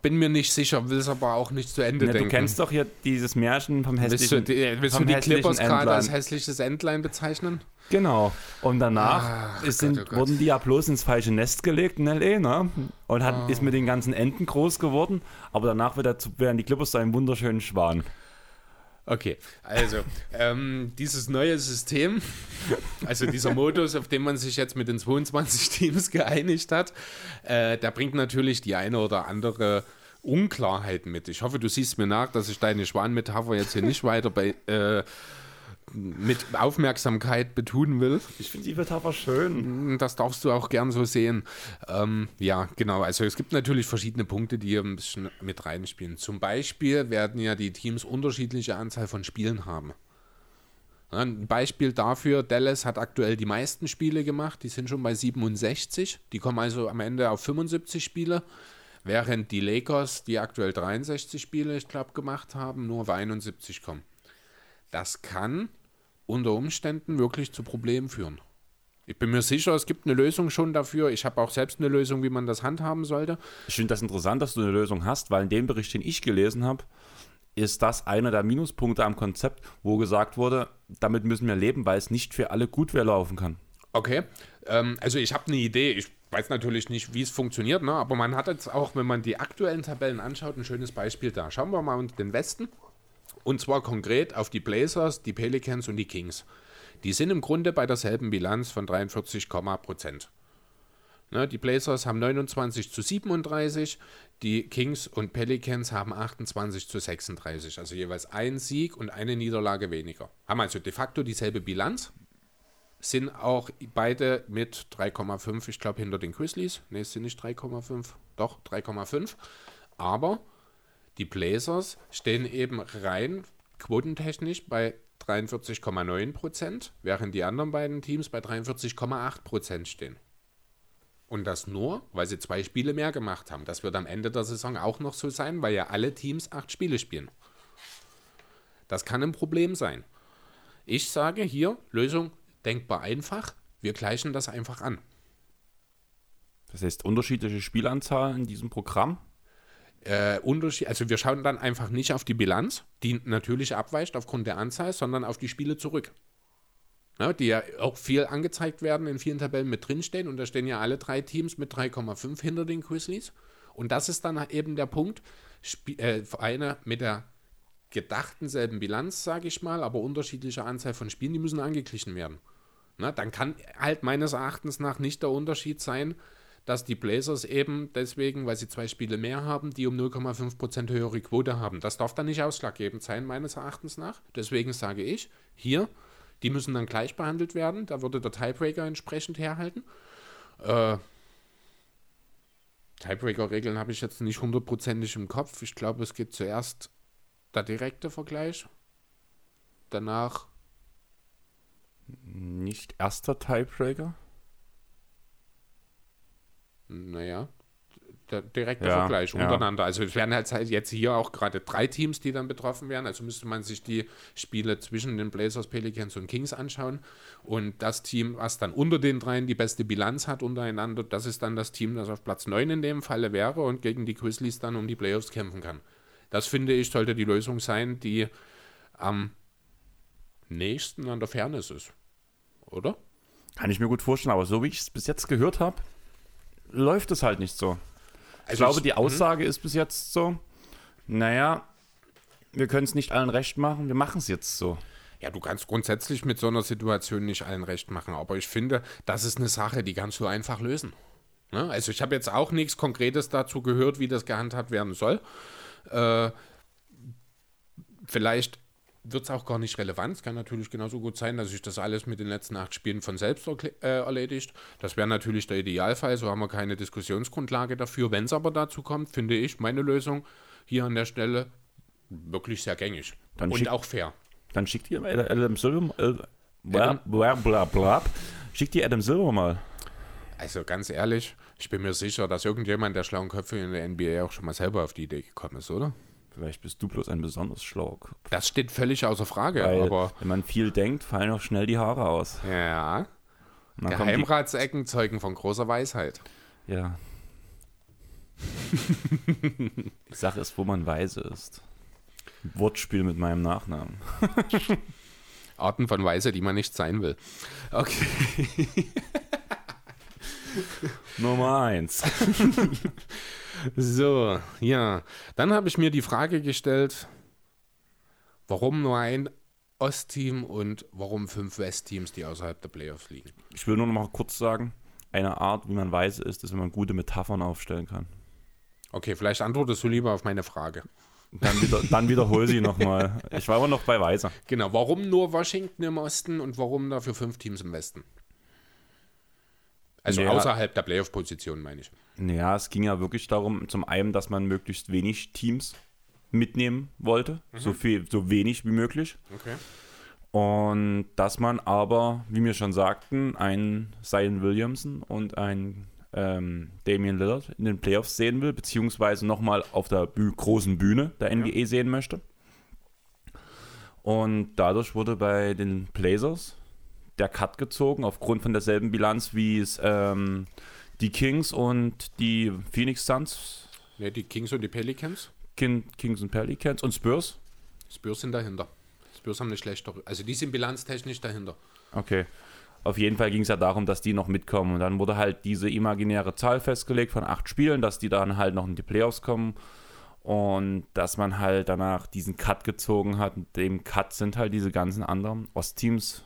bin mir nicht sicher, will es aber auch nicht zu Ende ja, denken. Du kennst doch hier dieses Märchen vom hässlichen Willst du die, willst du die Clippers gerade als hässliches Entlein bezeichnen? Genau. Und danach Ach, sind, Gott, oh Gott. wurden die ja bloß ins falsche Nest gelegt in L.A., ne? Und hat, oh. ist mit den ganzen Enten groß geworden. Aber danach wird er, werden die Clippers zu einem wunderschönen Schwan. Okay, also ähm, dieses neue System, also dieser [LAUGHS] Modus, auf den man sich jetzt mit den 22 Teams geeinigt hat, äh, der bringt natürlich die eine oder andere Unklarheit mit. Ich hoffe, du siehst mir nach, dass ich deine Schwanmetapher jetzt hier nicht weiter bei äh, mit Aufmerksamkeit betonen will. Ich finde die Metapher schön. Das darfst du auch gern so sehen. Ähm, ja, genau. Also es gibt natürlich verschiedene Punkte, die hier ein bisschen mit reinspielen. Zum Beispiel werden ja die Teams unterschiedliche Anzahl von Spielen haben. Ein Beispiel dafür, Dallas hat aktuell die meisten Spiele gemacht, die sind schon bei 67, die kommen also am Ende auf 75 Spiele, während die Lakers, die aktuell 63 Spiele, ich glaube, gemacht haben, nur auf 71 kommen. Das kann unter Umständen wirklich zu Problemen führen. Ich bin mir sicher, es gibt eine Lösung schon dafür. Ich habe auch selbst eine Lösung, wie man das handhaben sollte. Ich finde das interessant, dass du eine Lösung hast, weil in dem Bericht, den ich gelesen habe, ist das einer der Minuspunkte am Konzept, wo gesagt wurde, damit müssen wir leben, weil es nicht für alle gut laufen kann. Okay, ähm, also ich habe eine Idee. Ich weiß natürlich nicht, wie es funktioniert, ne? aber man hat jetzt auch, wenn man die aktuellen Tabellen anschaut, ein schönes Beispiel da. Schauen wir mal den Westen. Und zwar konkret auf die Blazers, die Pelicans und die Kings. Die sind im Grunde bei derselben Bilanz von 43, Prozent. Ne, die Blazers haben 29 zu 37, die Kings und Pelicans haben 28 zu 36, also jeweils ein Sieg und eine Niederlage weniger. Haben also de facto dieselbe Bilanz, sind auch beide mit 3,5, ich glaube, hinter den Grizzlies. Ne, es sind nicht 3,5, doch 3,5. Aber die Blazers stehen eben rein quotentechnisch bei 43,9 Prozent, während die anderen beiden Teams bei 43,8 Prozent stehen. Und das nur, weil sie zwei Spiele mehr gemacht haben. Das wird am Ende der Saison auch noch so sein, weil ja alle Teams acht Spiele spielen. Das kann ein Problem sein. Ich sage hier, Lösung denkbar einfach, wir gleichen das einfach an. Das heißt, unterschiedliche Spielanzahl in diesem Programm? Äh, Unterschied, also wir schauen dann einfach nicht auf die Bilanz, die natürlich abweicht aufgrund der Anzahl, sondern auf die Spiele zurück. Ja, die ja auch viel angezeigt werden, in vielen Tabellen mit drinstehen und da stehen ja alle drei Teams mit 3,5 hinter den Grizzlies. Und das ist dann eben der Punkt, Sp äh, Vereine mit der gedachten selben Bilanz, sage ich mal, aber unterschiedlicher Anzahl von Spielen, die müssen angeglichen werden. Na, dann kann halt meines Erachtens nach nicht der Unterschied sein, dass die Blazers eben deswegen, weil sie zwei Spiele mehr haben, die um 0,5% höhere Quote haben. Das darf dann nicht ausschlaggebend sein, meines Erachtens nach. Deswegen sage ich, hier, die müssen dann gleich behandelt werden. Da würde der Tiebreaker entsprechend herhalten. Äh, Tiebreaker-Regeln habe ich jetzt nicht hundertprozentig im Kopf. Ich glaube, es geht zuerst der direkte Vergleich. Danach Nicht erster Tiebreaker? Naja, der direkte Ja, Vergleich ja. untereinander. Also es wären halt jetzt hier auch gerade drei Teams, die dann betroffen wären. Also müsste man sich die Spiele zwischen den Blazers, Pelicans und Kings anschauen. Und das Team, was dann unter den dreien die beste Bilanz hat untereinander, das ist dann das Team, das auf Platz 9 in dem Falle wäre und gegen die Grizzlies dann um die Playoffs kämpfen kann. Das finde ich, sollte die Lösung sein, die am nächsten an der Fairness ist. Oder? Kann ich mir gut vorstellen, aber so wie ich es bis jetzt gehört habe, läuft es halt nicht so. Ich Also glaube, ich- die Aussage ist bis jetzt so, naja, wir können es nicht allen recht machen, wir machen es jetzt so. Ja, du kannst grundsätzlich mit so einer Situation nicht allen recht machen, aber ich finde, das ist eine Sache, die kannst du einfach lösen. Ne? Also ich habe jetzt auch nichts Konkretes dazu gehört, wie das gehandhabt werden soll. Äh, vielleicht wird es auch gar nicht relevant. Es kann natürlich genauso gut sein, dass sich das alles mit den letzten acht Spielen von selbst äh, erledigt. Das wäre natürlich der Idealfall. So haben wir keine Diskussionsgrundlage dafür. Wenn es aber dazu kommt, finde ich meine Lösung hier an der Stelle wirklich sehr gängig. Dann und schick- auch fair. Dann schickt ihr Adam Silver, äh, bla, bla, bla, bla, schickt ihr Adam Silver mal. Also ganz ehrlich, ich bin mir sicher, dass irgendjemand der schlauen Köpfe in der NBA auch schon mal selber auf die Idee gekommen ist, oder? Vielleicht bist du bloß ein besonders schlauer Kopf. Das steht völlig außer Frage, Weil, aber wenn man viel denkt, fallen auch schnell die Haare aus. ja, Geheimratsecken zeugen von großer Weisheit. Ja. die Sache ist, wo man weise ist. Wortspiel mit meinem Nachnamen. [LAUGHS] Arten von Weise, die man nicht sein will. Okay. Nummer eins. [LAUGHS] So, ja. Dann habe ich mir die Frage gestellt, warum nur ein Ostteam und warum fünf Westteams, die außerhalb der Playoffs liegen. Ich will nur noch mal kurz sagen, eine Art, wie man weise ist, ist, wenn man gute Metaphern aufstellen kann. Okay, vielleicht antwortest du lieber auf meine Frage. Dann, wieder, dann wiederhol sie nochmal. Ich war aber noch bei Weise. Genau, warum nur Washington im Osten und warum dafür fünf Teams im Westen? Also Ja. außerhalb der Playoff-Position, meine ich. Ja, es ging ja wirklich darum, zum einen, dass man möglichst wenig Teams mitnehmen wollte, so viel, so wenig wie möglich. Okay. Und dass man aber, wie wir schon sagten, einen Zion Williamson und einen ähm, Damian Lillard in den Playoffs sehen will, beziehungsweise nochmal auf der Bü großen Bühne der NBA sehen möchte. Und dadurch wurde bei den Blazers der Cut gezogen, aufgrund von derselben Bilanz wie es ähm, die Kings und die Phoenix Suns, Ne, die Kings und die Pelicans. Kin Kings und Pelicans und Spurs. Spurs sind dahinter. Spurs haben eine schlechtere. Also die sind bilanztechnisch dahinter. Okay. Auf jeden Fall ging es ja darum, dass die noch mitkommen. Und dann wurde halt diese imaginäre Zahl festgelegt von acht Spielen, dass die dann halt noch in die Playoffs kommen. Und dass man halt danach diesen Cut gezogen hat. Und dem Cut sind halt diese ganzen anderen Ostteams.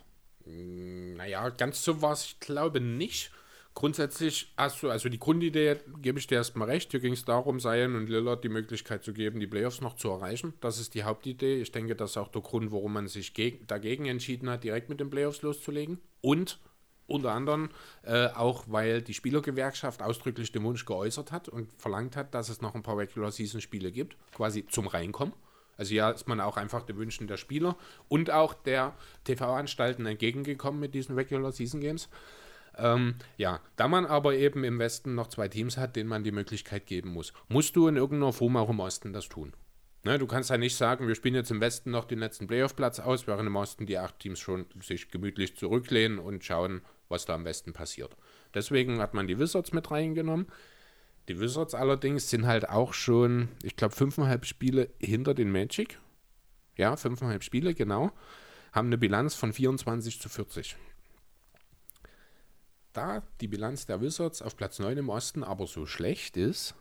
Naja, ganz so war es, ich glaube nicht. Grundsätzlich hast du, also die Grundidee, gebe ich dir erstmal recht, hier ging es darum, Zion und Lillard die Möglichkeit zu geben, die Playoffs noch zu erreichen. Das ist die Hauptidee. Ich denke, das ist auch der Grund, warum man sich geg dagegen entschieden hat, direkt mit den Playoffs loszulegen. Und unter anderem äh, auch, weil die Spielergewerkschaft ausdrücklich den Wunsch geäußert hat und verlangt hat, dass es noch ein paar Regular-Season-Spiele gibt, quasi zum Reinkommen. Also ja, ist man auch einfach den Wünschen der Spieler und auch der TV-Anstalten entgegengekommen mit diesen Regular-Season-Games. Ähm, ja, da man aber eben im Westen noch zwei Teams hat, denen man die Möglichkeit geben muss, musst du in irgendeiner Form auch im Osten das tun. Ne, du kannst ja nicht sagen, wir spielen jetzt im Westen noch den letzten Playoff-Platz aus, während im Osten die acht Teams schon sich gemütlich zurücklehnen und schauen, was da am Westen passiert. Deswegen hat man die Wizards mit reingenommen. Die Wizards allerdings sind halt auch schon, ich glaube, fünfeinhalb Spiele hinter den Magic. Ja, fünfeinhalb Spiele, genau. Haben eine Bilanz von 24 zu 40 da die Bilanz der Wizards auf Platz 9 im Osten aber so schlecht ist,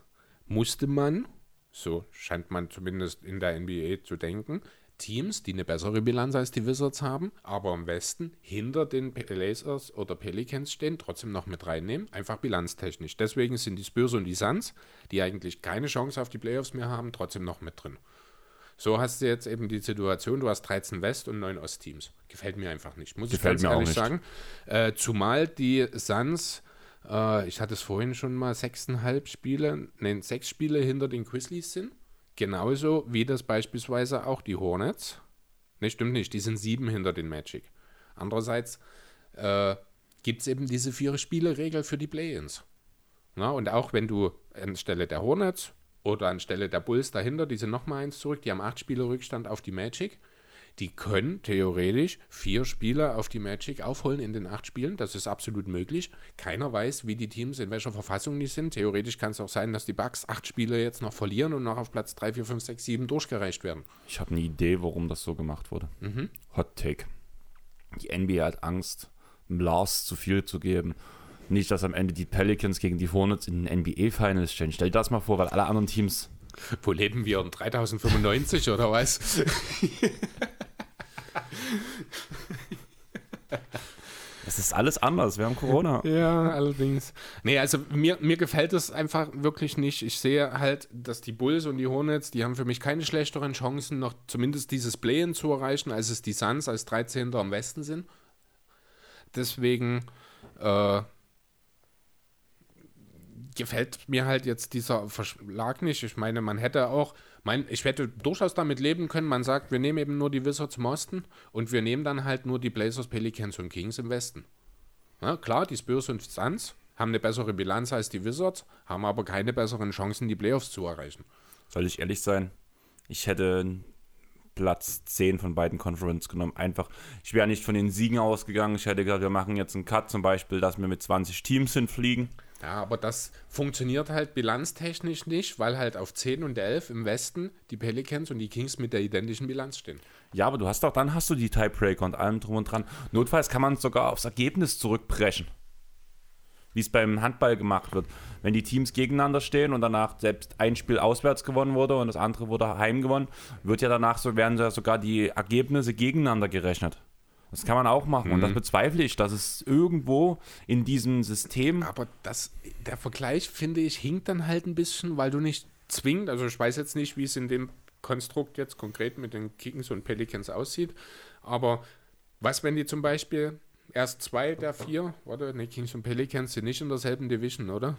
musste man, so scheint man zumindest in der NBA zu denken, Teams, die eine bessere Bilanz als die Wizards haben, aber im Westen hinter den Blazers oder Pelicans stehen, trotzdem noch mit reinnehmen, einfach bilanztechnisch. Deswegen sind die Spurs und die Suns, die eigentlich keine Chance auf die Playoffs mehr haben, trotzdem noch mit drin. So hast du jetzt eben die Situation, du hast 13 West- und 9 Ostteams. Gefällt mir einfach nicht, muss Gefällt ich ganz ehrlich nicht. sagen. Äh, zumal die Suns, äh, ich hatte es vorhin schon mal, sechseinhalb Spiele, nein, sechs Spiele hinter den Grizzlies sind. Genauso wie das beispielsweise auch die Hornets. Ne, stimmt nicht, die sind sieben hinter den Magic. Andererseits äh, gibt es eben diese vier-Spiele-Regel für die Play-Ins. und auch wenn du anstelle der Hornets oder anstelle der Bulls dahinter, die sind nochmal eins zurück, die haben acht Spiele Rückstand auf die Magic, die können theoretisch vier Spieler auf die Magic aufholen in den acht Spielen. Das ist absolut möglich. Keiner weiß, wie die Teams in welcher Verfassung die sind. Theoretisch kann es auch sein, dass die Bucks acht Spiele jetzt noch verlieren und noch auf Platz 3, 4, 5, 6, 7 durchgereicht werden. Ich habe eine Idee, warum das so gemacht wurde. Mhm. Hot Take. Die NBA hat Angst, Lars zu viel zu geben. Nicht, dass am Ende die Pelicans gegen die Hornets in den NBA-Finals stellen. Stell dir das mal vor, weil alle anderen Teams. Wo leben wir? In 3095 oder was? [LAUGHS] Ist alles anders. Wir haben Corona. Ja, allerdings. Nee, also mir, mir gefällt es einfach wirklich nicht. Ich sehe halt, dass die Bulls und die Hornets, die haben für mich keine schlechteren Chancen, noch zumindest dieses Play-In zu erreichen, als es die Suns als 13. am Westen sind. Deswegen äh, gefällt mir halt jetzt dieser Verschlag nicht. Ich meine, man hätte auch mein, ich hätte durchaus damit leben können, man sagt, wir nehmen eben nur die Wizards im Osten und wir nehmen dann halt nur die Blazers, Pelicans und Kings im Westen. Ja, klar, die Spurs und Suns haben eine bessere Bilanz als die Wizards, haben aber keine besseren Chancen, die Playoffs zu erreichen. Soll ich ehrlich sein? Ich hätte Platz 10 von beiden Conference genommen. Einfach, ich wäre nicht von den Siegen ausgegangen. Ich hätte gesagt, wir machen jetzt einen Cut, zum Beispiel, dass wir mit 20 Teams hinfliegen. Ja, aber das funktioniert halt bilanztechnisch nicht, weil halt auf 10 und 11 im Westen die Pelicans und die Kings mit der identischen Bilanz stehen. Ja, aber du hast doch, dann hast du die Tiebreaker und allem drum und dran. Notfalls kann man sogar aufs Ergebnis zurückbrechen. Wie es beim Handball gemacht wird. Wenn die Teams gegeneinander stehen und danach selbst ein Spiel auswärts gewonnen wurde und das andere wurde heim gewonnen, wird ja danach so, werden ja sogar die Ergebnisse gegeneinander gerechnet. Das kann man auch machen. Mhm. Und das mhm. bezweifle ich, dass es irgendwo in diesem System. Aber das, der Vergleich, finde ich, hinkt dann halt ein bisschen, weil du nicht zwingend, also ich weiß jetzt nicht, wie es in dem Konstrukt jetzt konkret mit den Kings und Pelicans aussieht, aber was, wenn die zum Beispiel erst zwei der vier, oder? Ne, Kings und Pelicans sind nicht in derselben Division, oder?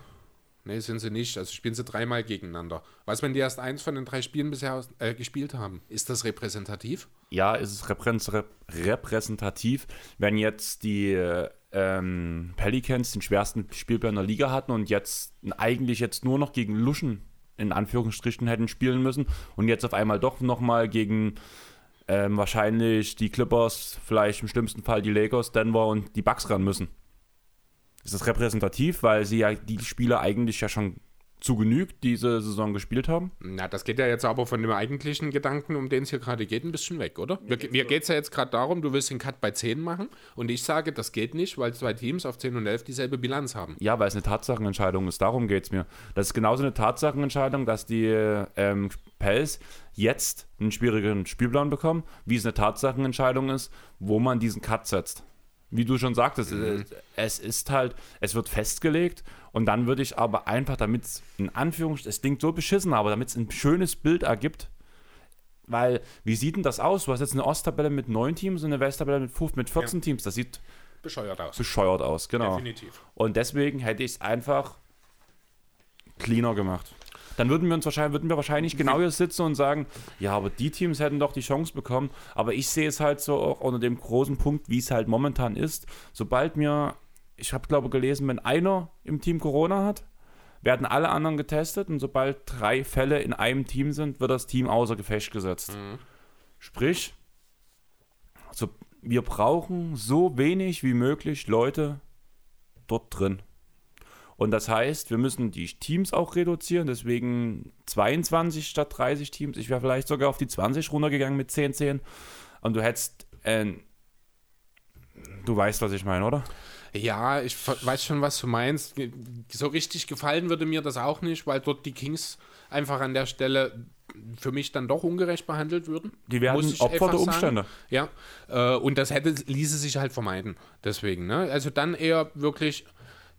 Nee, sind sie nicht. Also spielen sie dreimal gegeneinander. Was, wenn die erst eins von den drei Spielen bisher äh, gespielt haben? Ist das repräsentativ? Ja, ist es repräsentativ, wenn jetzt die ähm, Pelicans den schwersten Spielplan der Liga hatten und jetzt eigentlich jetzt nur noch gegen Luschen in Anführungsstrichen hätten spielen müssen und jetzt auf einmal doch nochmal gegen ähm, wahrscheinlich die Clippers, vielleicht im schlimmsten Fall die Lakers, Denver und die Bucks ran müssen. Ist das repräsentativ, weil sie ja die Spieler eigentlich ja schon zu genügt diese Saison gespielt haben? Na, das geht ja jetzt aber von dem eigentlichen Gedanken, um den es hier gerade geht, ein bisschen weg, oder? Mir, mir geht es ja jetzt gerade darum, du willst den Cut bei 10 machen und ich sage, das geht nicht, weil zwei Teams auf 10 und 11 dieselbe Bilanz haben. Ja, weil es eine Tatsachenentscheidung ist, darum geht es mir. Das ist genauso eine Tatsachenentscheidung, dass die ähm, Pels jetzt einen schwierigeren Spielplan bekommen, wie es eine Tatsachenentscheidung ist, wo man diesen Cut setzt wie du schon sagtest, mhm. es ist halt, es wird festgelegt und dann würde ich aber einfach, damit es in Anführungszeichen, es klingt so beschissen, aber damit es ein schönes Bild ergibt, weil, wie sieht denn das aus? Du hast jetzt eine Osttabelle mit neun Teams und eine Westtabelle mit, mit 14 ja. Teams. Das sieht bescheuert aus. Bescheuert aus, genau. Definitiv. Und deswegen hätte ich es einfach cleaner gemacht dann würden wir uns wahrscheinlich, würden wir wahrscheinlich genau hier sitzen und sagen, ja, aber die Teams hätten doch die Chance bekommen. Aber ich sehe es halt so auch unter dem großen Punkt, wie es halt momentan ist. Sobald mir, ich habe glaube gelesen, wenn einer im Team Corona hat, werden alle anderen getestet und sobald drei Fälle in einem Team sind, wird das Team außer Gefecht gesetzt. Mhm. Sprich, so, wir brauchen so wenig wie möglich Leute dort drin. Und das heißt, wir müssen die Teams auch reduzieren, deswegen 22 statt 30 Teams. Ich wäre vielleicht sogar auf die 20 runtergegangen mit 10, 10. Und du hättest, äh, du weißt, was ich meine, oder? Ja, ich weiß schon, was du meinst. So richtig gefallen würde mir das auch nicht, weil dort die Kings einfach an der Stelle für mich dann doch ungerecht behandelt würden. Die werden Opfer der Umstände. Ja, äh, und das hätte, ließe sich halt vermeiden. Deswegen, ne? Also dann eher wirklich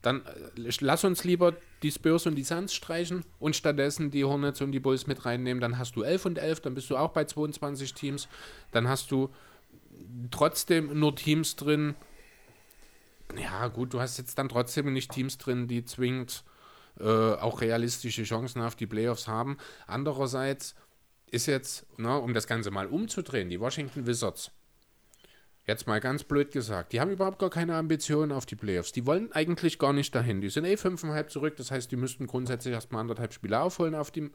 dann äh, lass uns lieber die Spurs und die Suns streichen und stattdessen die Hornets und die Bulls mit reinnehmen. Dann hast du 11 und 11, dann bist du auch bei 22 Teams. Dann hast du trotzdem nur Teams drin. Ja, gut, du hast jetzt dann trotzdem nicht Teams drin, die zwingend äh, auch realistische Chancen auf die Playoffs haben. Andererseits ist jetzt, ne, um das Ganze mal umzudrehen, die Washington Wizards. Jetzt mal ganz blöd gesagt, die haben überhaupt gar keine Ambitionen auf die Playoffs. Die wollen eigentlich gar nicht dahin. Die sind eh fünfeinhalb zurück, das heißt, die müssten grundsätzlich erstmal anderthalb Spiele aufholen auf die,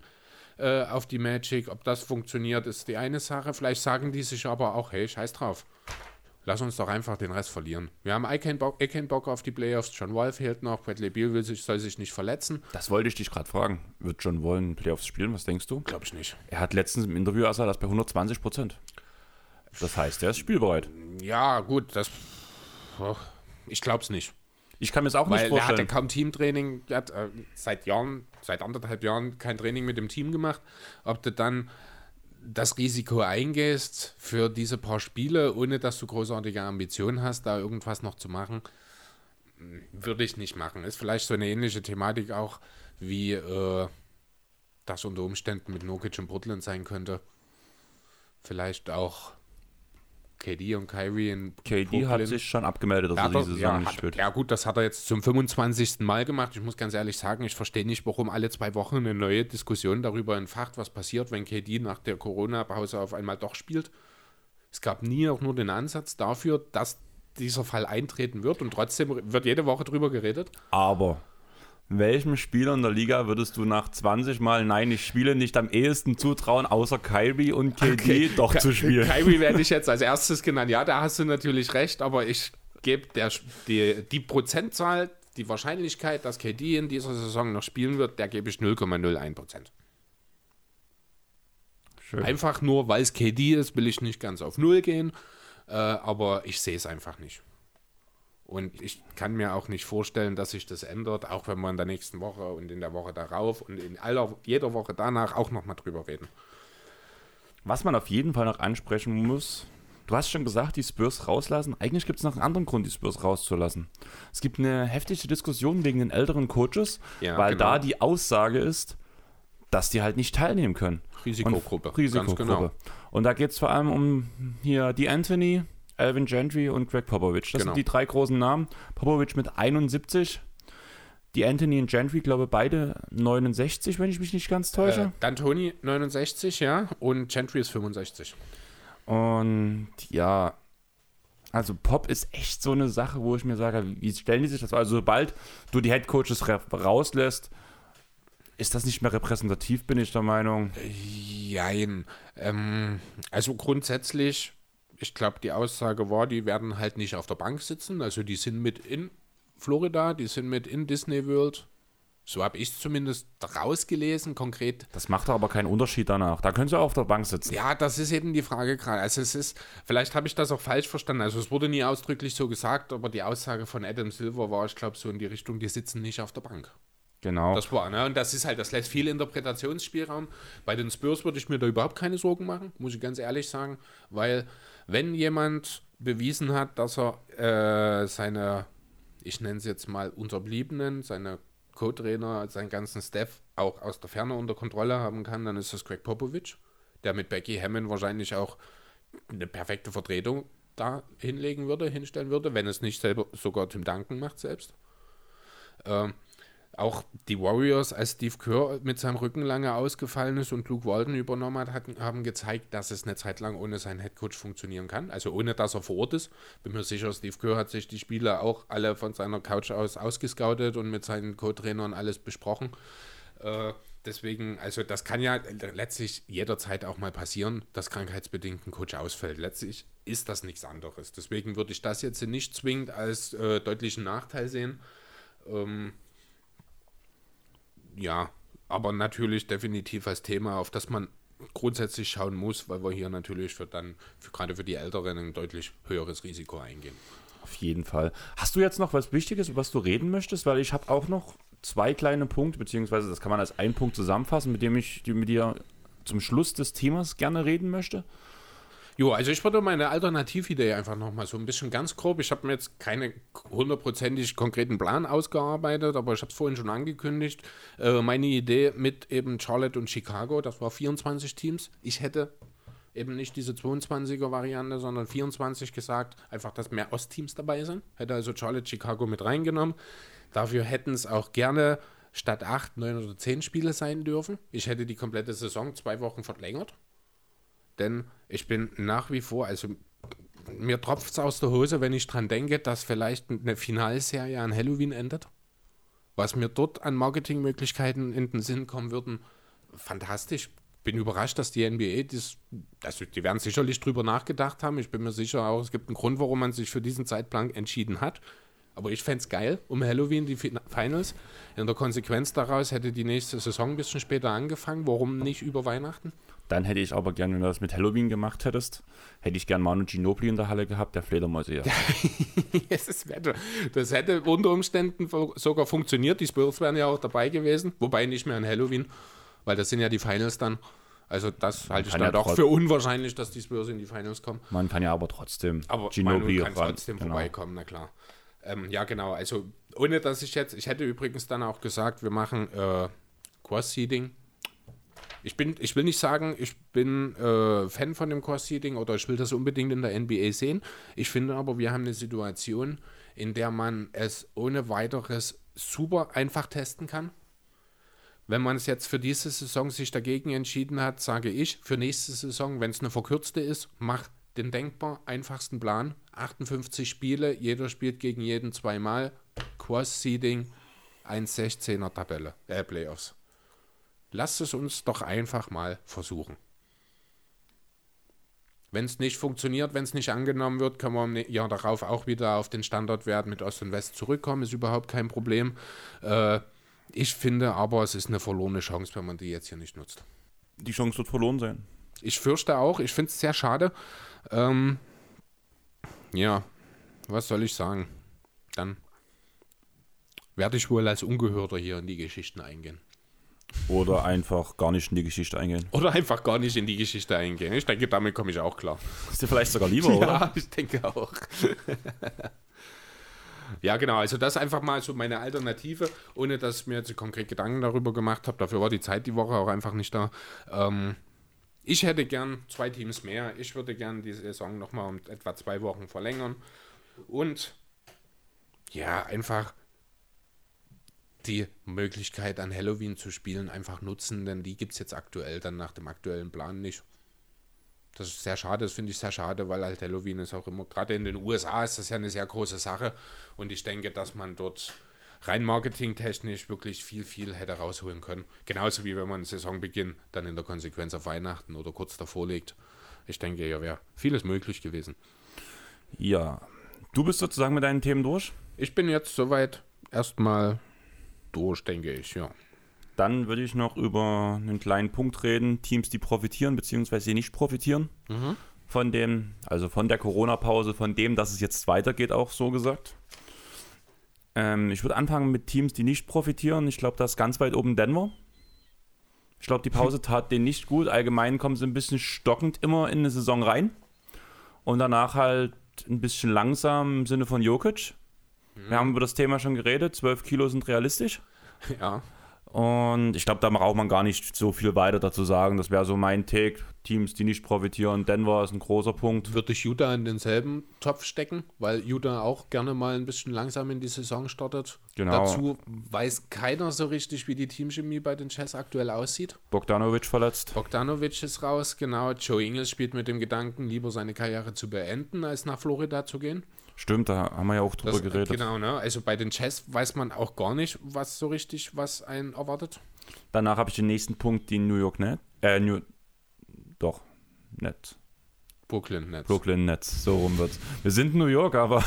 äh, auf die Magic. Ob das funktioniert, ist die eine Sache. Vielleicht sagen die sich aber auch, hey, scheiß drauf. Lass uns doch einfach den Rest verlieren. Wir haben eh keinen Bock, eh keinen Bock auf die Playoffs. John Wall fehlt noch. Bradley Beal will sich, soll sich nicht verletzen. Das wollte ich dich gerade fragen. Wird John Wall in Playoffs spielen? Was denkst du? Glaube ich nicht. Er hat letztens im Interview also das bei 120 Prozent. Das heißt, er ist spielbereit. Ja, gut, das. oh, Ich glaube es nicht. Ich kann mir es auch Weil nicht er hatte vorstellen. kaum Teamtraining, er hat äh, seit Jahren, seit anderthalb Jahren kein Training mit dem Team gemacht. Ob du dann das Risiko eingehst für diese paar Spiele, ohne dass du großartige Ambitionen hast, da irgendwas noch zu machen, würde ich nicht machen. Ist vielleicht so eine ähnliche Thematik auch, wie äh, das unter Umständen mit Nokic in Portland sein könnte. Vielleicht auch KD und Kyrie in KD hat Brooklyn. sich schon abgemeldet, dass er doch, diese Saison ja, nicht hat, spielt. ja gut, das hat er jetzt zum 25. Mal gemacht. Ich muss ganz ehrlich sagen, ich verstehe nicht, warum alle zwei Wochen eine neue Diskussion darüber entfacht, was passiert, wenn KD nach der Corona-Pause auf einmal doch spielt. Es gab nie auch nur den Ansatz dafür, dass dieser Fall eintreten wird und trotzdem wird jede Woche drüber geredet. Aber welchem Spieler in der Liga würdest du nach 20 Mal Nein, ich spiele nicht am ehesten zutrauen, außer Kyrie und KD doch Ky- zu spielen? Kyrie werde ich [LAUGHS] jetzt als erstes genannt. Ja, da hast du natürlich recht, aber ich gebe der die, die Prozentzahl, die Wahrscheinlichkeit, dass KD in dieser Saison noch spielen wird, der gebe ich 0,01 Prozent. Einfach nur, weil es KD ist, will ich nicht ganz auf Null gehen, äh, aber ich sehe es einfach nicht. Und ich kann mir auch nicht vorstellen, dass sich das ändert, auch wenn wir in der nächsten Woche und in der Woche darauf und in aller, jeder Woche danach auch nochmal drüber reden. Was man auf jeden Fall noch ansprechen muss, du hast schon gesagt, die Spurs rauslassen. Eigentlich gibt es noch einen anderen Grund, die Spurs rauszulassen. Es gibt eine heftige Diskussion wegen den älteren Coaches, Ja, weil genau. da die Aussage ist, dass die halt nicht teilnehmen können. Risikogruppe, Und Risikogruppe. ganz genau. Und da geht es vor allem um hier die Anthony, Alvin Gentry und Greg Popovich. Das Genau. sind die drei großen Namen. Popovich mit 71, die Anthony und Gentry, glaube beide 69, wenn ich mich nicht ganz täusche. Äh, dann Tony 69, ja, und Gentry ist 65. Und ja, also Pop ist echt so eine Sache, wo ich mir sage, wie stellen die sich das? Also sobald du die Headcoaches ra- rauslässt, ist das nicht mehr repräsentativ, bin ich der Meinung. Jein. Ähm, also grundsätzlich, ich glaube, die Aussage war, die werden halt nicht auf der Bank sitzen. Also die sind mit in Florida, die sind mit in Disney World. So habe ich es zumindest rausgelesen, konkret. Das macht aber keinen Unterschied danach. Da können sie auch auf der Bank sitzen. Ja, das ist eben die Frage gerade. Also es ist, vielleicht habe ich das auch falsch verstanden. Also es wurde nie ausdrücklich so gesagt, aber die Aussage von Adam Silver war, ich glaube, so in die Richtung, die sitzen nicht auf der Bank. Genau. Das war, ne? Und das ist halt, das lässt viel Interpretationsspielraum. Bei den Spurs würde ich mir da überhaupt keine Sorgen machen, muss ich ganz ehrlich sagen, weil wenn jemand bewiesen hat, dass er äh, seine, ich nenne es jetzt mal Unterbliebenen, seine Co-Trainer, seinen ganzen Staff auch aus der Ferne unter Kontrolle haben kann, dann ist das Greg Popovich, der mit Becky Hammond wahrscheinlich auch eine perfekte Vertretung da hinlegen würde, hinstellen würde, wenn es nicht selber sogar Tim Duncan macht selbst. Ähm, auch die Warriors, als Steve Kerr mit seinem Rücken lange ausgefallen ist und Luke Walton übernommen hat, hatten, haben gezeigt, dass es eine Zeit lang ohne seinen Headcoach funktionieren kann. Also ohne, dass er vor Ort ist. Bin mir sicher, Steve Kerr hat sich die Spieler auch alle von seiner Couch aus ausgescoutet und mit seinen Co-Trainern alles besprochen. Äh, deswegen, also das kann ja letztlich jederzeit auch mal passieren, dass krankheitsbedingt ein Coach ausfällt. Letztlich ist das nichts anderes. Deswegen würde ich das jetzt nicht zwingend als äh, deutlichen Nachteil sehen. Ähm, ja, aber natürlich definitiv als Thema, auf das man grundsätzlich schauen muss, weil wir hier natürlich für dann, für, gerade für die Älteren, ein deutlich höheres Risiko eingehen. Auf jeden Fall. Hast du jetzt noch was Wichtiges, über was du reden möchtest? Weil ich habe auch noch zwei kleine Punkte, beziehungsweise das kann man als einen Punkt zusammenfassen, mit dem ich mit dir zum Schluss des Themas gerne reden möchte. Jo, also ich würde meine Alternatividee einfach nochmal so ein bisschen ganz grob. Ich habe mir jetzt keine hundertprozentig konkreten Plan ausgearbeitet, aber ich habe es vorhin schon angekündigt. Äh, meine Idee mit eben Charlotte und Chicago, das war 24 Teams. Ich hätte eben nicht diese 22er-Variante, sondern 24 gesagt, einfach, dass mehr Ostteams dabei sind. Hätte also Charlotte, Chicago mit reingenommen. Dafür hätten es auch gerne statt 8, 9 oder 10 Spiele sein dürfen. Ich hätte die komplette Saison zwei Wochen verlängert. Denn ich bin nach wie vor, also mir tropft es aus der Hose, wenn ich dran denke, dass vielleicht eine Finalserie an Halloween endet. Was mir dort an Marketingmöglichkeiten in den Sinn kommen würden, fantastisch. Bin überrascht, dass die NBA, das, also die werden sicherlich drüber nachgedacht haben. Ich bin mir sicher auch, es gibt einen Grund, warum man sich für diesen Zeitplan entschieden hat. Aber ich fände es geil, um Halloween die Finals. In der Konsequenz daraus hätte die nächste Saison ein bisschen später angefangen. Warum nicht über Weihnachten? Dann hätte ich aber gerne, wenn du das mit Halloween gemacht hättest, hätte ich gern Manu Ginobili in der Halle gehabt, der Fledermäuse. Ja. [LAUGHS] das, das hätte unter Umständen sogar funktioniert. Die Spurs wären ja auch dabei gewesen, wobei nicht mehr an Halloween, weil das sind ja die Finals dann. Also das halte ich dann ja doch für unwahrscheinlich, dass die Spurs in die Finals kommen. Man kann ja aber trotzdem aber Ginobili Manu kann trotzdem genau. vorbeikommen, na klar. Ähm, ja, genau. Also ohne dass ich jetzt, ich hätte übrigens dann auch gesagt, wir machen äh, Cross-Seeding ich, bin, ich will nicht sagen, ich bin äh, Fan von dem Cross-Seeding oder ich will das unbedingt in der NBA sehen. Ich finde aber, wir haben eine Situation, in der man es ohne weiteres super einfach testen kann. Wenn man es jetzt für diese Saison sich dagegen entschieden hat, sage ich, für nächste Saison, wenn es eine verkürzte ist, mach den denkbar einfachsten Plan. 58 Spiele, jeder spielt gegen jeden zweimal. Cross-Seeding, 1,16er Tabelle, äh, Playoffs. Lasst es uns doch einfach mal versuchen. Wenn es nicht funktioniert, wenn es nicht angenommen wird, können wir im Jahr darauf auch wieder auf den Standardwert mit Ost und West zurückkommen. Ist überhaupt kein Problem. Äh, ich finde aber, es ist eine verlorene Chance, wenn man die jetzt hier nicht nutzt. Die Chance wird verloren sein. Ich fürchte auch. Ich finde es sehr schade. Ähm, ja, was soll ich sagen? Dann werde ich wohl als Ungehörter hier in die Geschichten eingehen. Oder einfach gar nicht in die Geschichte eingehen. Oder einfach gar nicht in die Geschichte eingehen. Ich denke, damit komme ich auch klar. Ist dir vielleicht sogar lieber, [LAUGHS] oder? Ja, ich denke auch. [LAUGHS] ja, genau. Also das einfach mal so meine Alternative, ohne dass ich mir jetzt konkret Gedanken darüber gemacht habe. Dafür war die Zeit die Woche auch einfach nicht da. Ähm, ich hätte gern zwei Teams mehr. Ich würde gern die Saison nochmal um etwa zwei Wochen verlängern. Und ja, einfach die Möglichkeit an Halloween zu spielen einfach nutzen, denn die gibt es jetzt aktuell dann nach dem aktuellen Plan nicht. Das ist sehr schade, das finde ich sehr schade, weil halt Halloween ist auch immer, gerade in den USA ist das ja eine sehr große Sache und ich denke, dass man dort rein marketingtechnisch wirklich viel, viel hätte rausholen können. Genauso wie wenn man Saisonbeginn dann in der Konsequenz auf Weihnachten oder kurz davor legt. Ich denke, ja, wäre vieles möglich gewesen. Ja, du bist sozusagen mit deinen Themen durch? Ich bin jetzt soweit erstmal durch, denke ich, ja. Dann würde ich noch über einen kleinen Punkt reden: Teams, die profitieren bzw. nicht profitieren mhm. von dem, also von der Corona-Pause, von dem, dass es jetzt weitergeht, auch so gesagt. Ähm, ich würde anfangen mit Teams, die nicht profitieren. Ich glaube, das ist ganz weit oben Denver. Ich glaube, die Pause [LAUGHS] tat denen nicht gut. Allgemein kommen sie ein bisschen stockend immer in eine Saison rein. Und danach halt ein bisschen langsam im Sinne von Jokic. Mhm. Wir haben über das Thema schon geredet. 12 Kilo sind realistisch. [LAUGHS] Ja. Und ich glaube, da braucht man gar nicht so viel weiter dazu sagen. Das wäre so mein Take. Teams, die nicht profitieren. Denver ist ein großer Punkt. Würde ich Utah in denselben Topf stecken, weil Utah auch gerne mal ein bisschen langsam in die Saison startet. Genau. Dazu weiß keiner so richtig, wie die Teamchemie bei den Chess aktuell aussieht. Bogdanovic verletzt. Bogdanovic ist raus, genau. Joe Ingles spielt mit dem Gedanken, lieber seine Karriere zu beenden, als nach Florida zu gehen. Stimmt, da haben wir ja auch drüber das, geredet. Genau, ne? Also bei den Chess weiß man auch gar nicht, was so richtig, was einen erwartet. Danach habe ich den nächsten Punkt, die New York Net. Äh, New. Doch, Nets. Brooklyn Nets. Brooklyn Nets, so rum wird's. Wir sind New York, aber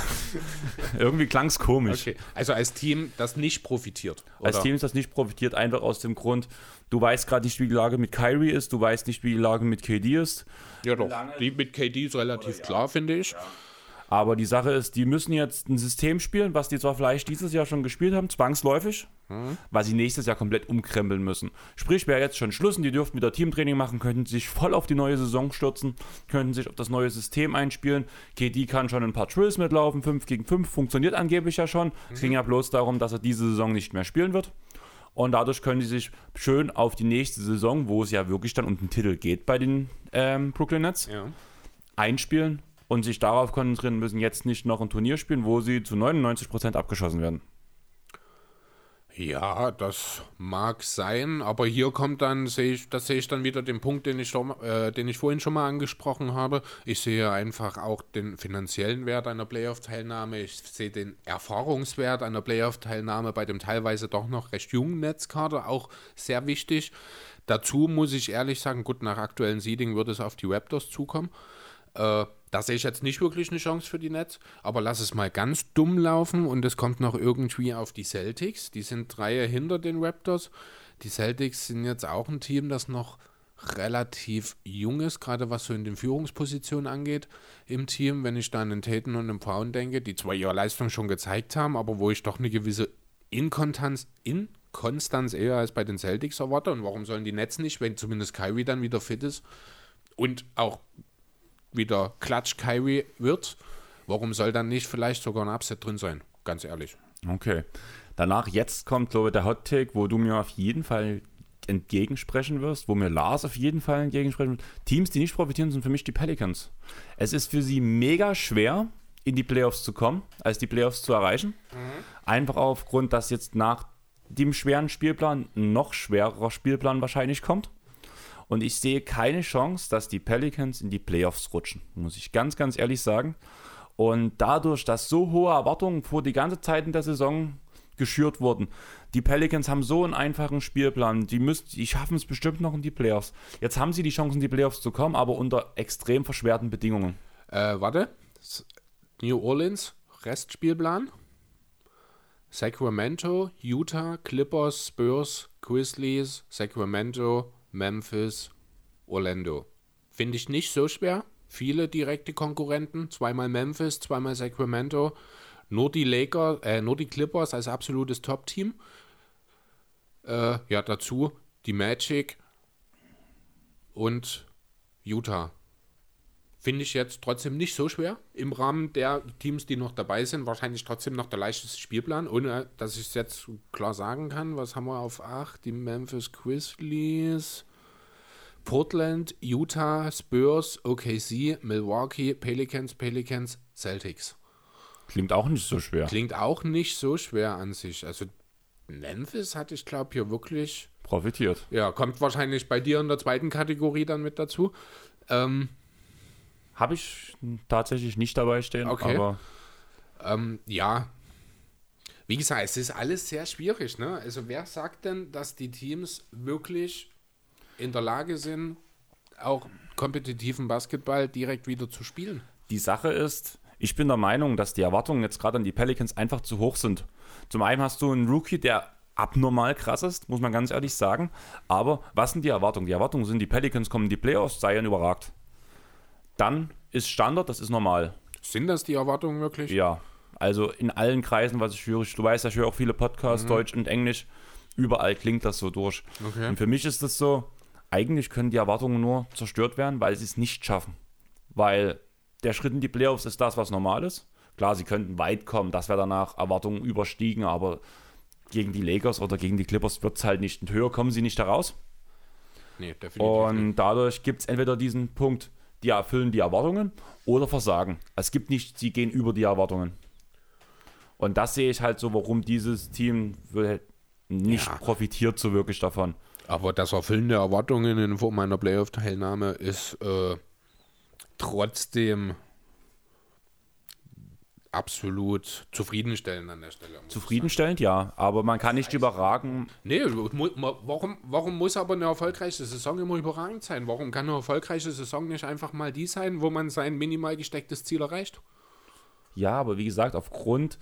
[LAUGHS] irgendwie klang es komisch. Okay, also als Team, das nicht profitiert. Oder? Als Team, das nicht profitiert, einfach aus dem Grund, du weißt gerade nicht, wie die Lage mit Kyrie ist, du weißt nicht, wie die Lage mit KD ist. Ja doch, die mit KD ist relativ klar, finde ich. Ja. Aber die Sache ist, die müssen jetzt ein System spielen, was die zwar vielleicht dieses Jahr schon gespielt haben, zwangsläufig, mhm. weil sie nächstes Jahr komplett umkrempeln müssen. Sprich, wäre jetzt schon Schluss und die dürften wieder Teamtraining machen, könnten sich voll auf die neue Saison stürzen, könnten sich auf das neue System einspielen. KD kann schon ein paar Trills mitlaufen, 5 gegen 5 funktioniert angeblich ja schon. Mhm. Es ging ja bloß darum, dass er diese Saison nicht mehr spielen wird. Und dadurch können sie sich schön auf die nächste Saison, wo es ja wirklich dann um den Titel geht bei den ähm, Brooklyn Nets, ja. einspielen und sich darauf konzentrieren müssen, jetzt nicht noch ein Turnier spielen, wo sie zu 99% abgeschossen werden. Ja, das mag sein, aber hier kommt dann, sehe ich, das sehe ich dann wieder den Punkt, den ich, äh, den ich vorhin schon mal angesprochen habe. Ich sehe einfach auch den finanziellen Wert einer Playoff-Teilnahme. Ich sehe den Erfahrungswert einer Playoff-Teilnahme bei dem teilweise doch noch recht jungen Netzkader auch sehr wichtig. Dazu muss ich ehrlich sagen, gut, nach aktuellen Seeding würde es auf die Raptors zukommen. Äh, da sehe ich jetzt nicht wirklich eine Chance für die Nets, aber lass es mal ganz dumm laufen und es kommt noch irgendwie auf die Celtics. Die sind Reihe hinter den Raptors. Die Celtics sind jetzt auch ein Team, das noch relativ jung ist, gerade was so in den Führungspositionen angeht im Team. Wenn ich da an den Taten und den Frauen denke, die zwar ihre Leistung schon gezeigt haben, aber wo ich doch eine gewisse Inkonstanz, Inkonstanz eher als bei den Celtics erwarte. Und warum sollen die Nets nicht, wenn zumindest Kyrie dann wieder fit ist und auch wieder Klatsch Kyrie wird, warum soll dann nicht vielleicht sogar ein Upset drin sein? Ganz ehrlich. Okay. Danach, jetzt kommt, glaube ich, der Hot Take, wo du mir auf jeden Fall entgegensprechen wirst, wo mir Lars auf jeden Fall entgegensprechen wird. Teams, die nicht profitieren, sind für mich die Pelicans. Es ist für sie mega schwer, in die Playoffs zu kommen, als die Playoffs zu erreichen. Mhm. Einfach aufgrund, dass jetzt nach dem schweren Spielplan ein noch schwererer Spielplan wahrscheinlich kommt. Und ich sehe keine Chance, dass die Pelicans in die Playoffs rutschen, muss ich ganz, ganz ehrlich sagen. Und dadurch, dass so hohe Erwartungen vor die ganze Zeit in der Saison geschürt wurden. Die Pelicans haben so einen einfachen Spielplan. Die, müssen, die schaffen es bestimmt noch in die Playoffs. Jetzt haben sie die Chance, in die Playoffs zu kommen, aber unter extrem verschwerten Bedingungen. Äh, warte. New Orleans, Restspielplan. Sacramento, Utah, Clippers, Spurs, Grizzlies, Sacramento, Memphis, Orlando. Finde ich nicht so schwer. Viele direkte Konkurrenten. Zweimal Memphis, zweimal Sacramento. Nur die Lakers, äh, nur die Clippers als absolutes Top-Team. Äh, ja, dazu die Magic und Utah. Finde ich jetzt trotzdem nicht so schwer. Im Rahmen der Teams, die noch dabei sind, wahrscheinlich trotzdem noch der leichteste Spielplan, ohne dass ich es jetzt klar sagen kann. Was haben wir auf 8? Die Memphis Grizzlies. Portland, Utah, Spurs, OKC, Milwaukee, Pelicans, Pelicans, Celtics. Klingt auch nicht so schwer. Klingt auch nicht so schwer an sich. Also Memphis hatte ich glaube hier wirklich profitiert. Ja, kommt wahrscheinlich bei dir in der zweiten Kategorie dann mit dazu. Ähm, Habe ich tatsächlich nicht dabei stehen, okay. aber ähm, ja. Wie gesagt, es ist alles sehr schwierig. Ne? Also wer sagt denn, dass die Teams wirklich in der Lage sind, auch kompetitiven Basketball direkt wieder zu spielen. Die Sache ist, ich bin der Meinung, dass die Erwartungen jetzt gerade an die Pelicans einfach zu hoch sind. Zum einen hast du einen Rookie, der abnormal krass ist, muss man ganz ehrlich sagen. Aber was sind die Erwartungen? Die Erwartungen sind, die Pelicans kommen in die Playoffs, Zion überragt. Dann ist Standard, das ist normal. Sind das die Erwartungen wirklich? Ja. Also in allen Kreisen, was ich höre, du weißt, ich höre auch viele Podcasts, mhm. Deutsch und Englisch. Überall klingt das so durch. Okay. Und für mich ist das so, eigentlich können die Erwartungen nur zerstört werden, weil sie es nicht schaffen. Weil der Schritt in die Playoffs ist das, was normal ist. Klar, sie könnten weit kommen, das wäre danach Erwartungen überstiegen, aber gegen die Lakers oder gegen die Clippers wird es halt nicht. höher kommen sie nicht heraus. Nee, definitiv. Und dadurch gibt es entweder diesen Punkt, die erfüllen die Erwartungen oder versagen. Es gibt nicht, sie gehen über die Erwartungen. Und das sehe ich halt so, warum dieses Team nicht ja. profitiert so wirklich davon. Aber das Erfüllen der Erwartungen in Form einer Playoff-Teilnahme ist äh, trotzdem absolut zufriedenstellend an der Stelle. Zufriedenstellend, ja, aber man kann nicht überragen. Nee, warum, warum muss aber eine erfolgreiche Saison immer überragend sein? Warum kann eine erfolgreiche Saison nicht einfach mal die sein, wo man sein minimal gestecktes Ziel erreicht? Ja, aber wie gesagt, aufgrund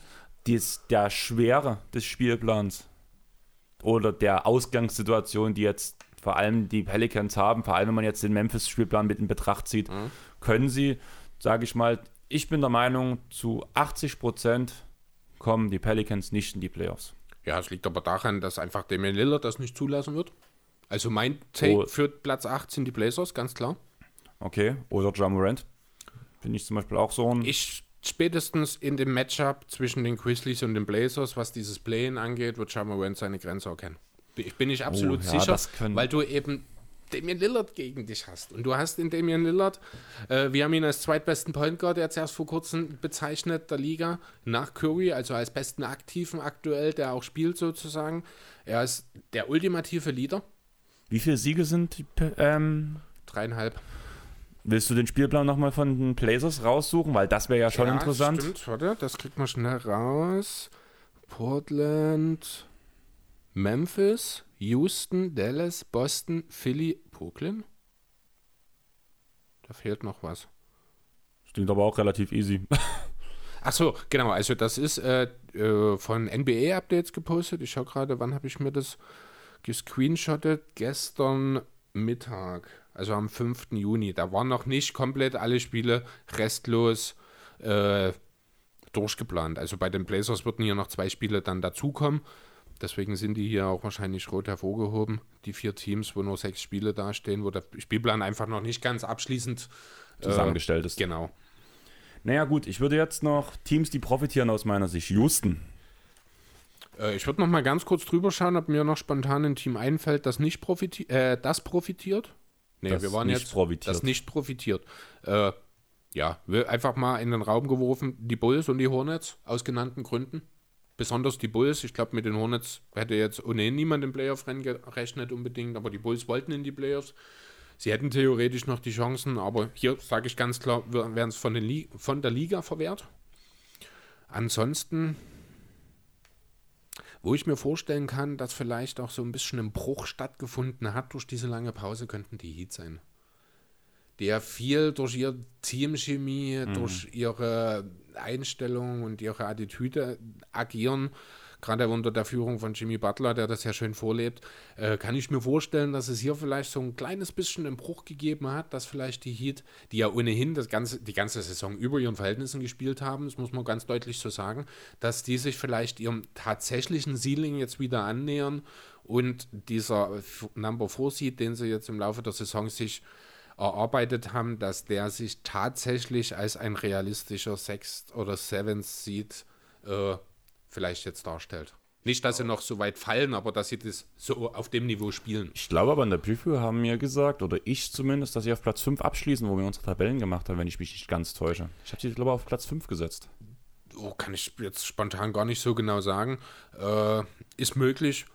des, der Schwere des Spielplans oder der Ausgangssituation, die jetzt vor allem die Pelicans haben, vor allem wenn man jetzt den Memphis-Spielplan mit in Betracht zieht, mhm. können sie, sage ich mal, ich bin der Meinung, zu 80 Prozent kommen die Pelicans nicht in die Playoffs. Ja, es liegt aber daran, dass einfach Damian Lillard das nicht zulassen wird. Also mein Take oh. für Platz 8 sind die Blazers, ganz klar. Okay, oder Jamorant. Finde ich zum Beispiel auch so ein. Ich spätestens in dem Matchup zwischen den Grizzlies und den Blazers, was dieses Play-In angeht, wird Jamarant seine Grenze erkennen. Ich bin nicht absolut oh, ja, sicher, weil du eben Damian Lillard gegen dich hast. Und du hast in Damian Lillard, äh, wir haben ihn als zweitbesten Point Guard jetzt erst vor kurzem bezeichnet, der Liga, nach Curry, also als besten Aktiven aktuell, der auch spielt sozusagen. Er ist der ultimative Leader. Wie viele Siege sind die, ähm, Dreieinhalb. Willst du den Spielplan nochmal von den Blazers raussuchen? Weil das wäre ja schon ja, interessant. Stimmt, warte, das kriegt man schnell raus. Portland, Memphis, Houston, Dallas, Boston, Philly, Brooklyn. Da fehlt noch was. Das klingt aber auch relativ easy. Ach so, genau. Also das ist äh, äh, von NBA-Updates gepostet. Ich schaue gerade, wann habe ich mir das gescreenshottet? Gestern Mittag, also am 5. Juni. Da waren noch nicht komplett alle Spiele restlos äh, durchgeplant. Also bei den Blazers würden hier noch zwei Spiele dann dazukommen. Deswegen sind die hier auch wahrscheinlich rot hervorgehoben. Die vier Teams, wo nur sechs Spiele dastehen, wo der Spielplan einfach noch nicht ganz abschließend zusammengestellt ist. Genau. Naja, gut, ich würde jetzt noch Teams, die profitieren aus meiner Sicht. Houston. Äh, ich würde noch mal ganz kurz drüber schauen, ob mir noch spontan ein Team einfällt, das nicht profitiert. Äh, das profitiert. Nee, Das wir waren nicht jetzt. profitiert. Das nicht profitiert. Äh, ja, einfach mal in den Raum geworfen, die Bulls und die Hornets, aus genannten Gründen. Besonders die Bulls. Ich glaube, mit den Hornets hätte jetzt ohnehin niemand im Playoff-Rennen gerechnet unbedingt, aber die Bulls wollten in die Playoffs. Sie hätten theoretisch noch die Chancen, aber hier sage ich ganz klar, werden es von, von der Liga verwehrt. Ansonsten, wo ich mir vorstellen kann, dass vielleicht auch so ein bisschen ein Bruch stattgefunden hat durch diese lange Pause, könnten die Heat sein. Der viel durch ihre Teamchemie, durch ihre Einstellung und ihre Attitüde agieren, gerade unter der Führung von Jimmy Butler, der das ja schön vorlebt, äh, kann ich mir vorstellen, dass es hier vielleicht so ein kleines bisschen einen Bruch gegeben hat, dass vielleicht die Heat, die ja ohnehin das ganze, die ganze Saison über ihren Verhältnissen gespielt haben, das muss man ganz deutlich so sagen, dass die sich vielleicht ihrem tatsächlichen Ceiling jetzt wieder annähern und dieser Number 4 Seed, den sie jetzt im Laufe der Saison sich erarbeitet haben, dass der sich tatsächlich als ein realistischer Sixth oder Seventh Seed äh, vielleicht jetzt darstellt. Nicht, dass sie noch so weit fallen, aber dass sie das so auf dem Niveau spielen. Ich glaube aber in der Preview haben wir gesagt, oder ich zumindest, dass sie auf Platz 5 abschließen, wo wir unsere Tabellen gemacht haben, wenn ich mich nicht ganz täusche. Ich habe sie, glaube ich, auf Platz 5 gesetzt. Oh, kann ich jetzt spontan gar nicht so genau sagen. Äh, ist möglich.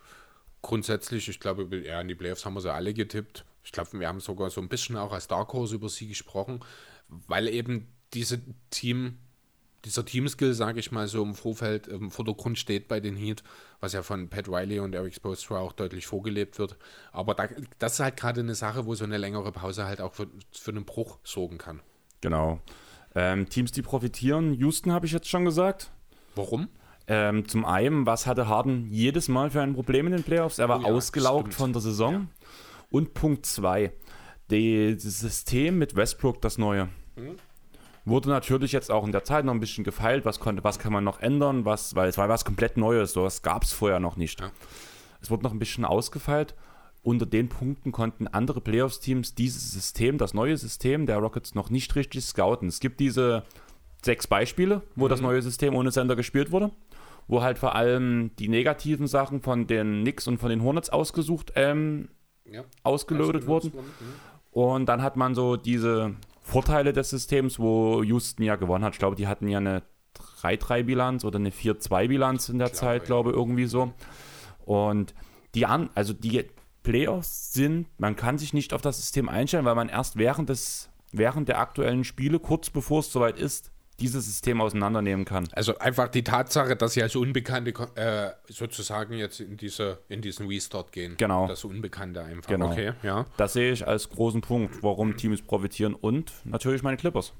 Grundsätzlich, ich glaube, ja, in die Playoffs haben wir sie alle getippt. Ich glaube, wir haben sogar so ein bisschen auch als Dark Horse über sie gesprochen, weil eben diese Team, dieser Teamskill, sage ich mal so, im Vorfeld, im Vordergrund steht bei den Heat, was ja von Pat Riley und Eric Spoelstra auch deutlich vorgelebt wird. Aber da, das ist halt gerade eine Sache, wo so eine längere Pause halt auch für, für einen Bruch sorgen kann. Genau. Ähm, Teams, die profitieren. Houston habe ich jetzt schon gesagt. Warum? Ähm, zum einen, was hatte Harden jedes Mal für ein Problem in den Playoffs? Er war Oh ja, ausgelaugt stimmt. von der Saison. Und Punkt 2, das System mit Westbrook, das neue, Mhm. wurde natürlich jetzt auch in der Zeit noch ein bisschen gefeilt. Was, konnte, was kann man noch ändern? Was, weil es war was komplett Neues, so was gab es vorher noch nicht. Ja. Es wurde noch ein bisschen ausgefeilt. Unter den Punkten konnten andere Playoffs-Teams dieses System, das neue System der Rockets, noch nicht richtig scouten. Es gibt diese sechs Beispiele, wo das neue System ohne Sender gespielt wurde, wo halt vor allem die negativen Sachen von den Knicks und von den Hornets ausgesucht, ähm, Ja. ausgelotet wurden. Und dann hat man so diese Vorteile des Systems, wo Houston ja gewonnen hat. Ich glaube, die hatten ja eine 3-3-Bilanz oder eine 4-2-Bilanz in der Glaube, Zeit, ja. glaube ich, irgendwie so. Und die an, also die Playoffs sind, man kann sich nicht auf das System einstellen, weil man erst während des, während der aktuellen Spiele, kurz bevor es soweit ist, dieses System auseinandernehmen kann. Also einfach die Tatsache, dass sie als Unbekannte äh, sozusagen jetzt in, diese, in diesen Restart gehen. Genau. Das Unbekannte einfach. Genau. Okay, ja. Das sehe ich als großen Punkt, warum Teams profitieren und natürlich meine Clippers.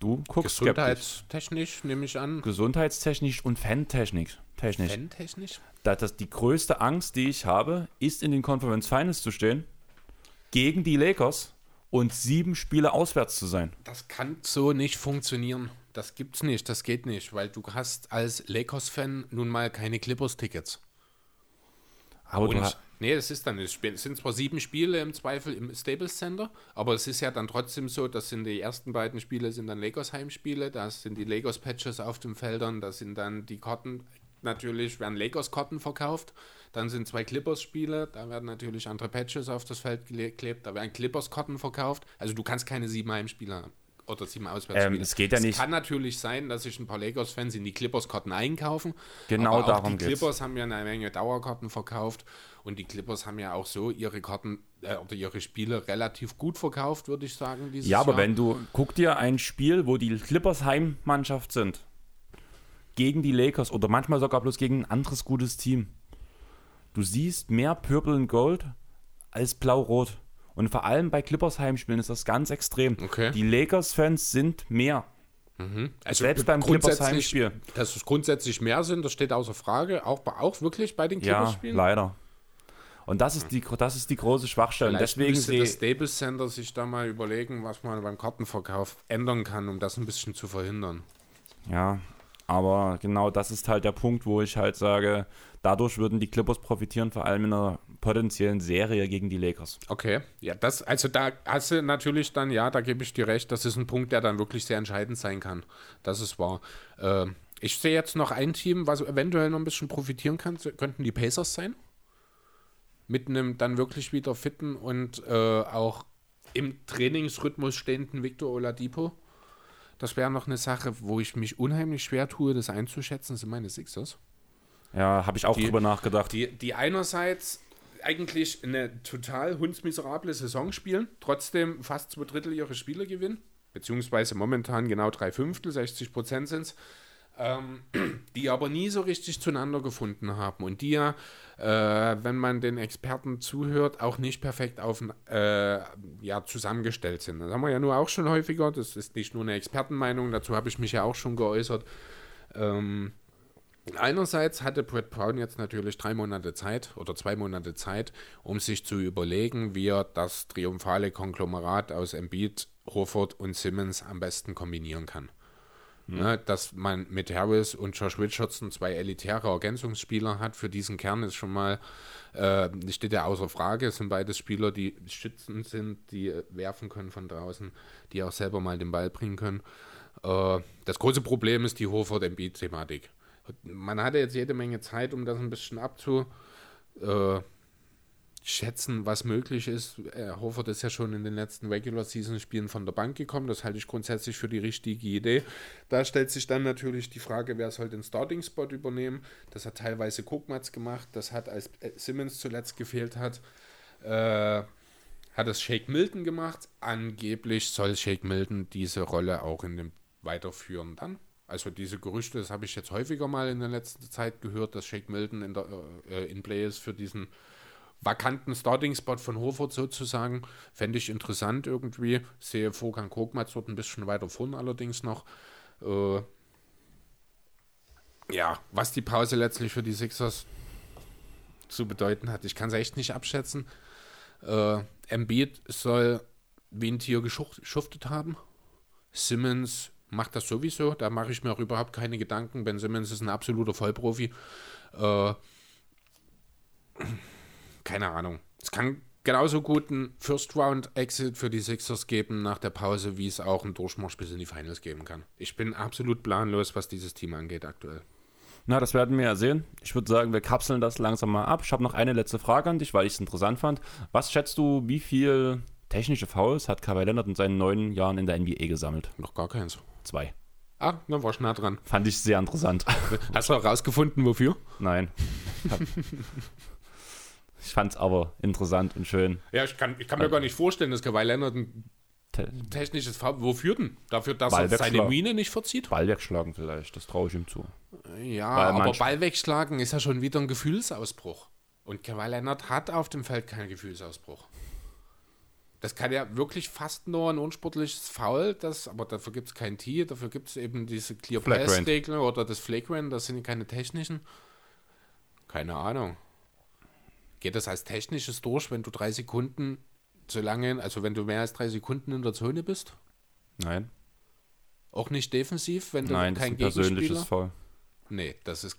Du guckst. Gesundheitstechnisch nehme ich an. Gesundheitstechnisch und Fantechnisch. Technisch. Fan-technisch? Da, das, die größte Angst, die ich habe, ist in den Conference Finals zu stehen, gegen die Lakers und sieben Spiele auswärts zu sein. Das kann so nicht funktionieren. Das gibt's nicht, das geht nicht, weil du hast als Lakers-Fan nun mal keine Clippers-Tickets. Aber du Und, ha- nee, das ist dann, es sind zwar sieben Spiele im Zweifel im Staples Center, aber es ist ja dann trotzdem so, das sind die ersten beiden Spiele sind dann Lakers Heimspiele, da sind die Lakers Patches auf den Feldern, da sind dann die Karten, natürlich werden Lakers Karten verkauft, Dann sind zwei Clippers-Spiele, da werden natürlich andere Patches auf das Feld geklebt, da werden Clippers-Karten verkauft. Also du kannst keine sieben Heimspiele oder sieben Auswärtsspiele. Ähm, es geht ja nicht. Es kann natürlich sein, dass sich ein paar Lakers-Fans in die Clippers-Karten einkaufen. Genau aber darum Die geht's. Clippers haben ja eine Menge Dauerkarten verkauft und die Clippers haben ja auch so ihre Karten äh, oder ihre Spiele relativ gut verkauft, würde ich sagen. Dieses Ja, aber Jahr. wenn du, guck dir ein Spiel, wo die Clippers Heimmannschaft sind, gegen die Lakers oder manchmal sogar bloß gegen ein anderes gutes Team. Du siehst mehr Purple und Gold als Blau-Rot. Und vor allem bei Clippers Heimspielen ist das ganz extrem. Okay. Die Lakers-Fans sind mehr. Also Selbst beim Clippers Heimspiel. Dass es grundsätzlich mehr sind, das steht außer Frage. Auch, auch wirklich bei den Ja, Clippers-Spielen. leider. Und das ist die, das ist die große Schwachstelle. Und deswegen müsste das Staples Center sich da mal überlegen, was man beim Kartenverkauf ändern kann, um das ein bisschen zu verhindern. Ja, aber genau das ist halt der Punkt, wo ich halt sage, dadurch würden die Clippers profitieren, vor allem in einer potenziellen Serie gegen die Lakers. Okay, ja, das, also da hast du natürlich dann, ja, da gebe ich dir recht, das ist ein Punkt, der dann wirklich sehr entscheidend sein kann. Das ist wahr. Ähm, ich sehe jetzt noch ein Team, was eventuell noch ein bisschen profitieren kann, könnten die Pacers sein. Mit einem dann wirklich wieder fitten und äh, auch im Trainingsrhythmus stehenden Victor Oladipo. Das wäre noch eine Sache, wo ich mich unheimlich schwer tue, das einzuschätzen, sind meine Sixers. Ja, habe ich auch Die- drüber nachgedacht. Die, die einerseits eigentlich eine total hundsmiserable Saison spielen, trotzdem fast zwei Drittel ihrer Spiele gewinnen, beziehungsweise momentan genau drei Fünftel, 60 Prozent sind es, ähm, [CLEARS THROAT] die aber nie so richtig zueinander gefunden haben und die ja, äh, wenn man den Experten zuhört, auch nicht perfekt auf, äh, ja, zusammengestellt sind. Das haben wir ja nur auch schon häufiger, das ist nicht nur eine Expertenmeinung, dazu habe ich mich ja auch schon geäußert. Ähm, Einerseits hatte Brett Brown jetzt natürlich drei Monate Zeit oder zwei Monate Zeit, um sich zu überlegen, wie er das triumphale Konglomerat aus Embiid, Horford und Simmons am besten kombinieren kann. Ne, dass man mit Harris und Josh Richardson zwei elitäre Ergänzungsspieler hat für diesen Kern ist schon mal, äh, steht ja außer Frage. Es sind beides Spieler, die schützend sind, die äh, werfen können von draußen, die auch selber mal den Ball bringen können. Äh, das große Problem ist die Horford-Embiid-Thematik. Man hatte jetzt jede Menge Zeit, um das ein bisschen abzuschätzen, was möglich ist. Äh, Horford ist ja schon in den letzten Regular-Season-Spielen von der Bank gekommen. Das halte ich grundsätzlich für die richtige Idee. Da stellt sich dann natürlich die Frage, wer soll den Starting-Spot übernehmen. Das hat teilweise Kokmatz gemacht. Das hat, als Simmons zuletzt gefehlt hat, äh, hat es Shake Milton gemacht. Angeblich soll Shake Milton diese Rolle auch in dem weiterführen dann. Also diese Gerüchte, das habe ich jetzt häufiger mal in der letzten Zeit gehört, dass Shake Milton in, der, äh, in Play ist für diesen vakanten Starting-Spot von Horford sozusagen. Fände ich interessant irgendwie. Sehe Vorgang Kokmatz dort ein bisschen weiter vorne allerdings noch. Äh, ja, was die Pause letztlich für die Sixers zu bedeuten hat, ich kann es echt nicht abschätzen. Äh, Embiid soll wie ein Tier geschuftet haben. Simmons macht das sowieso, da mache ich mir auch überhaupt keine Gedanken. Ben Simmons ist ein absoluter Vollprofi. Äh, keine Ahnung. Es kann genauso gut ein First-Round-Exit für die Sixers geben nach der Pause, wie es auch einen Durchmarsch bis in die Finals geben kann. Ich bin absolut planlos, was dieses Team angeht aktuell. Na, das werden wir ja sehen. Ich würde sagen, wir kapseln das langsam mal ab. Ich habe noch eine letzte Frage an dich, weil ich es interessant fand. Was schätzt du, wie viel technische Fouls hat Kawhi Leonard in seinen neun Jahren in der NBA gesammelt? Noch gar keins. Zwei. Ah, dann war ich nah dran. Fand ich sehr interessant. Hast du herausgefunden, wofür? Nein. [LAUGHS] Ich fand es aber interessant und schön. Ja, ich kann, ich kann mir gar nicht vorstellen, dass Kawhi Leonard ein Te- technisches Foul. Wofür denn? Dafür, dass Ball er seine. Mine nicht verzieht? Ball wegschlagen vielleicht, das traue ich ihm zu. Ja, Weil aber Ball wegschlagen ist ja schon wieder ein Gefühlsausbruch. Und Kawhi Leonard hat auf dem Feld keinen Gefühlsausbruch. Das kann ja wirklich fast nur ein unsportliches Foul, das, aber dafür gibt es kein T, dafür gibt es eben diese Clear Regel oder das Flagrant, das sind keine technischen. Keine Ahnung. Geht das als technisches durch, wenn du drei Sekunden so lange, also wenn du mehr als drei Sekunden in der Zone bist? Nein, Auch nicht defensiv, wenn du nein, das ist kein ein persönliches? Foul. Nee, das ist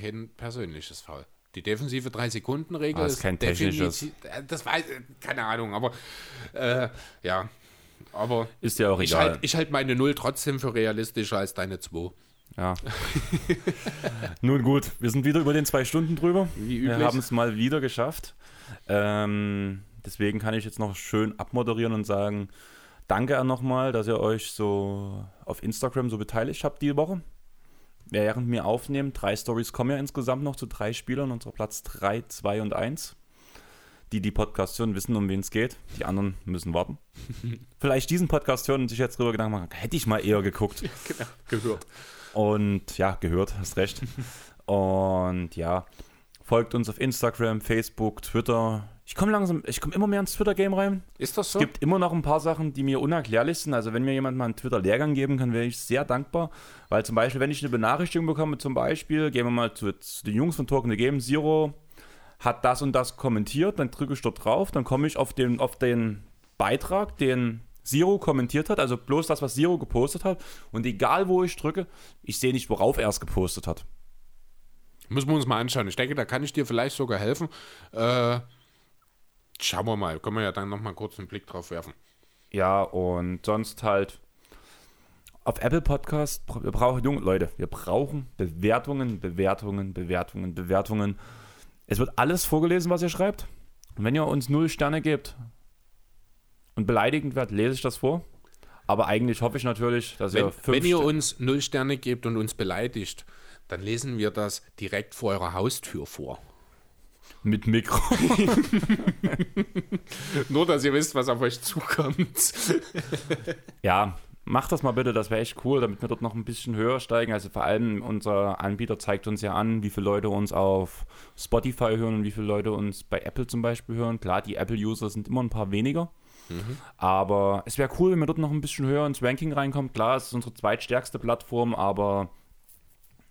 kein persönliches Foul. Die defensive 3-Sekunden-Regel Ah, ist kein technisches. äh, Das weiß keine Ahnung, aber äh, ja. Aber Ist ja auch ich egal. halte ich halt meine Null trotzdem für realistischer als deine 2. Ja. [LAUGHS] Nun gut, wir sind wieder über den zwei Stunden drüber. Wie Wir üblich. haben es mal wieder geschafft. Ähm, deswegen kann ich jetzt noch schön abmoderieren und sagen, danke nochmal, dass ihr euch so auf Instagram so beteiligt habt die Woche. Während wir aufnehmen, drei Stories kommen ja insgesamt noch zu drei Spielern, unser Platz 3, 2 und 1. Die, die Podcast hören, wissen, um wen es geht. Die anderen müssen warten. [LAUGHS] Vielleicht diesen Podcast hören und sich jetzt drüber Gedanken machen, hätte ich mal eher geguckt. [LAUGHS] genau, gehört. Und ja, gehört, [LAUGHS] hast recht. Und ja, folgt uns auf Instagram, Facebook, Twitter. Ich komme langsam, ich komme immer mehr ins Twitter-Game rein. Ist das so? Es gibt immer noch ein paar Sachen, die mir unerklärlich sind. Also wenn mir jemand mal einen Twitter-Lehrgang geben kann, wäre ich sehr dankbar. Weil zum Beispiel, wenn ich eine Benachrichtigung bekomme, zum Beispiel, gehen wir mal zu, zu den Jungs von Talking the Game, Zero hat das und das kommentiert, dann drücke ich dort drauf, dann komme ich auf den, auf den Beitrag, den Zero kommentiert hat, also bloß das, was Zero gepostet hat. Und egal wo ich drücke, ich sehe nicht, worauf er es gepostet hat. Müssen wir uns mal anschauen. Ich denke, da kann ich dir vielleicht sogar helfen. Äh, schauen wir mal. Können wir ja dann nochmal kurz einen Blick drauf werfen. Ja, und sonst halt auf Apple Podcast, wir brauchen, junge Leute, wir brauchen Bewertungen, Bewertungen, Bewertungen, Bewertungen. Es wird alles vorgelesen, was ihr schreibt. Und wenn ihr uns null Sterne gebt und beleidigend werdet, lese ich das vor. Aber eigentlich hoffe ich natürlich, dass Wenn, ihr fünf wenn ihr uns null Sterne gebt und uns beleidigt, dann lesen wir das direkt vor eurer Haustür vor. mit Mikro. [LAUGHS] Nur, dass ihr wisst, was auf euch zukommt. [LAUGHS] Ja, macht das mal bitte, das wäre echt cool, damit wir dort noch ein bisschen höher steigen. Also vor allem unser Anbieter zeigt uns ja an, wie viele Leute uns auf Spotify hören und wie viele Leute uns bei Apple zum Beispiel hören. Klar, die Apple-User sind immer ein paar weniger. Aber es wäre cool, wenn wir dort noch ein bisschen höher ins Ranking reinkommt. Klar, es ist unsere zweitstärkste Plattform, aber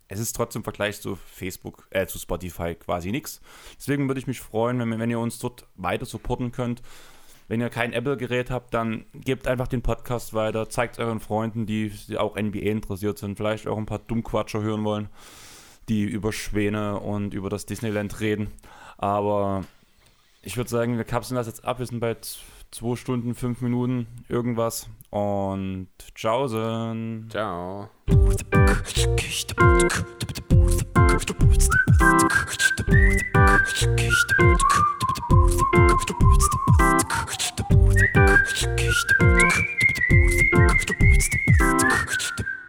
es ist trotzdem im Vergleich zu Facebook, äh, zu Spotify quasi nichts. Deswegen würde ich mich freuen, wenn, wenn ihr uns dort weiter supporten könnt. Wenn ihr kein Apple-Gerät habt, dann gebt einfach den Podcast weiter, zeigt euren Freunden, die, die auch NBA interessiert sind, vielleicht auch ein paar Dummquatscher hören wollen, die über Schwäne und über das Disneyland reden. Aber ich würde sagen, wir kapseln das jetzt ab. Wir sind bei 2 Stunden, 5 Minuten, irgendwas. Und tschaußen. Ciao. You.